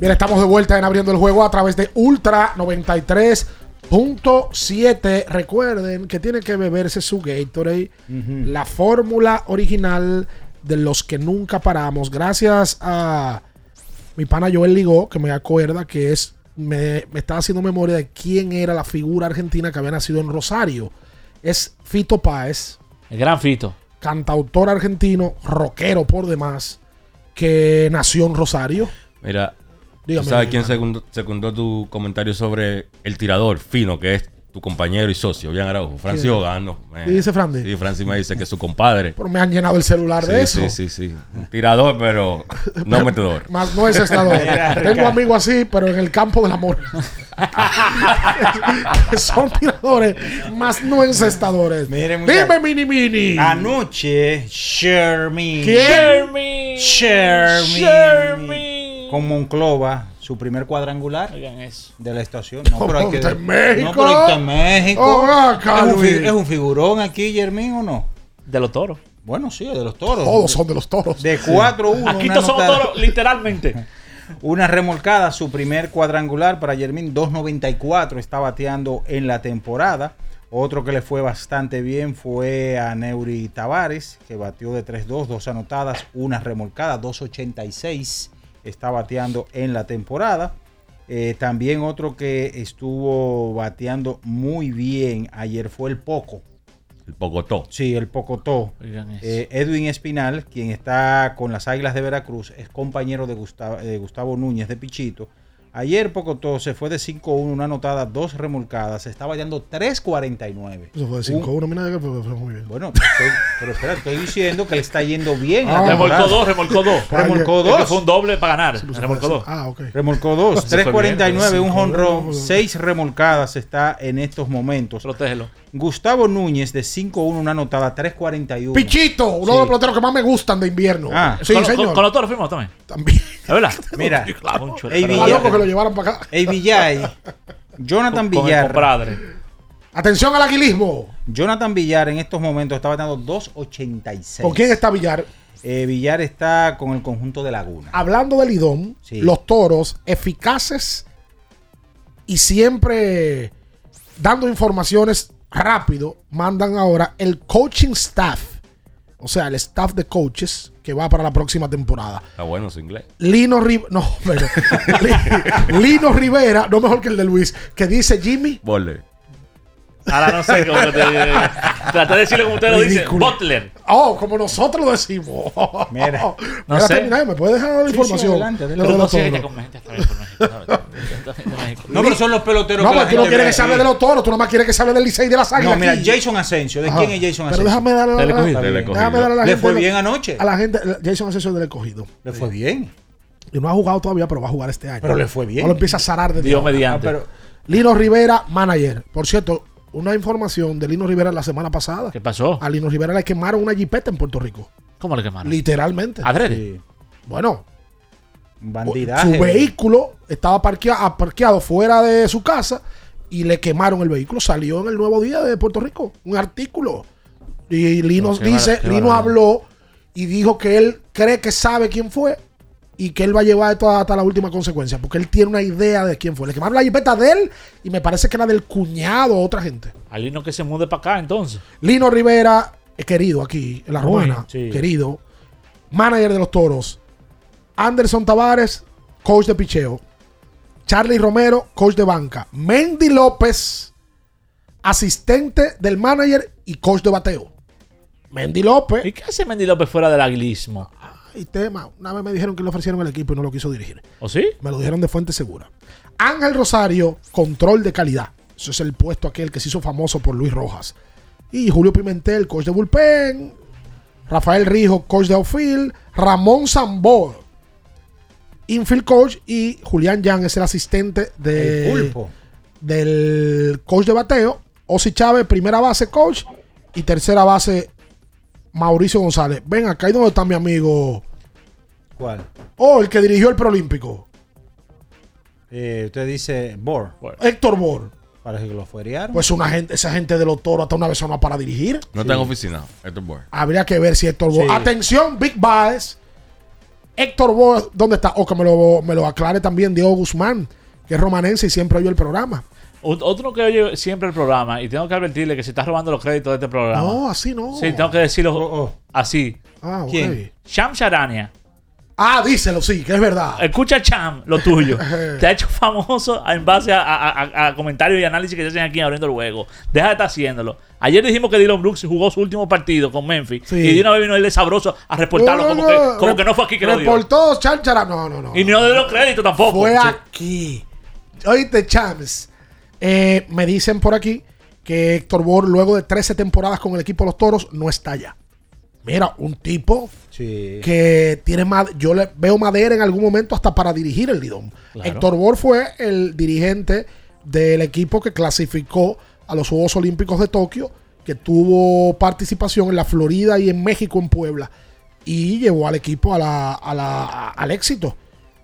Speaker 10: Bien, estamos de vuelta en abriendo el juego a través de Ultra 93.7. Recuerden que tiene que beberse su Gatorade, la fórmula original de los que nunca paramos. Gracias a mi pana Joel Ligó, que me acuerda que es me, me estaba haciendo memoria de quién era la figura argentina que había nacido en Rosario. Es Fito Páez.
Speaker 11: El gran Fito.
Speaker 10: Cantautor argentino, rockero por demás, que nació en Rosario.
Speaker 12: Mira,
Speaker 10: Dígame,
Speaker 12: ¿tú sabes quién secundó, secundó tu comentario sobre el tirador fino, que es tu compañero y socio, Bian Araujo? Francis. Ogando.
Speaker 10: ¿Qué dice Francis?
Speaker 12: Sí, Francis me dice que es su compadre.
Speaker 10: Pero me han llenado el celular de
Speaker 12: Sí,
Speaker 10: eso.
Speaker 12: sí, sí, sí. Tirador, pero no metedor.
Speaker 10: Más no es estador. Tengo amigos así, pero en el campo del amor. *laughs* Son tiradores, más no encestadores. Dime, mini mini.
Speaker 1: Anoche, Shermy.
Speaker 10: ¿Quién?
Speaker 1: Shermy. Con Monclova, su primer cuadrangular de la estación. No, pero hay que.
Speaker 10: ¿Está en México?
Speaker 1: No, pero está en México.
Speaker 10: Oh, acá,
Speaker 1: es, un, es figurón aquí, Germín, o no?
Speaker 11: De los toros.
Speaker 1: Bueno, sí, de los toros.
Speaker 10: Todos son de los toros.
Speaker 1: De 4-1.
Speaker 11: Aquí todos somos toros, literalmente. *laughs*
Speaker 1: Una remolcada, su primer cuadrangular para Yermín, 2.94 está bateando en la temporada. Otro que le fue bastante bien fue a Neuri Tavares, que batió de 3-2, dos anotadas, una remolcada, 2.86 está bateando en la temporada. Eh, también otro que estuvo bateando muy bien ayer fue el Poco.
Speaker 12: El Pocotó.
Speaker 1: Sí, el Pocotó. Eh, Edwin Espinal, quien está con las Águilas de Veracruz, es compañero de Gustavo, de Gustavo Núñez de Pichito. Ayer Pocotó se fue de 5-1, una anotada, dos remolcadas, está bateando 3.49.
Speaker 10: Eso fue de
Speaker 1: Un-
Speaker 10: 5-1, mira que fue, muy bien.
Speaker 1: Bueno, estoy- pero espera, estoy diciendo que le está yendo bien.
Speaker 10: Ah.
Speaker 11: remolcó dos, remolcó dos.
Speaker 1: Remolcó
Speaker 11: que
Speaker 1: dos.
Speaker 11: fue un doble para ganar. remolcó dos.
Speaker 10: Ah, ok.
Speaker 1: Remolcó dos,
Speaker 11: Se fue bien,
Speaker 1: 3.49, un honrón, seis remolcadas está en estos momentos.
Speaker 11: Protégelo.
Speaker 1: Gustavo Núñez de 5-1, una anotada, 3.41.
Speaker 10: Pichito, uno
Speaker 1: Sí.
Speaker 10: de los peloteros que más me gustan de invierno.
Speaker 1: Ah.
Speaker 10: sí,
Speaker 11: con,
Speaker 10: señor.
Speaker 11: Con, con los toros fuimos también.
Speaker 10: También.
Speaker 11: ¿Es verdad? *laughs*
Speaker 1: Mira, Villar.
Speaker 10: loco que lo llevaran para acá.
Speaker 1: Ey Villay, Jonathan
Speaker 11: con
Speaker 1: Villar.
Speaker 11: compadre.
Speaker 10: Atención al aguilismo.
Speaker 1: Jonathan Villar en estos momentos está bateando 2.86.
Speaker 10: ¿Con quién está Villar?
Speaker 1: Eh, Villar está con el conjunto de Laguna.
Speaker 10: Hablando del Lidón,
Speaker 1: Sí.
Speaker 10: los toros eficaces y siempre dando informaciones rápido, mandan ahora el coaching staff, o sea, el staff de coaches que va para la próxima temporada.
Speaker 12: Está bueno su inglés.
Speaker 10: Lino Rivera, no, pero, *laughs* Lino Rivera, no mejor que el de Luis, que dice Jimmy.
Speaker 11: Ahora no sé cómo te. Traté de decirlo como usted lo dice. Butler.
Speaker 10: oh, como nosotros lo decimos.
Speaker 1: Mira, *laughs*
Speaker 11: no
Speaker 10: Mira,
Speaker 11: sé.
Speaker 10: terminar, ¿me puedes dejar la
Speaker 1: Sí, sí,
Speaker 10: información?
Speaker 1: adelante, adelante.
Speaker 11: Pero no
Speaker 1: pero son los peloteros
Speaker 10: No, porque tú no quieres que se hable de los toros, tú nada más quieres que se hable del Licey y de las águilas.
Speaker 1: No, mira,
Speaker 10: aquí.
Speaker 1: Jason Asensio. ¿De
Speaker 10: Ajá.
Speaker 1: quién es Jason
Speaker 10: Pero
Speaker 1: Asensio?
Speaker 10: déjame darle
Speaker 11: Del
Speaker 10: a la,
Speaker 11: escogido.
Speaker 12: Del
Speaker 10: déjame darle a la
Speaker 1: Le
Speaker 10: gente.
Speaker 1: fue bien anoche.
Speaker 10: A la gente, Jason Asensio del escogido.
Speaker 1: Le fue bien.
Speaker 10: Y no ha jugado todavía, pero va a jugar este año.
Speaker 1: Pero le fue bien.
Speaker 10: No lo empieza a zarar de
Speaker 11: Dios mediante.
Speaker 1: Ah, pero
Speaker 10: Lino Rivera, manager. Por cierto, una información de Lino Rivera la semana pasada.
Speaker 11: ¿Qué pasó?
Speaker 10: A Lino Rivera le quemaron una jipeta en Puerto Rico.
Speaker 11: ¿Cómo le quemaron?
Speaker 10: Literalmente.
Speaker 11: ¿Adrede?
Speaker 1: sí,
Speaker 10: Bueno,
Speaker 1: un bandidaje.
Speaker 10: su vehículo estaba parquea- parqueado fuera de su casa y le quemaron el vehículo. Salió en el Nuevo Día de Puerto Rico un artículo. Y Lino dice, Lino habló y dijo que él cree que sabe quién fue y que él va a llevar esto hasta la última consecuencia, porque él tiene una idea de quién fue. Le quemaron la jipeta de él y me parece que era del cuñado o otra gente.
Speaker 11: Alino que se mude para acá entonces.
Speaker 10: Lino Rivera, eh, querido aquí en la romana,
Speaker 11: sí.
Speaker 10: querido, manager de los toros. Anderson Tavares, coach de picheo. Charlie Romero, coach de banca. Mendy López, asistente del manager y coach de bateo. Mendy López.
Speaker 11: ¿Y qué hace Mendy López fuera del aguilismo?
Speaker 10: Y tema, una vez me dijeron que le ofrecieron el equipo y no lo quiso dirigir.
Speaker 11: ¿O sí?
Speaker 10: Me lo dijeron de fuente segura. Ángel Rosario, control de calidad. Eso es el puesto aquel que se hizo famoso por Luis Rojas. Y Julio Pimentel, coach de bullpen. Rafael Rijo, coach de outfield. Ramón Zambor, infield coach. Y Julián Yang es el asistente de,
Speaker 1: El
Speaker 10: del coach de bateo. Osi Chávez, primera base coach. Y tercera base Mauricio González. Ven acá, ¿y dónde está mi amigo?
Speaker 1: ¿Cuál?
Speaker 10: Oh, el que dirigió el preolímpico.
Speaker 1: Eh, usted dice Bor.
Speaker 10: Héctor Bor.
Speaker 1: Parece que lo fuerearon.
Speaker 10: Pues una gente, esa gente de los toros hasta una vez no para dirigir.
Speaker 12: No está en oficina, Héctor Boer.
Speaker 10: Habría que ver si Héctor Bor.
Speaker 1: Sí.
Speaker 10: Atención, Big Baez. Héctor Bor, ¿dónde está? O que me lo, me lo aclare también Diego Guzmán, que es romanense y siempre oyó el programa.
Speaker 11: Ot- Otro que oye siempre el programa y tengo que advertirle que se está robando los créditos de este programa.
Speaker 10: No, así no.
Speaker 11: Sí, tengo que decirlo
Speaker 1: Oh, oh.
Speaker 11: así.
Speaker 10: Ah, ok.
Speaker 1: ¿Quién?
Speaker 11: Sham Sharania.
Speaker 10: Ah, díselo, sí, que es verdad.
Speaker 11: Escucha Cham, lo tuyo. *laughs* Te ha hecho famoso en base a, a- a- a comentarios y análisis que se hacen aquí abriendo el juego. Deja de estar haciéndolo. Ayer dijimos que Dylan Brooks jugó su último partido con Memphis.
Speaker 10: Sí.
Speaker 11: Y de una vez vino él de sabroso a reportarlo
Speaker 10: No, no,
Speaker 11: como, que,
Speaker 10: no.
Speaker 11: como
Speaker 10: Re-
Speaker 11: que no fue aquí que lo dio.
Speaker 10: Reportó Chanchara. No, no, no.
Speaker 11: Y no de los créditos tampoco.
Speaker 10: Fue
Speaker 11: Sí.
Speaker 10: aquí. Oíste, Chams. Eh, me dicen por aquí que Héctor Bor, luego de 13 temporadas con el equipo de los toros, no está ya. Mira, un tipo
Speaker 1: Sí.
Speaker 10: que tiene más. Yo le veo madera en algún momento hasta para dirigir el Lidón.
Speaker 11: Claro.
Speaker 10: Héctor Bor fue el dirigente del equipo que clasificó a los Juegos Olímpicos de Tokio, que tuvo participación en la Florida y en México, en Puebla, y llevó al equipo a la- a la- al éxito.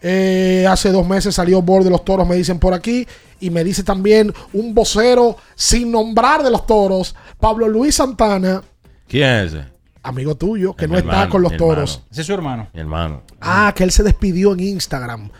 Speaker 10: Eh, hace dos meses salió Bor de los Toros, me dicen por aquí, y me dice también un vocero sin nombrar de los Toros, Pablo Luis Santana.
Speaker 12: ¿Quién es ese?
Speaker 10: Amigo tuyo, que
Speaker 12: Mi
Speaker 10: no está con los toros.
Speaker 12: hermano.
Speaker 1: Ese es su hermano.
Speaker 12: Mi hermano.
Speaker 10: Ah, que él se despidió en Instagram.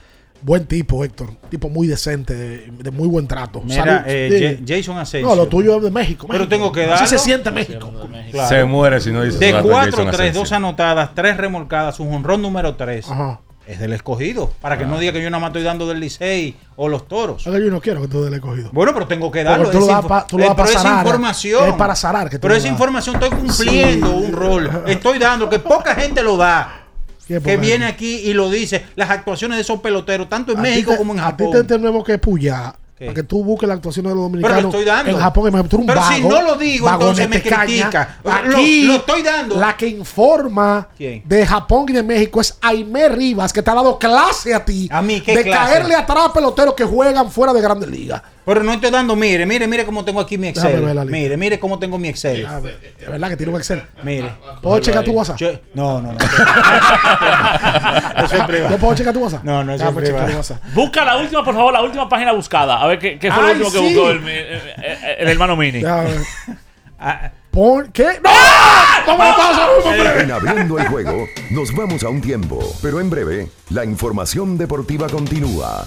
Speaker 10: Buen tipo, Héctor. Tipo muy decente, de, de muy buen trato.
Speaker 1: Mira, eh, Jason Asensio.
Speaker 10: No, lo tuyo es de México.
Speaker 1: Pero
Speaker 10: México.
Speaker 1: tengo que
Speaker 10: Así
Speaker 1: darlo.
Speaker 10: se siente México.
Speaker 1: Claro.
Speaker 12: Se muere si no dice
Speaker 1: De
Speaker 12: su dato,
Speaker 1: 4
Speaker 12: Jason
Speaker 1: 3,
Speaker 12: Asensio.
Speaker 1: 2 anotadas, 3 remolcadas, un honrón número 3.
Speaker 10: Ajá.
Speaker 1: Es del escogido. Para que
Speaker 12: Ah.
Speaker 1: no diga que yo nada más estoy dando del Licey o los toros.
Speaker 10: Es que yo no quiero que tú des el escogido.
Speaker 1: Bueno, pero tengo que darlo.
Speaker 10: tú lo pa- tú lo
Speaker 1: eh,
Speaker 10: pa
Speaker 1: pero esa información.
Speaker 10: Es para que tú
Speaker 1: Pero esa información estoy cumpliendo
Speaker 10: Sí.
Speaker 1: un rol. *laughs* Estoy dando que poca gente lo da.
Speaker 10: ¿Qué
Speaker 1: Que viene aquí y lo dice. Las actuaciones de esos peloteros, tanto en
Speaker 10: A
Speaker 1: México
Speaker 10: te-
Speaker 1: como en
Speaker 10: A ti
Speaker 1: Japón.
Speaker 10: te tenemos que puyar. Para que tú busques la actuación de los
Speaker 1: Pero
Speaker 10: dominicanos.
Speaker 1: lo estoy dando.
Speaker 10: En Japón, en tú eres un
Speaker 1: Pero si
Speaker 10: vago,
Speaker 1: no lo digo, entonces me
Speaker 10: vagonete caña.
Speaker 1: critica. Lo-
Speaker 10: Aquí,
Speaker 1: lo estoy dando.
Speaker 10: La que informa
Speaker 1: ¿Quién?
Speaker 10: de Japón y de México es Aimé Rivas, que te ha dado clase a ti.
Speaker 1: ¿A mí qué
Speaker 10: De
Speaker 1: clase?
Speaker 10: caerle atrás a peloteros que juegan fuera de grandes ligas.
Speaker 1: Pero no estoy dando, mire, mire, mire cómo tengo aquí mi
Speaker 10: Déjame ver la
Speaker 1: Excel.
Speaker 10: lista.
Speaker 1: Mire, mire cómo tengo mi Excel.
Speaker 10: De verdad que tiene un Excel.
Speaker 1: Mire.
Speaker 10: ¿Puedo checar tu WhatsApp?
Speaker 1: Yo- no, no, no. *laughs* Eso es privado.
Speaker 10: ¿Yo puedo checar tu WhatsApp?
Speaker 1: No, no, eso
Speaker 10: Déjame
Speaker 1: es
Speaker 10: checar
Speaker 1: privado.
Speaker 10: tu WhatsApp.
Speaker 11: Busca la última, por favor, la última página buscada. A ver qué, qué fue lo
Speaker 10: Ay,
Speaker 11: último que
Speaker 10: sí.
Speaker 11: buscó el, mi- eh, eh, el hermano Mini.
Speaker 10: Déjame ver. *laughs*
Speaker 1: Ah,
Speaker 10: Pon- ¿Qué? ¡No! ¡No me lo pases, hombre!
Speaker 2: En abriendo el juego, nos vamos a un tiempo, pero en breve, la información deportiva continúa.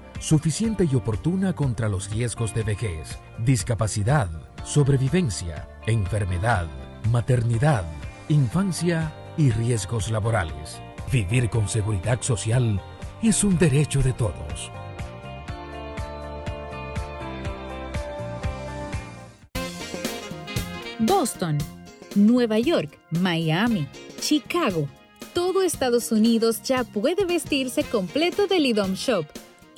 Speaker 34: suficiente y oportuna contra los riesgos de vejez, discapacidad, sobrevivencia, enfermedad, maternidad, infancia y riesgos laborales. Vivir con seguridad social es un derecho de todos.
Speaker 35: Boston, Nueva York, Miami, Chicago. Todo Estados Unidos ya puede vestirse completo del IDOM Shop.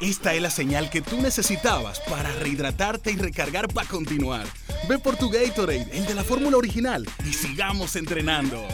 Speaker 32: Esta es la señal que tú necesitabas para rehidratarte y recargar para continuar. Ve por tu Gatorade, el de la fórmula original, y sigamos entrenando.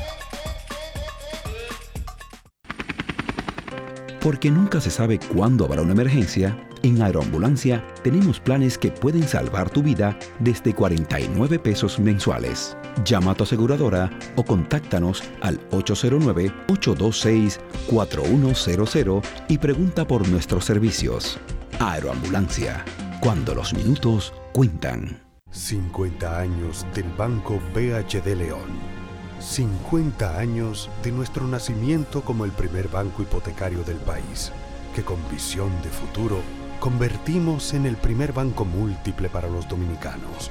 Speaker 36: Porque nunca se sabe cuándo habrá una emergencia, en Aeroambulancia tenemos planes que pueden salvar tu vida desde 49 pesos mensuales. Llama a tu aseguradora o contáctanos al 809-826-4100 y pregunta por nuestros servicios. Aeroambulancia, cuando los minutos cuentan.
Speaker 37: 50 años del Banco BHD León. 50 años de nuestro nacimiento como el primer banco hipotecario del país, que con visión de futuro convertimos en el primer banco múltiple para los dominicanos.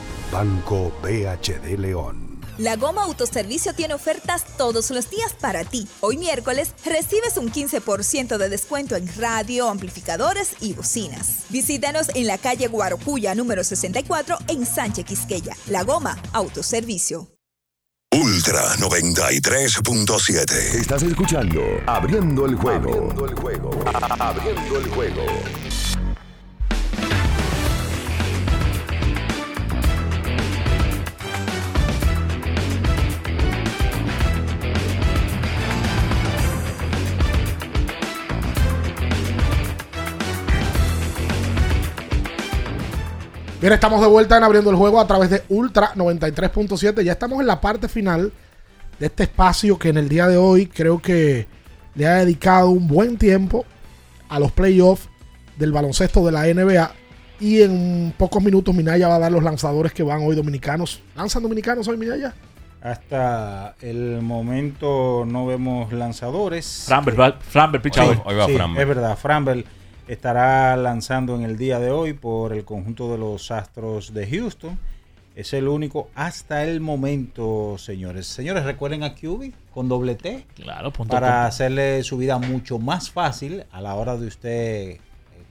Speaker 37: Banco BHD León.
Speaker 33: La Goma Autoservicio tiene ofertas todos los días para ti. Hoy miércoles recibes un 15% de descuento en radio, amplificadores y bocinas. Visítanos en la calle Guarocuya número 64 en Sánchez Quisqueya. La Goma Autoservicio.
Speaker 13: Ultra 93.7.
Speaker 2: Estás escuchando Abriendo el juego. Abriendo el juego. Abriendo el juego.
Speaker 10: Bien, estamos de vuelta en abriendo el juego a través de Ultra 93.7. Ya estamos en la parte final de este espacio que en el día de hoy creo que le ha dedicado un buen tiempo a los playoffs del baloncesto de la NBA. Y en pocos minutos Minaya va a dar los lanzadores que van hoy dominicanos. ¿Lanzan dominicanos hoy, Minaya?
Speaker 1: Hasta el momento no vemos lanzadores.
Speaker 11: Framber, va- Framber. Hoy
Speaker 12: va
Speaker 1: sí,
Speaker 12: Framber.
Speaker 1: Es verdad, Framber estará lanzando en el día de hoy por el conjunto de los Astros de Houston. Es el único hasta el momento, señores. Señores, recuerden a QB con doble T
Speaker 11: Claro, punto
Speaker 1: para hacerle su vida mucho más fácil a la hora de usted eh,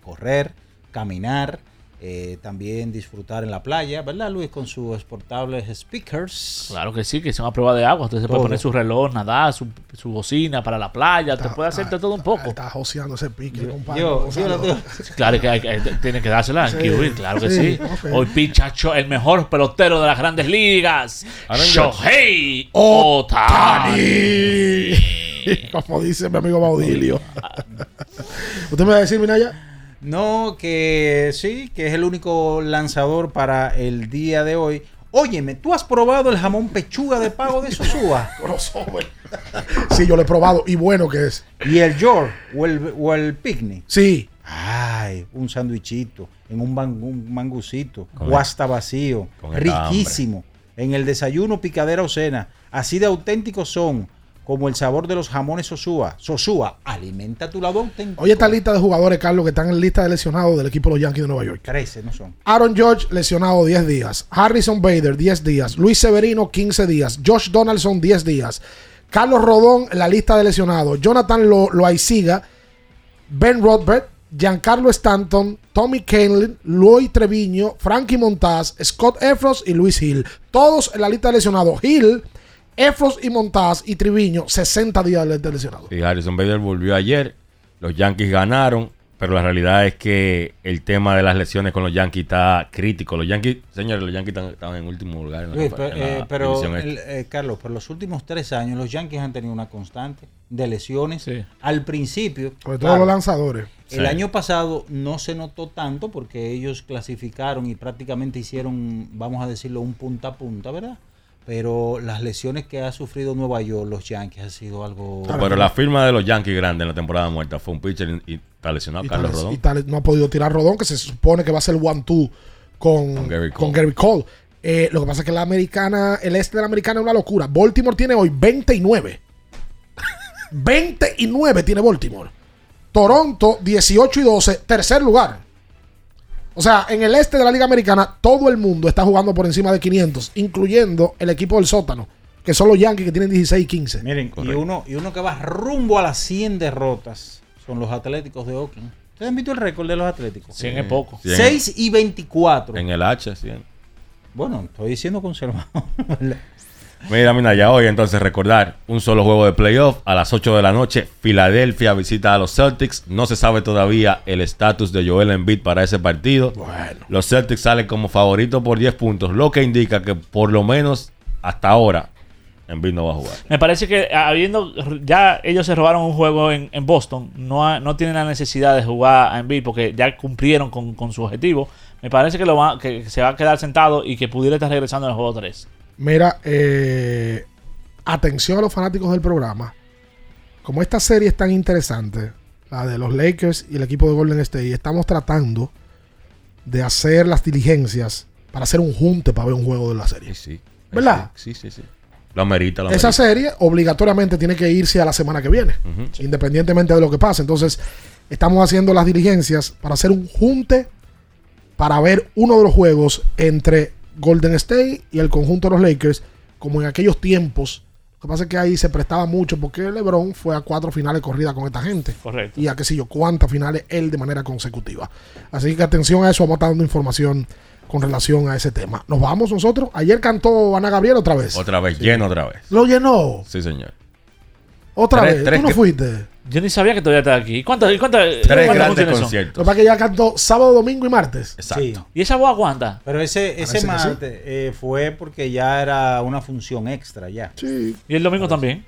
Speaker 1: correr, caminar, eh, también disfrutar en la playa, ¿verdad, Luis? Con sus portables speakers.
Speaker 11: Claro que sí, que son a prueba de agua. Usted se puede poner su reloj, nadar, su, su bocina para la playa. Usted puede hacerte todo un poco.
Speaker 10: Está joseando ese pique, compadre.
Speaker 1: yo- *laughs*
Speaker 11: Claro que hay, que- tiene que dársela
Speaker 10: Sí,
Speaker 11: en QB, claro que
Speaker 10: sí.
Speaker 11: Hoy picha el mejor pelotero de las grandes ligas, Shohei Otani. *laughs*
Speaker 10: Como dice mi amigo Baudilio. *laughs* ¿Usted me va a decir, Minaya?
Speaker 1: No, que sí, que es el único lanzador para el día de hoy. Óyeme, ¿tú has probado el jamón pechuga de pago de Sosúa? *laughs* *laughs*
Speaker 10: Sí, yo lo he probado y bueno que es.
Speaker 1: ¿Y el York o el, o el picnic?
Speaker 10: Sí.
Speaker 1: Ay, un sándwichito, en un, man- un mangucito,
Speaker 12: Con
Speaker 1: o hasta vacío, riquísimo. En el desayuno picadera o cena, así de auténticos son como el sabor de los jamones Sosúa. Sosúa, alimenta tu lado auténtico.
Speaker 10: Oye, esta lista de jugadores, Carlos, que están en lista de lesionados del equipo de los Yankees de Nueva York.
Speaker 1: 13, no son.
Speaker 10: Aaron George, lesionado 10 días. Harrison Bader, 10 días. Luis Severino, 15 días. Josh Donaldson, 10 días. Carlos Rodón, en la lista de lesionados. Jonathan Lo Loaiziga, Ben Rothbard, Giancarlo Stanton, Tommy Kenlin, Lloyd Treviño, Frankie Montaz, Scott Efros y Luis Hill. Todos en la lista de lesionados. Hill, Efros y Montaz y Triviño, 60 días de lesionados.
Speaker 12: Sí, Harrison Bader volvió ayer. Los Yankees ganaron. Pero la realidad es que el tema de las lesiones con los Yankees está crítico. Los Yankees, señores, los Yankees están, están en último lugar en la, confer-
Speaker 1: pero,
Speaker 12: en la
Speaker 1: eh, pero,
Speaker 12: división
Speaker 1: el-
Speaker 12: este.
Speaker 1: eh, Carlos, por los últimos tres años los Yankees han tenido una constante de lesiones. Al principio,
Speaker 10: Sobre todo
Speaker 1: claro,
Speaker 10: los lanzadores.
Speaker 1: el año pasado no se notó tanto porque ellos clasificaron y prácticamente hicieron, vamos a decirlo, un punta a punta, ¿verdad? Pero las lesiones que ha sufrido Nueva York, los Yankees, ha sido algo...
Speaker 12: Pero la firma de los Yankees grande en la temporada muerta fue un pitcher y, y está lesionado
Speaker 10: Y
Speaker 12: Carlos
Speaker 10: tal-
Speaker 12: Rodón.
Speaker 10: y tal- no ha podido tirar Rodón, que se supone que va a ser one-two con,
Speaker 12: Con Gary
Speaker 10: con
Speaker 12: Cole.
Speaker 10: Gary Cole. Eh, lo que pasa es que la americana, el este de la americana es una locura. Baltimore tiene hoy 29. 29 *laughs* tiene Baltimore. Toronto 18 y 12, tercer lugar. O sea, en el este de la Liga Americana, todo el mundo está jugando por encima de 500, incluyendo el equipo del sótano, que son los Yankees que tienen 16 y 15.
Speaker 1: Miren, y uno, y uno que va rumbo a las 100 derrotas son los Atléticos de Oakland. ¿Ustedes han visto el récord de los Atléticos?
Speaker 11: 100 es poco.
Speaker 1: 6 y 24.
Speaker 12: En el H, sí.
Speaker 1: Bueno, estoy diciendo conservador. *laughs*
Speaker 12: Mira, mira, ya hoy entonces recordar un solo juego de playoff a las 8 de la noche. Filadelfia visita a los Celtics. No se sabe todavía el estatus de Joel Embiid para ese partido. Los Celtics salen como favoritos por 10 puntos, lo que indica que por lo menos hasta ahora Embiid no va a jugar.
Speaker 11: Me parece que habiendo ya ellos se robaron un juego en, en Boston, no, ha- no tienen la necesidad de jugar a Embiid porque ya cumplieron con, con su objetivo. Me parece que, lo va, que se va a quedar sentado y que pudiera estar regresando en el juego 3.
Speaker 10: Mira, eh, atención a los fanáticos del programa. Como esta serie es tan interesante, la de los Lakers y el equipo de Golden State, estamos tratando de hacer las diligencias para hacer un junte para ver un juego de la serie.
Speaker 12: Sí,
Speaker 10: ¿Verdad?
Speaker 12: Sí, sí, sí. Lo amerita, lo
Speaker 10: Esa serie obligatoriamente tiene que irse a la semana que viene, independientemente de lo que pase. Entonces, estamos haciendo las diligencias para hacer un junte para ver uno de los juegos entre Golden State y el conjunto de los Lakers, como en aquellos tiempos. Lo que pasa es que ahí se prestaba mucho porque LeBron fue a cuatro finales corridas con esta gente.
Speaker 11: Correcto.
Speaker 10: Y a qué sé yo, cuántas finales él de manera consecutiva. Así que atención a eso, vamos a estar dando información con relación a ese tema. Nos vamos nosotros. Ayer cantó Ana Gabriel otra vez.
Speaker 12: Otra vez, lleno otra vez.
Speaker 10: Lo llenó.
Speaker 12: Sí, señor.
Speaker 10: Otra
Speaker 12: Tres-
Speaker 10: vez.
Speaker 12: tres
Speaker 10: Tú no fuiste.
Speaker 11: Yo ni sabía que todavía estaba aquí. ¿Y ¿Cuántas cuántas
Speaker 12: Tres grandes
Speaker 11: funciones son?
Speaker 12: conciertos.
Speaker 10: Lo que pasa es que ya cantó sábado, domingo y martes.
Speaker 12: Exacto.
Speaker 11: ¿Y esa voz aguanta?
Speaker 1: Pero ese, ese
Speaker 10: sí.
Speaker 1: martes eh, fue porque ya era una función extra ya.
Speaker 10: Sí.
Speaker 11: ¿Y el domingo también?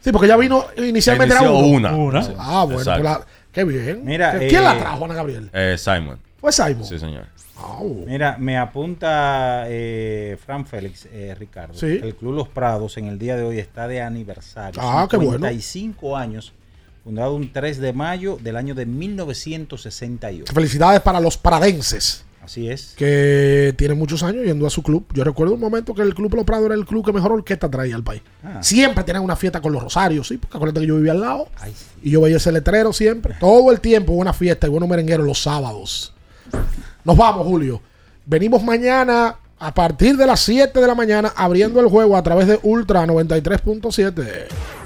Speaker 10: Sí, porque ya vino inicialmente era
Speaker 12: una.
Speaker 11: Una.
Speaker 10: Ah, bueno, pues la- qué bien.
Speaker 1: Mira,
Speaker 10: ¿Quién
Speaker 1: eh,
Speaker 10: la trajo, Ana Gabriel?
Speaker 12: Eh, Simon.
Speaker 10: Fue Simon.
Speaker 12: Sí, señor.
Speaker 1: Mira, me apunta eh, Fran Félix, eh, Ricardo.
Speaker 10: Sí.
Speaker 1: El Club Los Prados en el día de hoy está de aniversario.
Speaker 10: Ah, qué bueno.
Speaker 1: 55 años, fundado un 3 de mayo del año de 1968.
Speaker 10: Felicidades para los paradenses.
Speaker 1: Así es.
Speaker 10: que tiene muchos años yendo a su club. Yo recuerdo un momento que el Club Los Prados era el club que mejor orquesta traía al país.
Speaker 1: Ah.
Speaker 10: Siempre tenían una fiesta con los Rosarios, ¿sí? Porque acuérdate que yo vivía al lado. Y yo veía ese letrero siempre. Todo el tiempo buena fiesta y buenos merengueros los sábados. Nos vamos, Julio. Venimos mañana a partir de las 7 de la mañana abriendo el juego a través de Ultra 93.7.